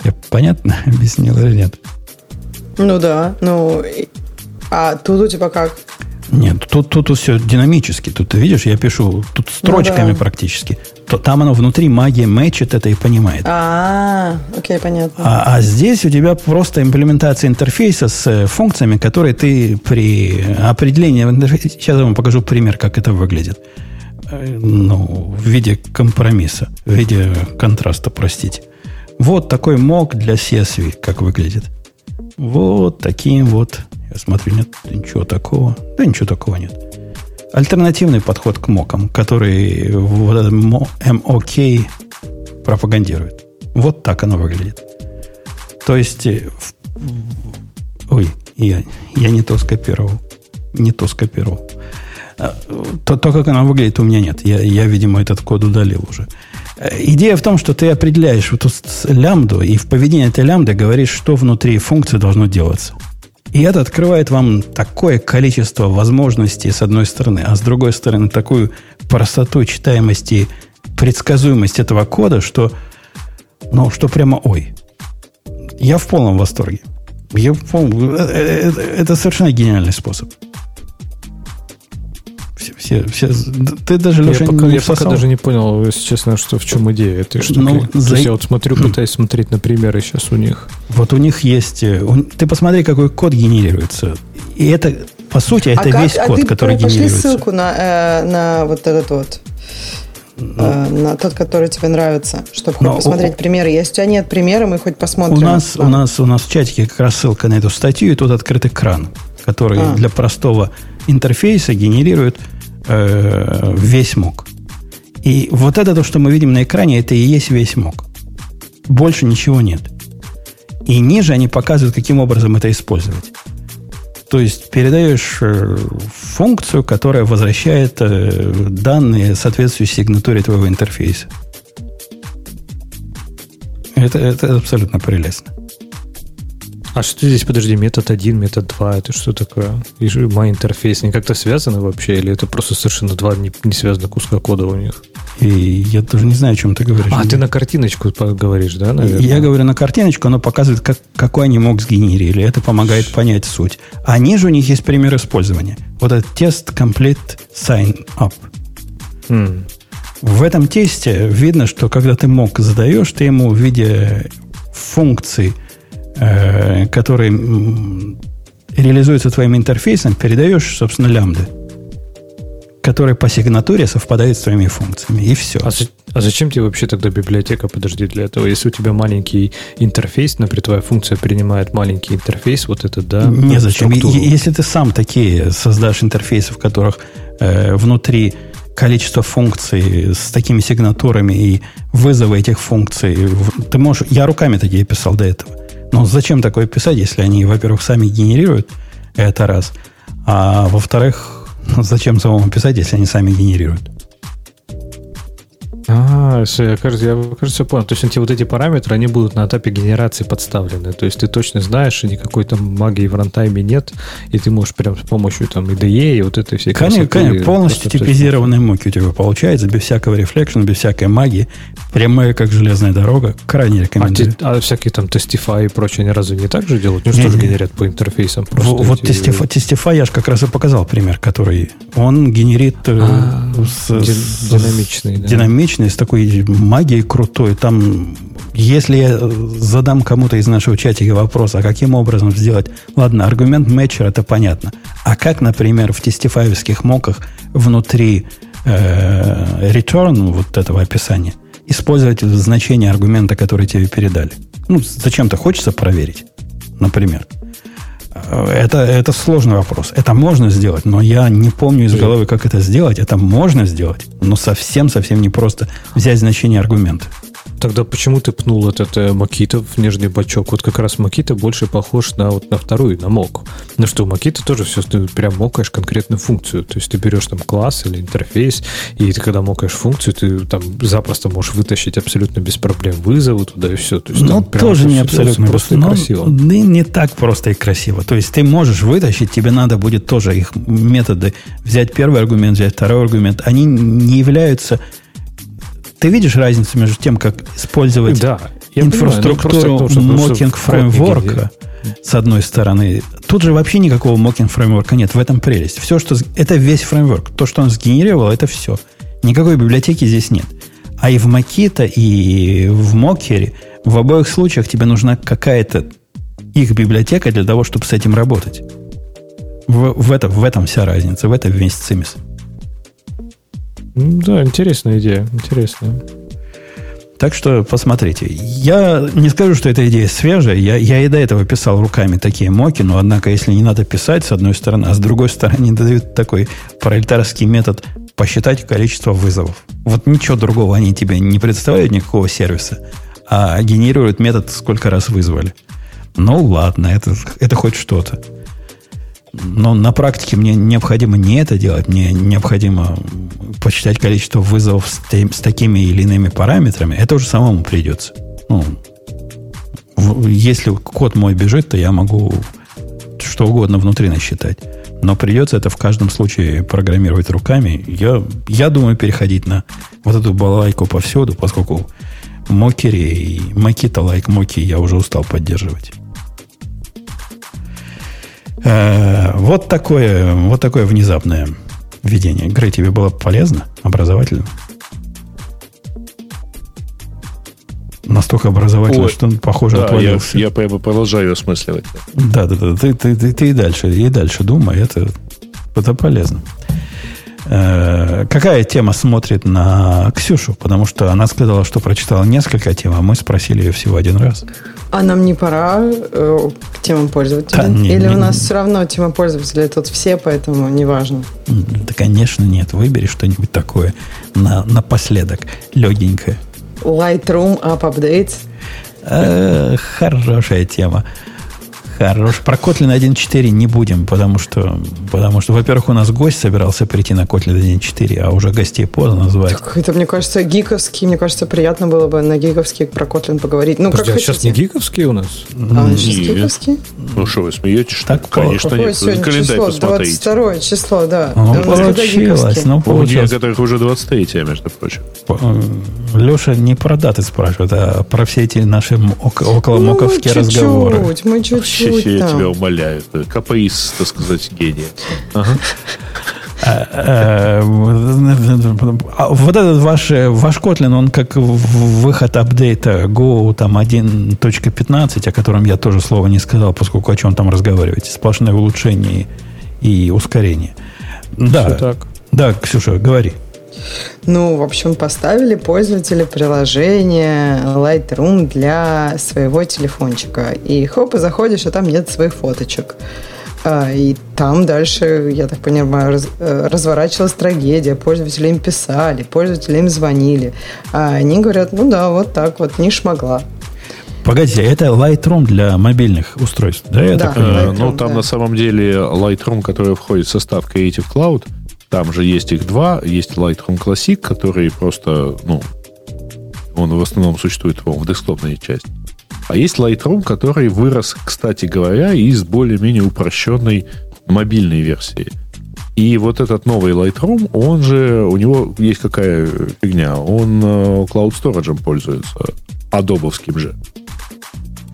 Я понятно объяснил или нет? Ну да, ну а тут у тебя как? Нет, тут, тут, тут все динамически. Тут, ты видишь, я пишу тут строчками ну, да. практически. То, там оно внутри магия мэчит это и понимает. А, окей, понятно. А, а здесь у тебя просто имплементация интерфейса с э, функциями, которые ты при определении в интерфейсе... Сейчас я вам покажу пример, как это выглядит. Э, ну, в виде компромисса, в виде контраста, простите. Вот такой мог для CSV, как выглядит. Вот таким вот я смотрю, нет ничего такого. Да ничего такого нет. Альтернативный подход к мокам, который вот MOK пропагандирует. Вот так оно выглядит. То есть, э, в... ой, я, я не то скопировал. Не то скопировал. А, то, то, как оно выглядит, у меня нет. Я, я, видимо, этот код удалил уже. Э, идея в том, что ты определяешь вот эту лямбду, и в поведении этой лямбды говоришь, что внутри функции должно делаться. И это открывает вам такое количество возможностей с одной стороны, а с другой стороны такую простоту читаемости, предсказуемость этого кода, что, ну, что прямо ой. Я в полном восторге. Я это, это, это совершенно гениальный способ все, все, ты даже, Леша, я, пока, не я пока даже не понял, если честно, что в чем идея этой штуки. Ну, за... я вот смотрю, пытаюсь смотреть на примеры сейчас у них. Вот у них есть... Э, ты посмотри, какой код генерируется. И это, по сути, это а весь как, код, а который пошли генерируется. ссылку на, э, на вот этот вот ну, э, на тот, который тебе нравится, чтобы хоть посмотреть о, примеры. Если у тебя нет примера, мы хоть посмотрим. У нас, у нас, у нас в чатике как раз ссылка на эту статью, и тут открыт экран, который а. для простого интерфейса генерирует э, весь мог. И вот это то, что мы видим на экране, это и есть весь мог. Больше ничего нет. И ниже они показывают, каким образом это использовать. То есть передаешь э, функцию, которая возвращает э, данные соответствующей сигнатуре твоего интерфейса. Это, это абсолютно прелестно. А что здесь, подожди, метод 1, метод 2, это что такое? И мой интерфейс, они как-то связаны вообще, или это просто совершенно два не, не связанных куска кода у них? И я даже не знаю, о чем ты говоришь. А, ты на картиночку говоришь, да, наверное? Я говорю на картиночку, она показывает, как, какой они мог сгенерили. Это помогает понять суть. А ниже у них есть пример использования. Вот этот тест Complete Sign Up. Hmm. В этом тесте видно, что когда ты мог задаешь, ты ему в виде функции – э, который реализуется твоим интерфейсом, передаешь, собственно, лямбды, которые по сигнатуре совпадают с твоими функциями. И все. А, а зачем тебе вообще тогда библиотека, подожди, для этого? Если у тебя маленький интерфейс, например, твоя функция принимает маленький интерфейс, вот это, да? Не зачем. Если ты сам такие создашь интерфейсы, в которых э, внутри количество функций с такими сигнатурами и вызовы этих функций, ты можешь... Я руками такие писал до этого. Но зачем такое писать, если они, во-первых, сами генерируют, это раз. А во-вторых, зачем самому писать, если они сами генерируют? А, я, кажется, я, кажется, понял. То есть эти вот эти параметры, они будут на этапе генерации подставлены. То есть ты точно знаешь, что никакой там магии в рантайме нет, и ты можешь прям с помощью там IDE и вот этой всей Конечно, конечно полностью типизированные муки у тебя получается, без всякого рефлекшена, без всякой магии. Прямая, как железная дорога. Крайне рекомендую. А, а всякие там Testify и прочее, они разве не так же делают? Ну, что же генерят по интерфейсам? Просто вот эти... Testify, Testify я же как раз и показал пример, который он генерит э, а, с, динамичный, да. динамичный необычное, с такой магией крутой. Там, если я задам кому-то из нашего чатика вопрос, а каким образом сделать... Ладно, аргумент матчер, это понятно. А как, например, в тестифаевских моках внутри э, return вот этого описания использовать значение аргумента, который тебе передали? Ну, зачем-то хочется проверить, например. Это, это сложный вопрос. Это можно сделать, но я не помню из головы, как это сделать. Это можно сделать, но совсем-совсем не просто взять значение аргумента. Тогда почему ты пнул этот э, Макита в нижний бачок? Вот как раз Макита больше похож на, вот, на вторую, на мок. Ну что, Макита тоже все, ты прям мокаешь конкретную функцию. То есть ты берешь там класс или интерфейс, и ты когда мокаешь функцию, ты там запросто можешь вытащить абсолютно без проблем вызовы туда и все. То есть, ну, тоже не абсолютно просто и красиво. Да не так просто и красиво. То есть ты можешь вытащить, тебе надо будет тоже их методы взять первый аргумент, взять второй аргумент. Они не являются ты видишь разницу между тем, как использовать да, инфраструктуру мокинг фреймворка с одной стороны. Тут же вообще никакого мокинг фреймворка нет. В этом прелесть. Все, что... Это весь фреймворк. То, что он сгенерировал, это все. Никакой библиотеки здесь нет. А и в Макита, и в Мокере в обоих случаях тебе нужна какая-то их библиотека для того, чтобы с этим работать. В, в, это, в этом вся разница, в этом весь цимис. Да, интересная идея, интересная. Так что посмотрите. Я не скажу, что эта идея свежая. Я, я и до этого писал руками такие моки, но однако, если не надо писать, с одной стороны, а с другой стороны, дают такой пролетарский метод посчитать количество вызовов. Вот ничего другого они тебе не представляют, никакого сервиса, а генерируют метод, сколько раз вызвали. Ну, ладно, это, это хоть что-то. Но на практике мне необходимо не это делать, мне необходимо посчитать количество вызовов с, тем, с такими или иными параметрами. Это уже самому придется. Ну, если код мой бежит, то я могу что угодно внутри насчитать. Но придется это в каждом случае программировать руками. Я, я думаю переходить на вот эту балалайку повсюду, поскольку мокери и макита лайк моки я уже устал поддерживать. Э, вот такое, вот такое внезапное введение. Грей, тебе было полезно, образовательно? Настолько образовательно, Ой, что он, похоже, да, отвалился. Я, я прямо продолжаю осмысливать. Да, да, да. Ты, ты, ты, ты и дальше, и дальше думай. Это, это полезно. Э, какая тема смотрит на Ксюшу? Потому что она сказала, что прочитала несколько тем, а мы спросили ее всего один раз. А нам не пора э, к темам пользователя? Да, не, Или не, у нас не. все равно тема пользователя тут все, поэтому неважно? Да, конечно, нет. Выбери что-нибудь такое на, напоследок, легенькое. Lightroom App Updates. Э, хорошая тема. Хорош. Про Kotlin 1.4 не будем, потому что, потому что, во-первых, у нас гость собирался прийти на Kotlin 1.4, а уже гостей поздно звать. Так, это, мне кажется, гиковский. Мне кажется, приятно было бы на гиковский про Kotlin поговорить. Ну, Подожди, как а сейчас не гиковский у нас? А, сейчас гиковский? Ну, что вы смеетесь? Так, конечно, нет. Календарь число? посмотрите. 22 число, да. Ну, да, получилось. Ну, получилось. У которых уже 23 между прочим. Леша не про даты спрашивает, а про все эти наши около моковские ну, разговоры. Мы чуть-чуть я там. тебя умоляю. КПИС, так сказать, гения. Ага. А, а, вот этот ваш, ваш Kotlin, он как выход апдейта Go там 1.15, о котором я тоже слова не сказал, поскольку о чем там разговариваете. Сплошное улучшение и ускорение. Да, так. да, Ксюша, говори. Ну, в общем, поставили пользователи приложение Lightroom для своего телефончика. И хоп, и заходишь, а там нет своих фоточек. А, и там дальше, я так понимаю, раз, э, разворачивалась трагедия. Пользователи им писали, пользователи им звонили. А они говорят, ну да, вот так вот, не шмогла. Погодите, это Lightroom для мобильных устройств, да? да так, Lightroom, ну, там да. на самом деле Lightroom, который входит в состав Creative Cloud, там же есть их два. Есть Lightroom Classic, который просто, ну, он в основном существует в десктопной части. А есть Lightroom, который вырос, кстати говоря, из более-менее упрощенной мобильной версии. И вот этот новый Lightroom, он же, у него есть какая фигня, он э, Cloud Storage пользуется, адобовским же.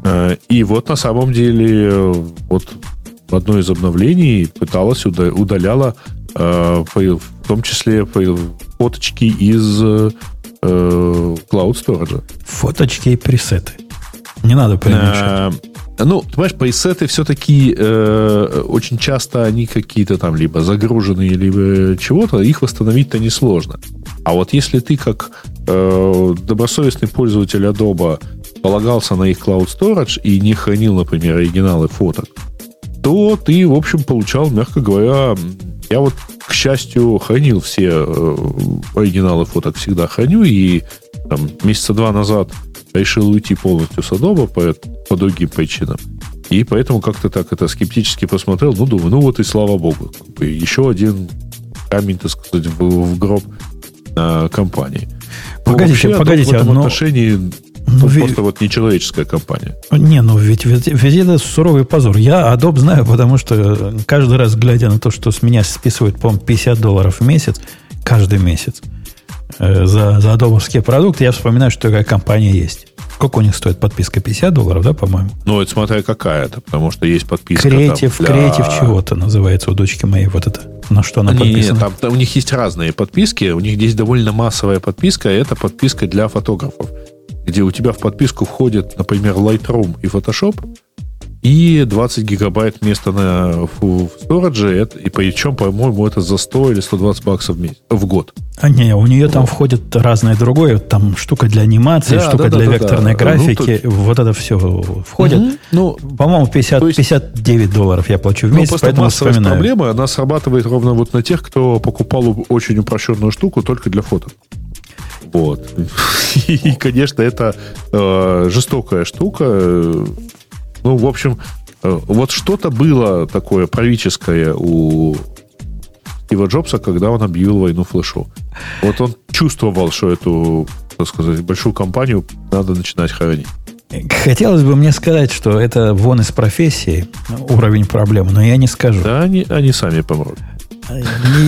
Э, и вот на самом деле вот в одно из обновлений пыталась, удаляла Э, в том числе фоточки из э, Cloud Storage. Фоточки и пресеты. Не надо перемешать. Ну, понимаешь, пресеты все-таки э, очень часто они какие-то там либо загруженные, либо чего-то, их восстановить-то несложно. А вот если ты как э, добросовестный пользователь Adobe полагался на их Cloud Storage и не хранил, например, оригиналы фоток, то ты, в общем, получал, мягко говоря, я вот, к счастью, хранил все э, оригиналы фоток, всегда храню, и там, месяца два назад решил уйти полностью с Adobe по, по другим причинам. И поэтому как-то так это скептически посмотрел. Ну, думаю, ну вот и слава богу. Еще один камень, так сказать, в, в гроб э, компании. Погодите, ну, погодите, в этом но... отношении ну, просто вот нечеловеческая компания. Не, ну ведь везде, везде это суровый позор. Я Adobe знаю, потому что каждый раз, глядя на то, что с меня списывают, по-моему, 50 долларов в месяц, каждый месяц, э, за, за адобовские продукты, я вспоминаю, что такая компания есть. Сколько у них стоит подписка? 50 долларов, да, по-моему? Ну, это смотря какая-то, потому что есть подписка. Креатив, для... креатив чего-то называется у дочки моей вот это. На что она Они, подписана? Там, там, у них есть разные подписки. У них здесь довольно массовая подписка. Это подписка для фотографов где у тебя в подписку входит, например, Lightroom и Photoshop, и 20 гигабайт места на в storage, это, и причем, по-моему, это за 100 или 120 баксов в, месяц, в год. А не, у нее вот. там входит разное другое, там штука для анимации, да, штука да, для да, векторной да, графики, ну, вот это все входит. Угу. Ну, по-моему, 50, есть, 59 долларов я плачу в ну, месяц, ну, поэтому вспоминаю. проблема, она срабатывает ровно вот на тех, кто покупал очень упрощенную штуку только для фото. Вот. И, конечно, это э, жестокая штука. Ну, в общем, э, вот что-то было такое правительское у Стива Джобса, когда он объявил войну флешу. Вот он чувствовал, что эту, так сказать, большую компанию надо начинать хоронить. Хотелось бы мне сказать, что это вон из профессии уровень проблемы, но я не скажу. Да, они, они сами помрут.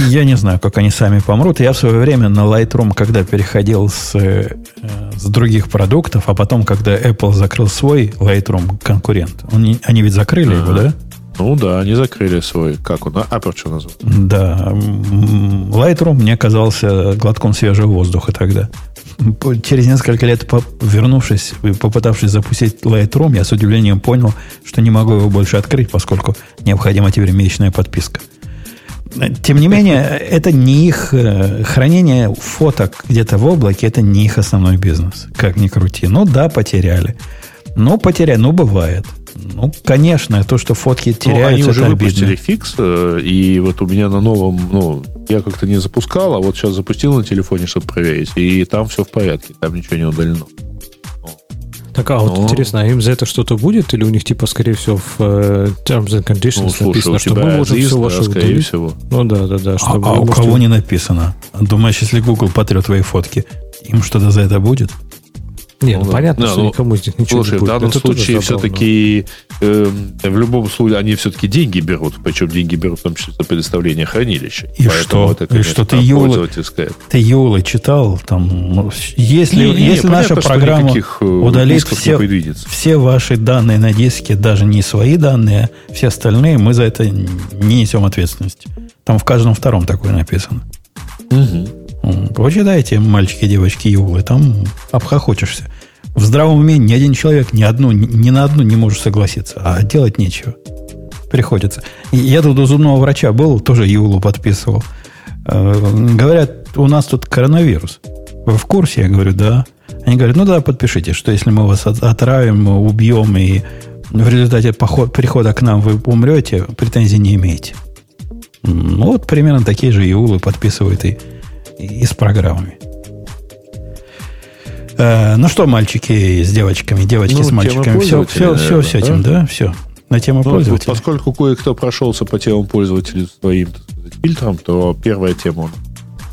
Я не знаю, как они сами помрут. Я в свое время на Lightroom, когда переходил с, э, с других продуктов, а потом, когда Apple закрыл свой Lightroom конкурент, он, они ведь закрыли а, его, да? Ну да, они закрыли свой, как он, Aperture назвал. Да, Lightroom мне казался глотком свежего воздуха тогда. Через несколько лет, вернувшись и попытавшись запустить Lightroom, я с удивлением понял, что не могу его больше открыть, поскольку необходима теперь месячная подписка. Тем не менее, это не их э, хранение фоток где-то в облаке, это не их основной бизнес. Как ни крути. Ну да, потеряли. Ну, потеряли, ну, бывает. Ну, конечно, то, что фотки теряются, ну, они уже выпустили обидно. фикс, э, и вот у меня на новом, ну, я как-то не запускал, а вот сейчас запустил на телефоне, чтобы проверить, и там все в порядке, там ничего не удалено. Так, а вот ну, интересно, а им за это что-то будет? Или у них, типа, скорее всего, в uh, Terms and Conditions ну, слушай, написано, что мы можем все ваше скорее удалить? всего. Ну да, да, да. А, а у можете... кого не написано? Думаешь, если Google потрет твои фотки, им что-то за это будет? Не, ну, ну понятно, да, что ну, никому них ничего слушай, не будет. в данном это случае все-таки э, в любом случае они все-таки деньги берут, причем деньги берут в том числе за предоставление хранилища. И Поэтому что? Это, конечно, и что ты Юлы, ты Юлы читал? Там, ну, если не, не, если наша программа э, удалит все, все ваши данные на диске, даже не свои данные, а все остальные, мы за это не несем ответственности. Там в каждом втором такое написано. Угу. Почитайте, мальчики, девочки, юлы, там обхохочешься. В здравом уме ни один человек ни, одну, ни на одну не может согласиться, а делать нечего. Приходится. Я тут у зубного врача был, тоже юлу подписывал. Э, говорят, у нас тут коронавирус. Вы в курсе? Я говорю, да. Они говорят, ну да, подпишите, что если мы вас отравим, убьем, и в результате поход, прихода к нам вы умрете, претензий не имеете. Ну, вот примерно такие же иулы подписывают и и с программами. Э, ну что, мальчики с девочками, девочки ну, с мальчиками, все, все, наверное, все с этим, да? да? Все. На тему ну, пользователя. Поскольку кое-кто прошелся по темам пользователей своим сказать, фильтром, то первая тема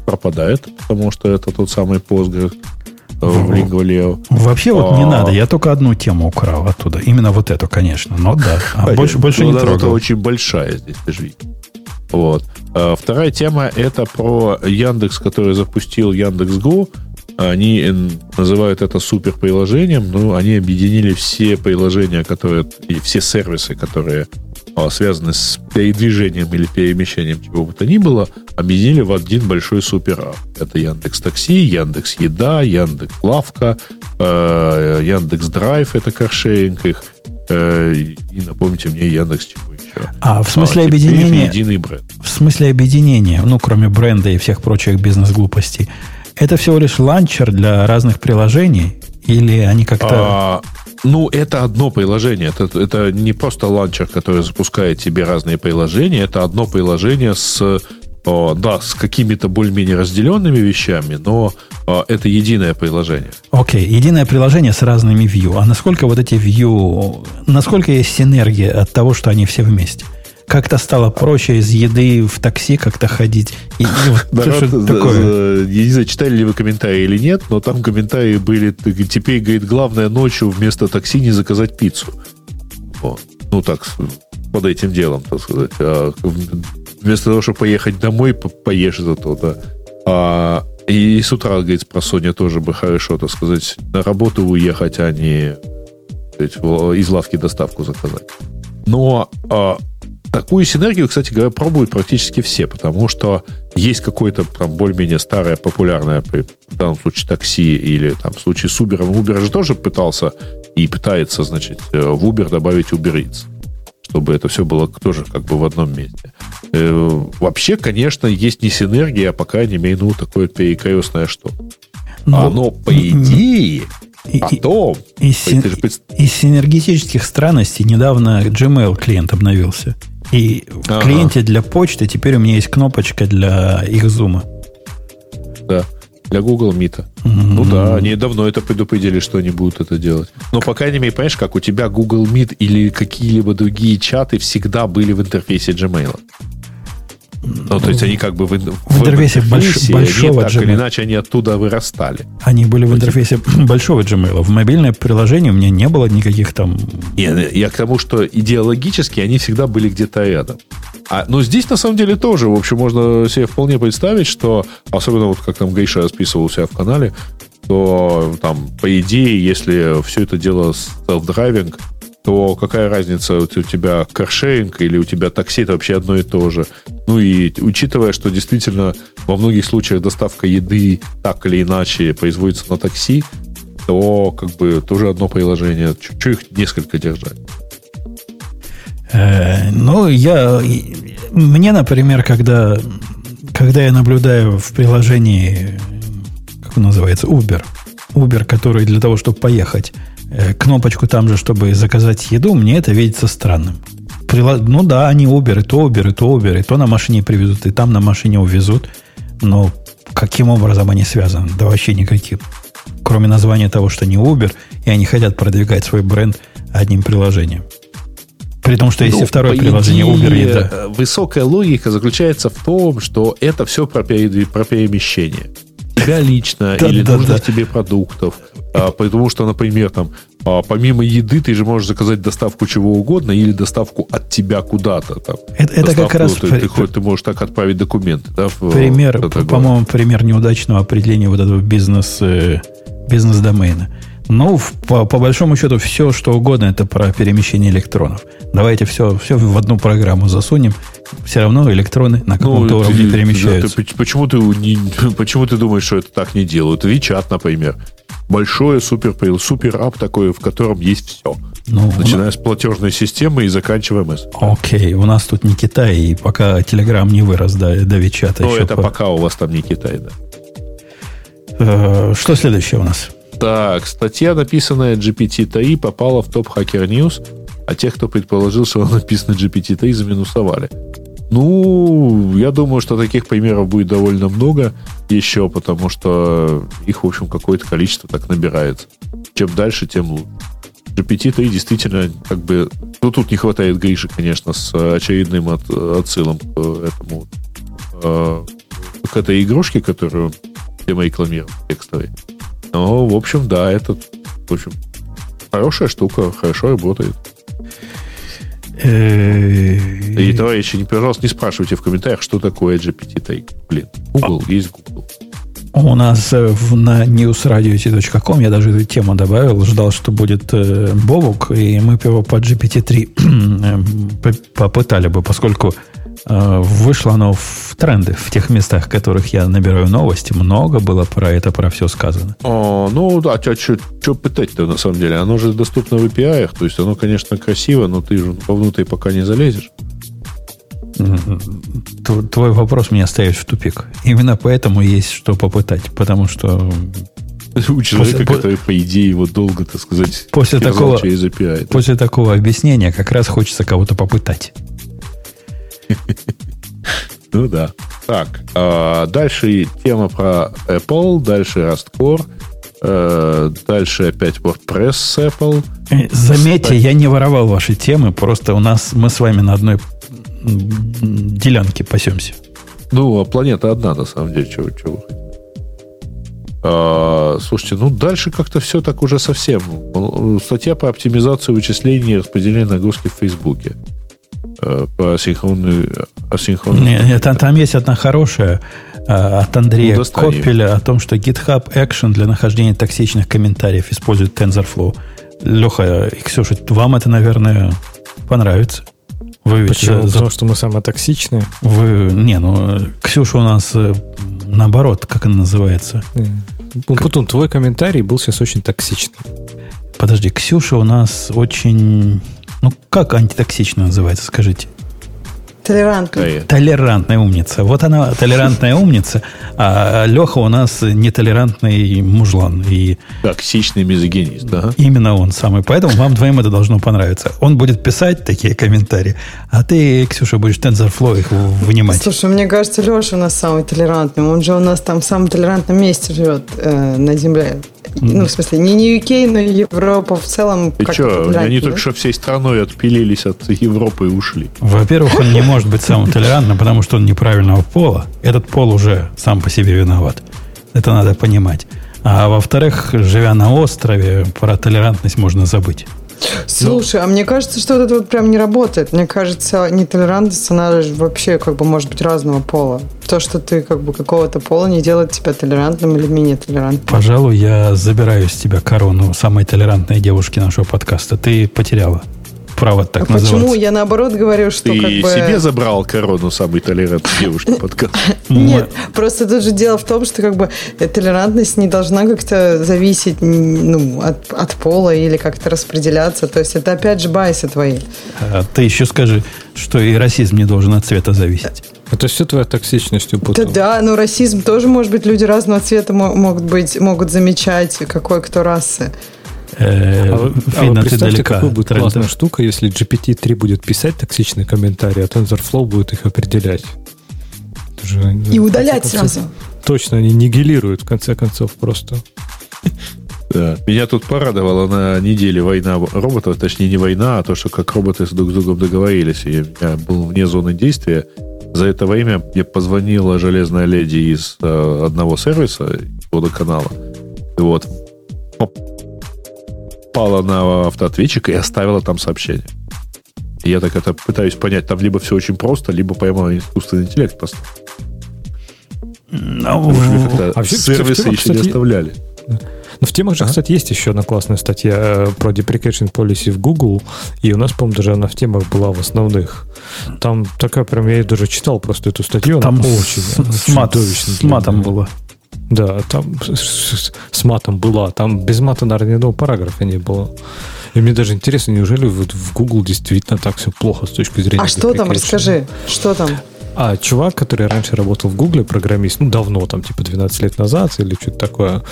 пропадает, потому что это тот самый Postgres в Lingua Вообще вот не а. надо, я только одну тему украл оттуда. Именно вот эту, конечно. Но да, а больше, больше не трогал. Это очень большая здесь, ты же Вот. А вторая тема это про Яндекс, который запустил Яндекс Го. Они называют это супер приложением, но они объединили все приложения, которые и все сервисы, которые а, связанные с передвижением или перемещением чего бы то ни было, объединили в один большой супер Это Яндекс Такси, Яндекс Еда, Яндекс Лавка, э, Яндекс Драйв, это каршеринг их, э, и напомните мне Яндекс чего еще. А в смысле а, объединения... единый бренд. В смысле объединения, ну, кроме бренда и всех прочих бизнес-глупостей, это всего лишь launcher для разных приложений? Или они как-то... А, ну, это одно приложение. Это, это не просто launcher, который запускает тебе разные приложения. Это одно приложение с да, с какими-то более-менее разделенными вещами, но о, это единое приложение. Окей, okay. единое приложение с разными view. А насколько вот эти view, насколько есть синергия от того, что они все вместе? как-то стало проще из еды в такси как-то ходить. И, и вот, Народ, такое. Я не знаю, читали ли вы комментарии или нет, но там комментарии были, теперь, говорит, главное ночью вместо такси не заказать пиццу. Вот. Ну, так, под этим делом, так сказать. А вместо того, чтобы поехать домой, поешь зато, да. А, и с утра, говорит, про Соня тоже бы хорошо, так сказать, на работу уехать, а не сказать, из лавки доставку заказать. Но а, Такую синергию, кстати говоря, пробуют практически все, потому что есть какое-то там более-менее старое, популярное, в данном случае такси или там в случае с Uber. Uber же тоже пытался и пытается, значит, э, в Uber добавить Uber Eats чтобы это все было тоже как бы в одном месте. Э, вообще, конечно, есть не синергия, а по крайней мере, ну, такое перекрестное что. Но, Оно, по идее, и, потом... Из, из синергетических странностей недавно Gmail клиент обновился. И в ага. клиенте для почты теперь у меня есть кнопочка для их зума. Да, для Google Meet. Mm-hmm. Ну да, они давно это предупредили, что они будут это делать. Но, по крайней мере, понимаешь, как у тебя Google Meet или какие-либо другие чаты всегда были в интерфейсе Gmail. Ну, то есть они как бы в, в интерфейсе больш, большого они, так или иначе они оттуда вырастали. Они были в интерфейсе большого Gmail. В мобильное приложение у меня не было никаких там... Я, я к тому, что идеологически они всегда были где-то рядом. А, но здесь на самом деле тоже, в общем, можно себе вполне представить, что, особенно вот как там Гейша расписывал у себя в канале, то там, по идее, если все это дело self-driving, то какая разница, у тебя каршеринг или у тебя такси, это вообще одно и то же. Ну и учитывая, что действительно во многих случаях доставка еды так или иначе производится на такси, то как бы тоже одно приложение. Чего их несколько держать? Э, ну, я... Мне, например, когда, когда я наблюдаю в приложении, как он называется, Uber, Uber, который для того, чтобы поехать, кнопочку там же, чтобы заказать еду, мне это видится странным. Ну да, они Uber, и то Uber, и то Uber, и то на машине привезут, и там на машине увезут. Но каким образом они связаны? Да вообще никаким. Кроме названия того, что не Uber, и они хотят продвигать свой бренд одним приложением. При том, что если ну, второе приложение Uber еда. Э, высокая логика заключается в том, что это все про, про перемещение. Тебя лично или нужных тебе продуктов потому что, например, там, а, помимо еды ты же можешь заказать доставку чего угодно или доставку от тебя куда-то. Там. Это, это как раз... Ты, при... ты, ты можешь так отправить документы. Да, в, пример, по-моему, пример неудачного определения вот этого бизнес, э, бизнес-домена. Ну, по, по большому счету, все, что угодно, это про перемещение электронов. Давайте все, все в одну программу засунем. Все равно электроны на каком-то ну, уровне перемещаются. Ты, почему, ты не, почему ты думаешь, что это так не делают? WeChat, например большое супер супер ап такой, в котором есть все. Ну, Начиная нас... с платежной системы и заканчивая MS. Окей, у нас тут не Китай, и пока Telegram не вырос до, до Вичата. Ну, это по... пока у вас там не Китай, да. Э, что следующее у нас? Так, статья, написанная GPT-3, попала в топ Hacker News, а тех, кто предположил, что она написана GPT-3, заминусовали. Ну, я думаю, что таких примеров будет довольно много еще, потому что их, в общем, какое-то количество так набирается. Чем дальше, тем лучше. GPT-3 действительно как бы... Ну, тут не хватает Гриши, конечно, с очередным от, отсылом к этому э, к этой игрушке, которую тема рекламировал текстовой. Но, в общем, да, это, в общем, хорошая штука, хорошо работает. И, товарищи, не, пожалуйста, не спрашивайте в комментариях, что такое GPT-3. Блин, Google а. есть Google. У нас э, в, на newsradio.com я даже эту тему добавил, ждал, что будет э, Бобук, и мы его по GPT-3 э, попытали бы, поскольку вышло оно в тренды, в тех местах, в которых я набираю новости, много было про это, про все сказано. А, ну, да, а что пытать-то на самом деле? Оно же доступно в API, то есть оно, конечно, красиво, но ты же вовнутрь пока не залезешь. Твой вопрос меня ставит в тупик. Именно поэтому есть что попытать, потому что у человека, после, который, по идее, его долго, так сказать, после такого, через API. После такого объяснения как раз хочется кого-то попытать. Ну да. Так, а, дальше тема про Apple, дальше Rustcore, э, дальше опять WordPress с Apple. Э, заметьте, я не воровал ваши темы, просто у нас мы с вами на одной делянке пасемся. Ну, а планета одна, на самом деле, чего, чего. А, слушайте, ну дальше как-то все так уже совсем. Статья по оптимизации вычислений и распределения нагрузки в Фейсбуке. А, по асинхронную... асинхронную... Нет, нет, там, там есть одна хорошая а, от Андрея ну, Коппеля о том, что GitHub Action для нахождения токсичных комментариев использует TensorFlow. Леха и Ксюша, вам это, наверное, понравится. Вы Почему? За... Потому что мы самые токсичные? Вы... Не, ну, Ксюша у нас э, наоборот, как она называется? Путун, твой комментарий был сейчас очень токсичный. Подожди, Ксюша у нас очень... Ну, как антитоксично называется, скажите? Толерантная. Толерантная умница. Вот она толерантная умница, а Леха у нас нетолерантный мужлан. И Токсичный мизогинист, да? Именно он самый. Поэтому вам двоим это должно понравиться. Он будет писать такие комментарии, а ты, Ксюша, будешь TensorFlow их вынимать. Слушай, мне кажется, Леша у нас самый толерантный. Он же у нас там в самом толерантном месте живет э, на Земле. Ну, в смысле, не, не UK, но Европа в целом. И что, они только что всей страной отпилились от Европы и ушли. Во-первых, он не может быть самым толерантным, потому что он неправильного пола. Этот пол уже сам по себе виноват. Это надо понимать. А во-вторых, живя на острове, про толерантность можно забыть. Слушай, а мне кажется, что вот это вот прям не работает. Мне кажется, нетолерантность, она вообще как бы может быть разного пола. То, что ты как бы какого-то пола не делает тебя толерантным или менее толерантным. Пожалуй, я забираю с тебя корону самой толерантной девушки нашего подкаста. Ты потеряла право так а называться. Почему? Я наоборот говорю, что Ты как бы... себе забрал корону самой толерантной девушки подкаст. Нет, просто тут же дело в том, что как бы толерантность не должна как-то зависеть ну, от, от пола или как-то распределяться. То есть это опять же байсы твои. А ты еще скажи, что и расизм не должен от цвета зависеть. Это все твоя токсичность упутала. Да, да, но расизм тоже может быть, люди разного цвета могут быть, могут замечать, какой кто расы. Э, а вы, а вы представьте, какой будет тренда. классная штука, если GPT-3 будет писать токсичные комментарии, а TensorFlow будет их определять. Же, И удалять концов, сразу. Точно, они нигилируют, в конце концов, просто. Да. Меня тут порадовала на неделе война роботов, точнее не война, а то, что как роботы друг с другом договорились. И я был вне зоны действия. За это время мне позвонила железная леди из э, одного сервиса, водоканала. И вот попала на автоответчик и оставила там сообщение. И я так это пытаюсь понять. Там либо все очень просто, либо поймал искусственный интеллект просто. Ну, а сервисы еще кстати, не оставляли. Но в темах же, а? кстати, есть еще одна классная статья э, про deprecation policy в Google, и у нас, по-моему, даже она в темах была в основных. Там такая прям, я даже читал просто эту статью, Там она очень, с, с, мат, с матом было. Да, там с, с матом была. Там без мата, наверное, ни одного параграфа не было. И мне даже интересно, неужели вот в Google действительно так все плохо с точки зрения... А что там? Расскажи, что там? А чувак, который раньше работал в Гугле, программист, ну, давно, там, типа 12 лет назад или что-то такое,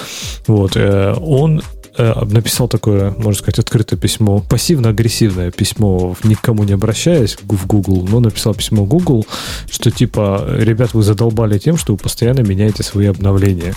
вот, э, он написал такое, можно сказать, открытое письмо, пассивно-агрессивное письмо, никому не обращаясь в Google, но написал письмо Google, что типа, ребят, вы задолбали тем, что вы постоянно меняете свои обновления.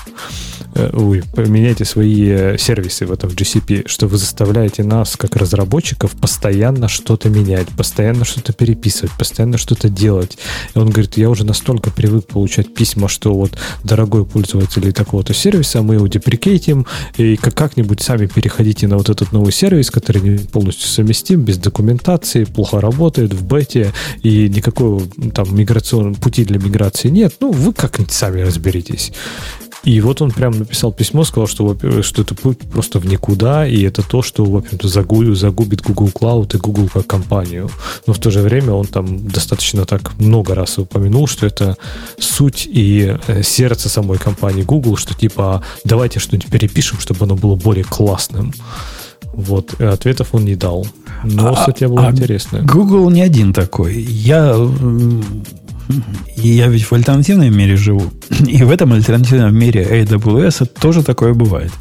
Вы э, меняете свои э, сервисы в этом GCP, что вы заставляете нас, как разработчиков, постоянно что-то менять, постоянно что-то переписывать, постоянно что-то делать. И он говорит, я уже настолько привык получать письма, что вот, дорогой пользователь такого-то сервиса, мы его деприкейтим, и как-нибудь переходите на вот этот новый сервис, который полностью совместим, без документации, плохо работает в бете, и никакого там миграционного пути для миграции нет. Ну, вы как-нибудь сами разберитесь. И вот он прям написал письмо, сказал, что, что это путь просто в никуда, и это то, что, в общем-то, загубит, загубит Google Cloud и Google как компанию. Но в то же время он там достаточно так много раз упомянул, что это суть и э, сердце самой компании Google, что типа давайте что-нибудь перепишем, чтобы оно было более классным. Вот, ответов он не дал. Но а, статья была а интересная. Google не один такой. Я и я ведь в альтернативном мире живу. И в этом альтернативном мире AWS тоже такое бывает.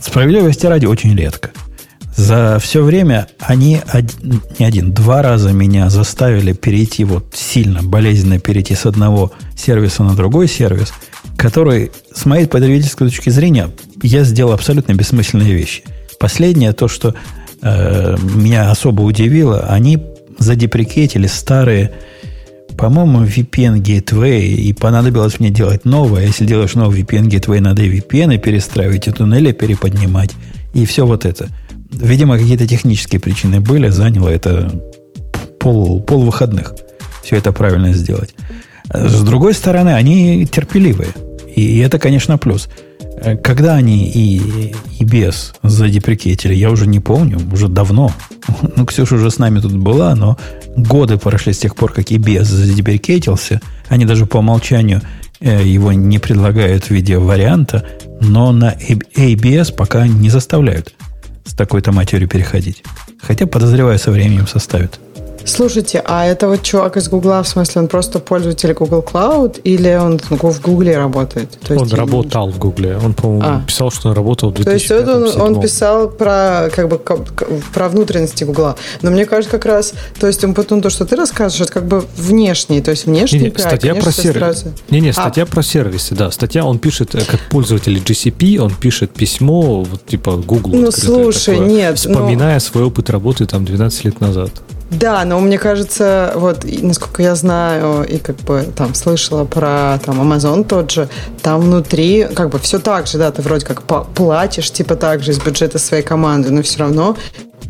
Справедливости ради очень редко. За все время они один, не один, два раза меня заставили перейти вот сильно, болезненно перейти с одного сервиса на другой сервис, который, с моей потребительской точки зрения, я сделал абсолютно бессмысленные вещи. Последнее, то, что э, меня особо удивило, они задеприкетили старые по-моему, VPN Gateway, и понадобилось мне делать новое. Если делаешь новый VPN Gateway, надо и VPN перестраивать, и туннели переподнимать, и все вот это. Видимо, какие-то технические причины были, заняло это пол, пол выходных. Все это правильно сделать. С другой стороны, они терпеливые. И это, конечно, плюс. Когда они и, и без задеприкетили, я уже не помню, уже давно. Ну, Ксюша уже с нами тут была, но годы прошли с тех пор, как и без задеприкетился. Они даже по умолчанию э, его не предлагают в виде варианта, но на ABS пока не заставляют с такой-то матерью переходить. Хотя, подозреваю, со временем составят. Слушайте, а это вот чувак из Гугла, в смысле, он просто пользователь Google Cloud или он в Гугле работает? То есть он работал в Гугле. Он, по-моему, а. писал, что он работал в 2005 То есть он, он писал про, как бы, про внутренности Гугла. Но мне кажется, как раз, то есть он потом то, что ты расскажешь, это как бы внешний, то есть внешний не, не, статья про сервисы. Не-не, а. статья а. про сервисы, да. Статья, он пишет, э, как пользователь GCP, он пишет письмо, вот, типа, Google. Ну, слушай, такое, нет. Вспоминая но... свой опыт работы там 12 лет назад. Да, но мне кажется, вот, насколько я знаю и как бы там слышала про там Amazon тот же, там внутри как бы все так же, да, ты вроде как платишь типа так же из бюджета своей команды, но все равно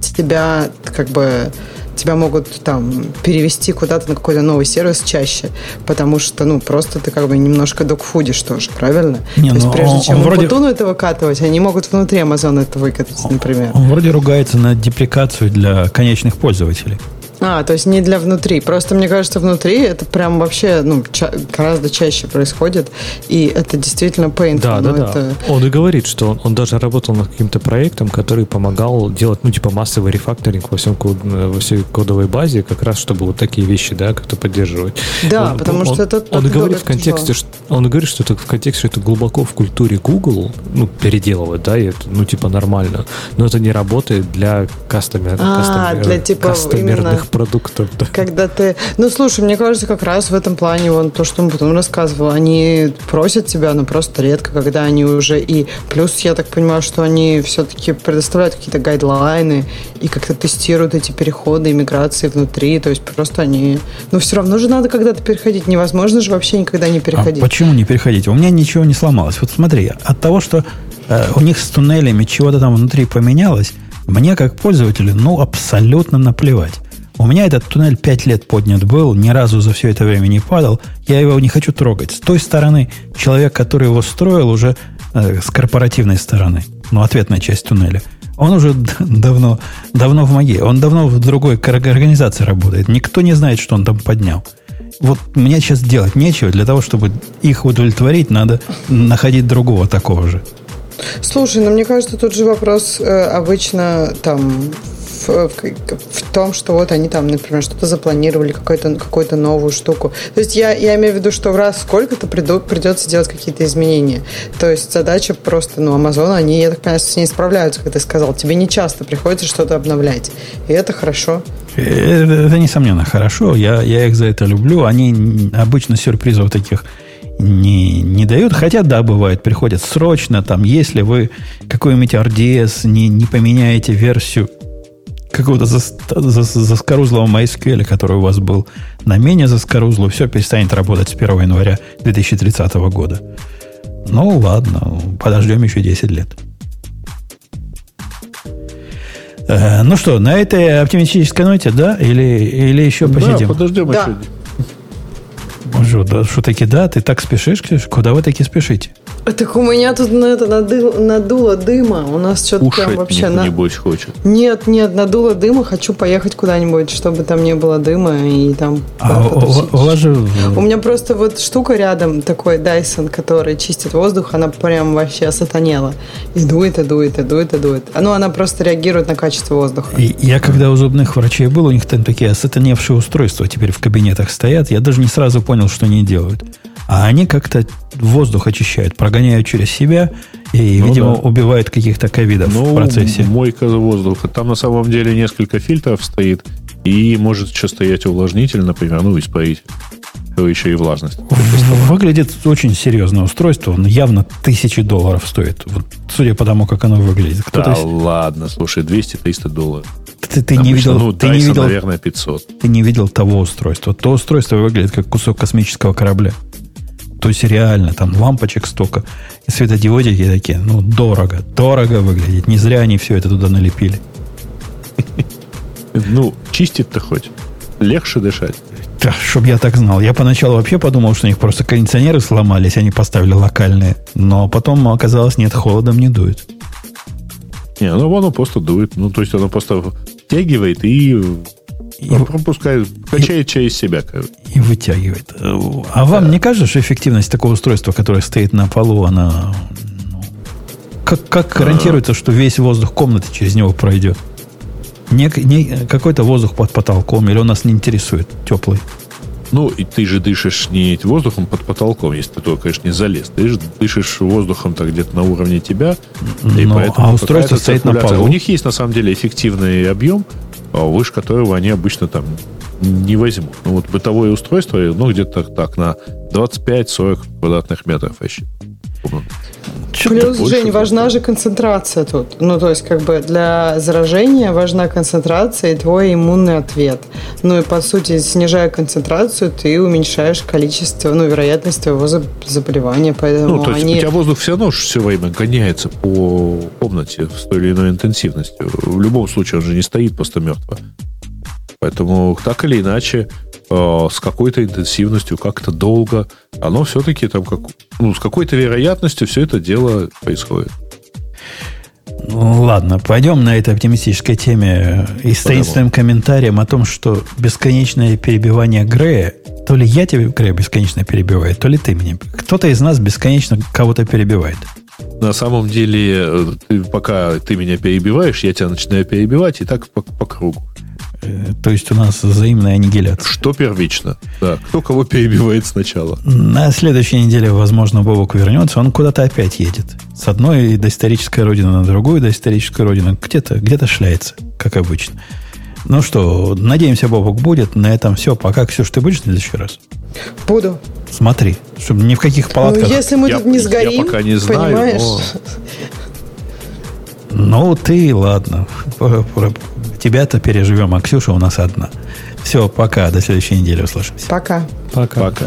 тебя как бы тебя могут там перевести куда-то на какой-то новый сервис чаще, потому что, ну, просто ты как бы немножко докфудишь тоже, правильно? Не, То есть, ну, прежде он, чем он вроде... Путуну это выкатывать, они могут внутри Amazon это выкатать, например. Он вроде ругается на деприкацию для конечных пользователей. А, то есть не для внутри. Просто мне кажется, внутри это прям вообще ну, ча- гораздо чаще происходит, и это действительно painful. Да, да, да. Это... Он и говорит, что он, он даже работал над каким-то проектом, который помогал делать, ну, типа, массовый рефакторинг во, всем код, во всей кодовой базе, как раз чтобы вот такие вещи, да, как-то поддерживать. Да, он, потому он, что это... Он, он говорит в контексте, что, он говорит, что это в контексте, что это глубоко в культуре Google, ну, переделывать, да, и это, ну, типа, нормально, но это не работает для кастомер, а, кастомер, для, типа, кастомерных именно продуктов. Да. Когда ты... Ну, слушай, мне кажется, как раз в этом плане, вон, то, что он потом рассказывал, они просят тебя, но просто редко, когда они уже... И плюс, я так понимаю, что они все-таки предоставляют какие-то гайдлайны и как-то тестируют эти переходы, иммиграции внутри. То есть просто они... Но все равно же надо когда-то переходить. Невозможно же вообще никогда не переходить. А почему не переходить? У меня ничего не сломалось. Вот смотри, от того, что э, у них с туннелями чего-то там внутри поменялось, мне как пользователю, ну, абсолютно наплевать. У меня этот туннель 5 лет поднят был, ни разу за все это время не падал. Я его не хочу трогать. С той стороны, человек, который его строил, уже э, с корпоративной стороны, ну, ответная часть туннеля, он уже давно, давно в МАГе, он давно в другой организации работает. Никто не знает, что он там поднял. Вот мне сейчас делать нечего. Для того, чтобы их удовлетворить, надо находить другого такого же. Слушай, ну мне кажется, тут же вопрос э, обычно там в, в, том, что вот они там, например, что-то запланировали, какую-то какую новую штуку. То есть я, я имею в виду, что в раз сколько-то придут, придется делать какие-то изменения. То есть задача просто, ну, Amazon, они, я так понимаю, с ней справляются, как ты сказал. Тебе не часто приходится что-то обновлять. И это хорошо. Это, это несомненно хорошо. Я, я их за это люблю. Они обычно сюрпризов таких не, не дают. Хотя, да, бывает, приходят срочно. Там, если вы какой-нибудь RDS не, не поменяете версию какого-то заскорузлого MySQL, который у вас был на менее заскорузлого, все перестанет работать с 1 января 2030 года. Ну, ладно, подождем еще 10 лет. Э, ну что, на этой оптимистической ноте, да? Или, или еще посидим? Да, подождем да. еще. Что, да, что таки да? Ты так спешишь, Ксюша? Куда вы таки спешите? Так у меня тут на это надуло, надуло дыма. У нас что-то прям вообще... на... небось хочет. Нет, нет, надуло дыма. Хочу поехать куда-нибудь, чтобы там не было дыма и там... А у, у, вас же... у меня просто вот штука рядом, такой Dyson, который чистит воздух, она прям вообще сатанела. И дует, и дует, и дует, и дует. Ну, она просто реагирует на качество воздуха. И я когда у зубных врачей был, у них там такие осатаневшие устройства теперь в кабинетах стоят. Я даже не сразу понял, что они делают. А они как-то воздух очищают, прогоняют через себя и, ну, видимо, да. убивают каких-то ковидов ну, в процессе. Мойка воздуха. Там на самом деле несколько фильтров стоит, и может еще стоять увлажнитель, например, ну, испаритель. То еще и влажность. Выглядит очень серьезное устройство. Он явно тысячи долларов стоит. Вот, судя по тому, как оно выглядит. Кто-то... Да ладно, слушай, 200-300 долларов. Ты, ты не видел, ну, ты Dyson, не видел, наверное, 500. Ты не видел того устройства. То устройство выглядит как кусок космического корабля. То есть реально, там лампочек столько. И светодиодики такие, ну, дорого. Дорого выглядит. Не зря они все это туда налепили. Ну, чистит-то хоть. Легче дышать. Да, чтоб я так знал. Я поначалу вообще подумал, что у них просто кондиционеры сломались, они поставили локальные. Но потом оказалось, нет, холодом не дует. Не, ну оно просто дует. Ну, то есть оно просто втягивает и и, пропускает, качает чай из себя. И вытягивает. А вам не кажется, что эффективность такого устройства, которое стоит на полу, она... Ну, как, как гарантируется, что весь воздух комнаты через него пройдет? Не, не какой-то воздух под потолком, или он нас не интересует, теплый? Ну, и ты же дышишь не воздухом под потолком, если ты только, конечно, не залез. Ты же дышишь воздухом так где-то на уровне тебя. И Но, поэтому а устройство стоит на полу. У них есть, на самом деле, эффективный объем, а выше которого они обычно там не возьмут. Ну, вот бытовое устройство, ну, где-то так, на 25-40 квадратных метров вообще. Плюс, Жень, важна же концентрация тут. Ну, то есть, как бы для заражения важна концентрация и твой иммунный ответ. Ну, и, по сути, снижая концентрацию, ты уменьшаешь количество, ну, вероятность твоего заболевания. Поэтому ну, то есть, они... у тебя воздух все равно все время гоняется по комнате с той или иной интенсивностью. В любом случае, он же не стоит просто мертво. Поэтому, так или иначе, э, с какой-то интенсивностью, как-то долго, оно все-таки там как, ну, с какой-то вероятностью все это дело происходит. Ну, ладно, пойдем на этой оптимистической теме и с твоим комментарием о том, что бесконечное перебивание Грея, то ли я тебе, Грея, бесконечно перебиваю, то ли ты мне. Кто-то из нас бесконечно кого-то перебивает. На самом деле, э, ты, пока ты меня перебиваешь, я тебя начинаю перебивать, и так по, по кругу. Э, то есть у нас взаимная аннигиляция. Что первично? Да. Кто кого перебивает сначала? На следующей неделе, возможно, Бобок вернется. Он куда-то опять едет. С одной доисторической родины на другую доисторическую родину. Где-то где шляется, как обычно. Ну что, надеемся, Бобок будет. На этом все. Пока, Ксюш, ты будешь в следующий раз? Буду. Смотри, чтобы ни в каких палатках... Ну, если мы я, тут не сгорим, я пока не знаю, понимаешь? Но... Ну, ты, ладно. Тебя-то переживем, а Ксюша у нас одна. Все, пока. До следующей недели услышимся. Пока. Пока. Пока.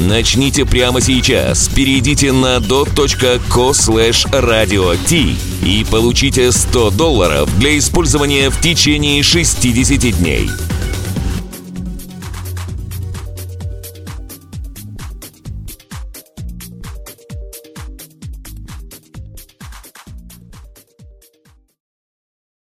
Начните прямо сейчас. Перейдите на dot.co slash radio и получите 100 долларов для использования в течение 60 дней.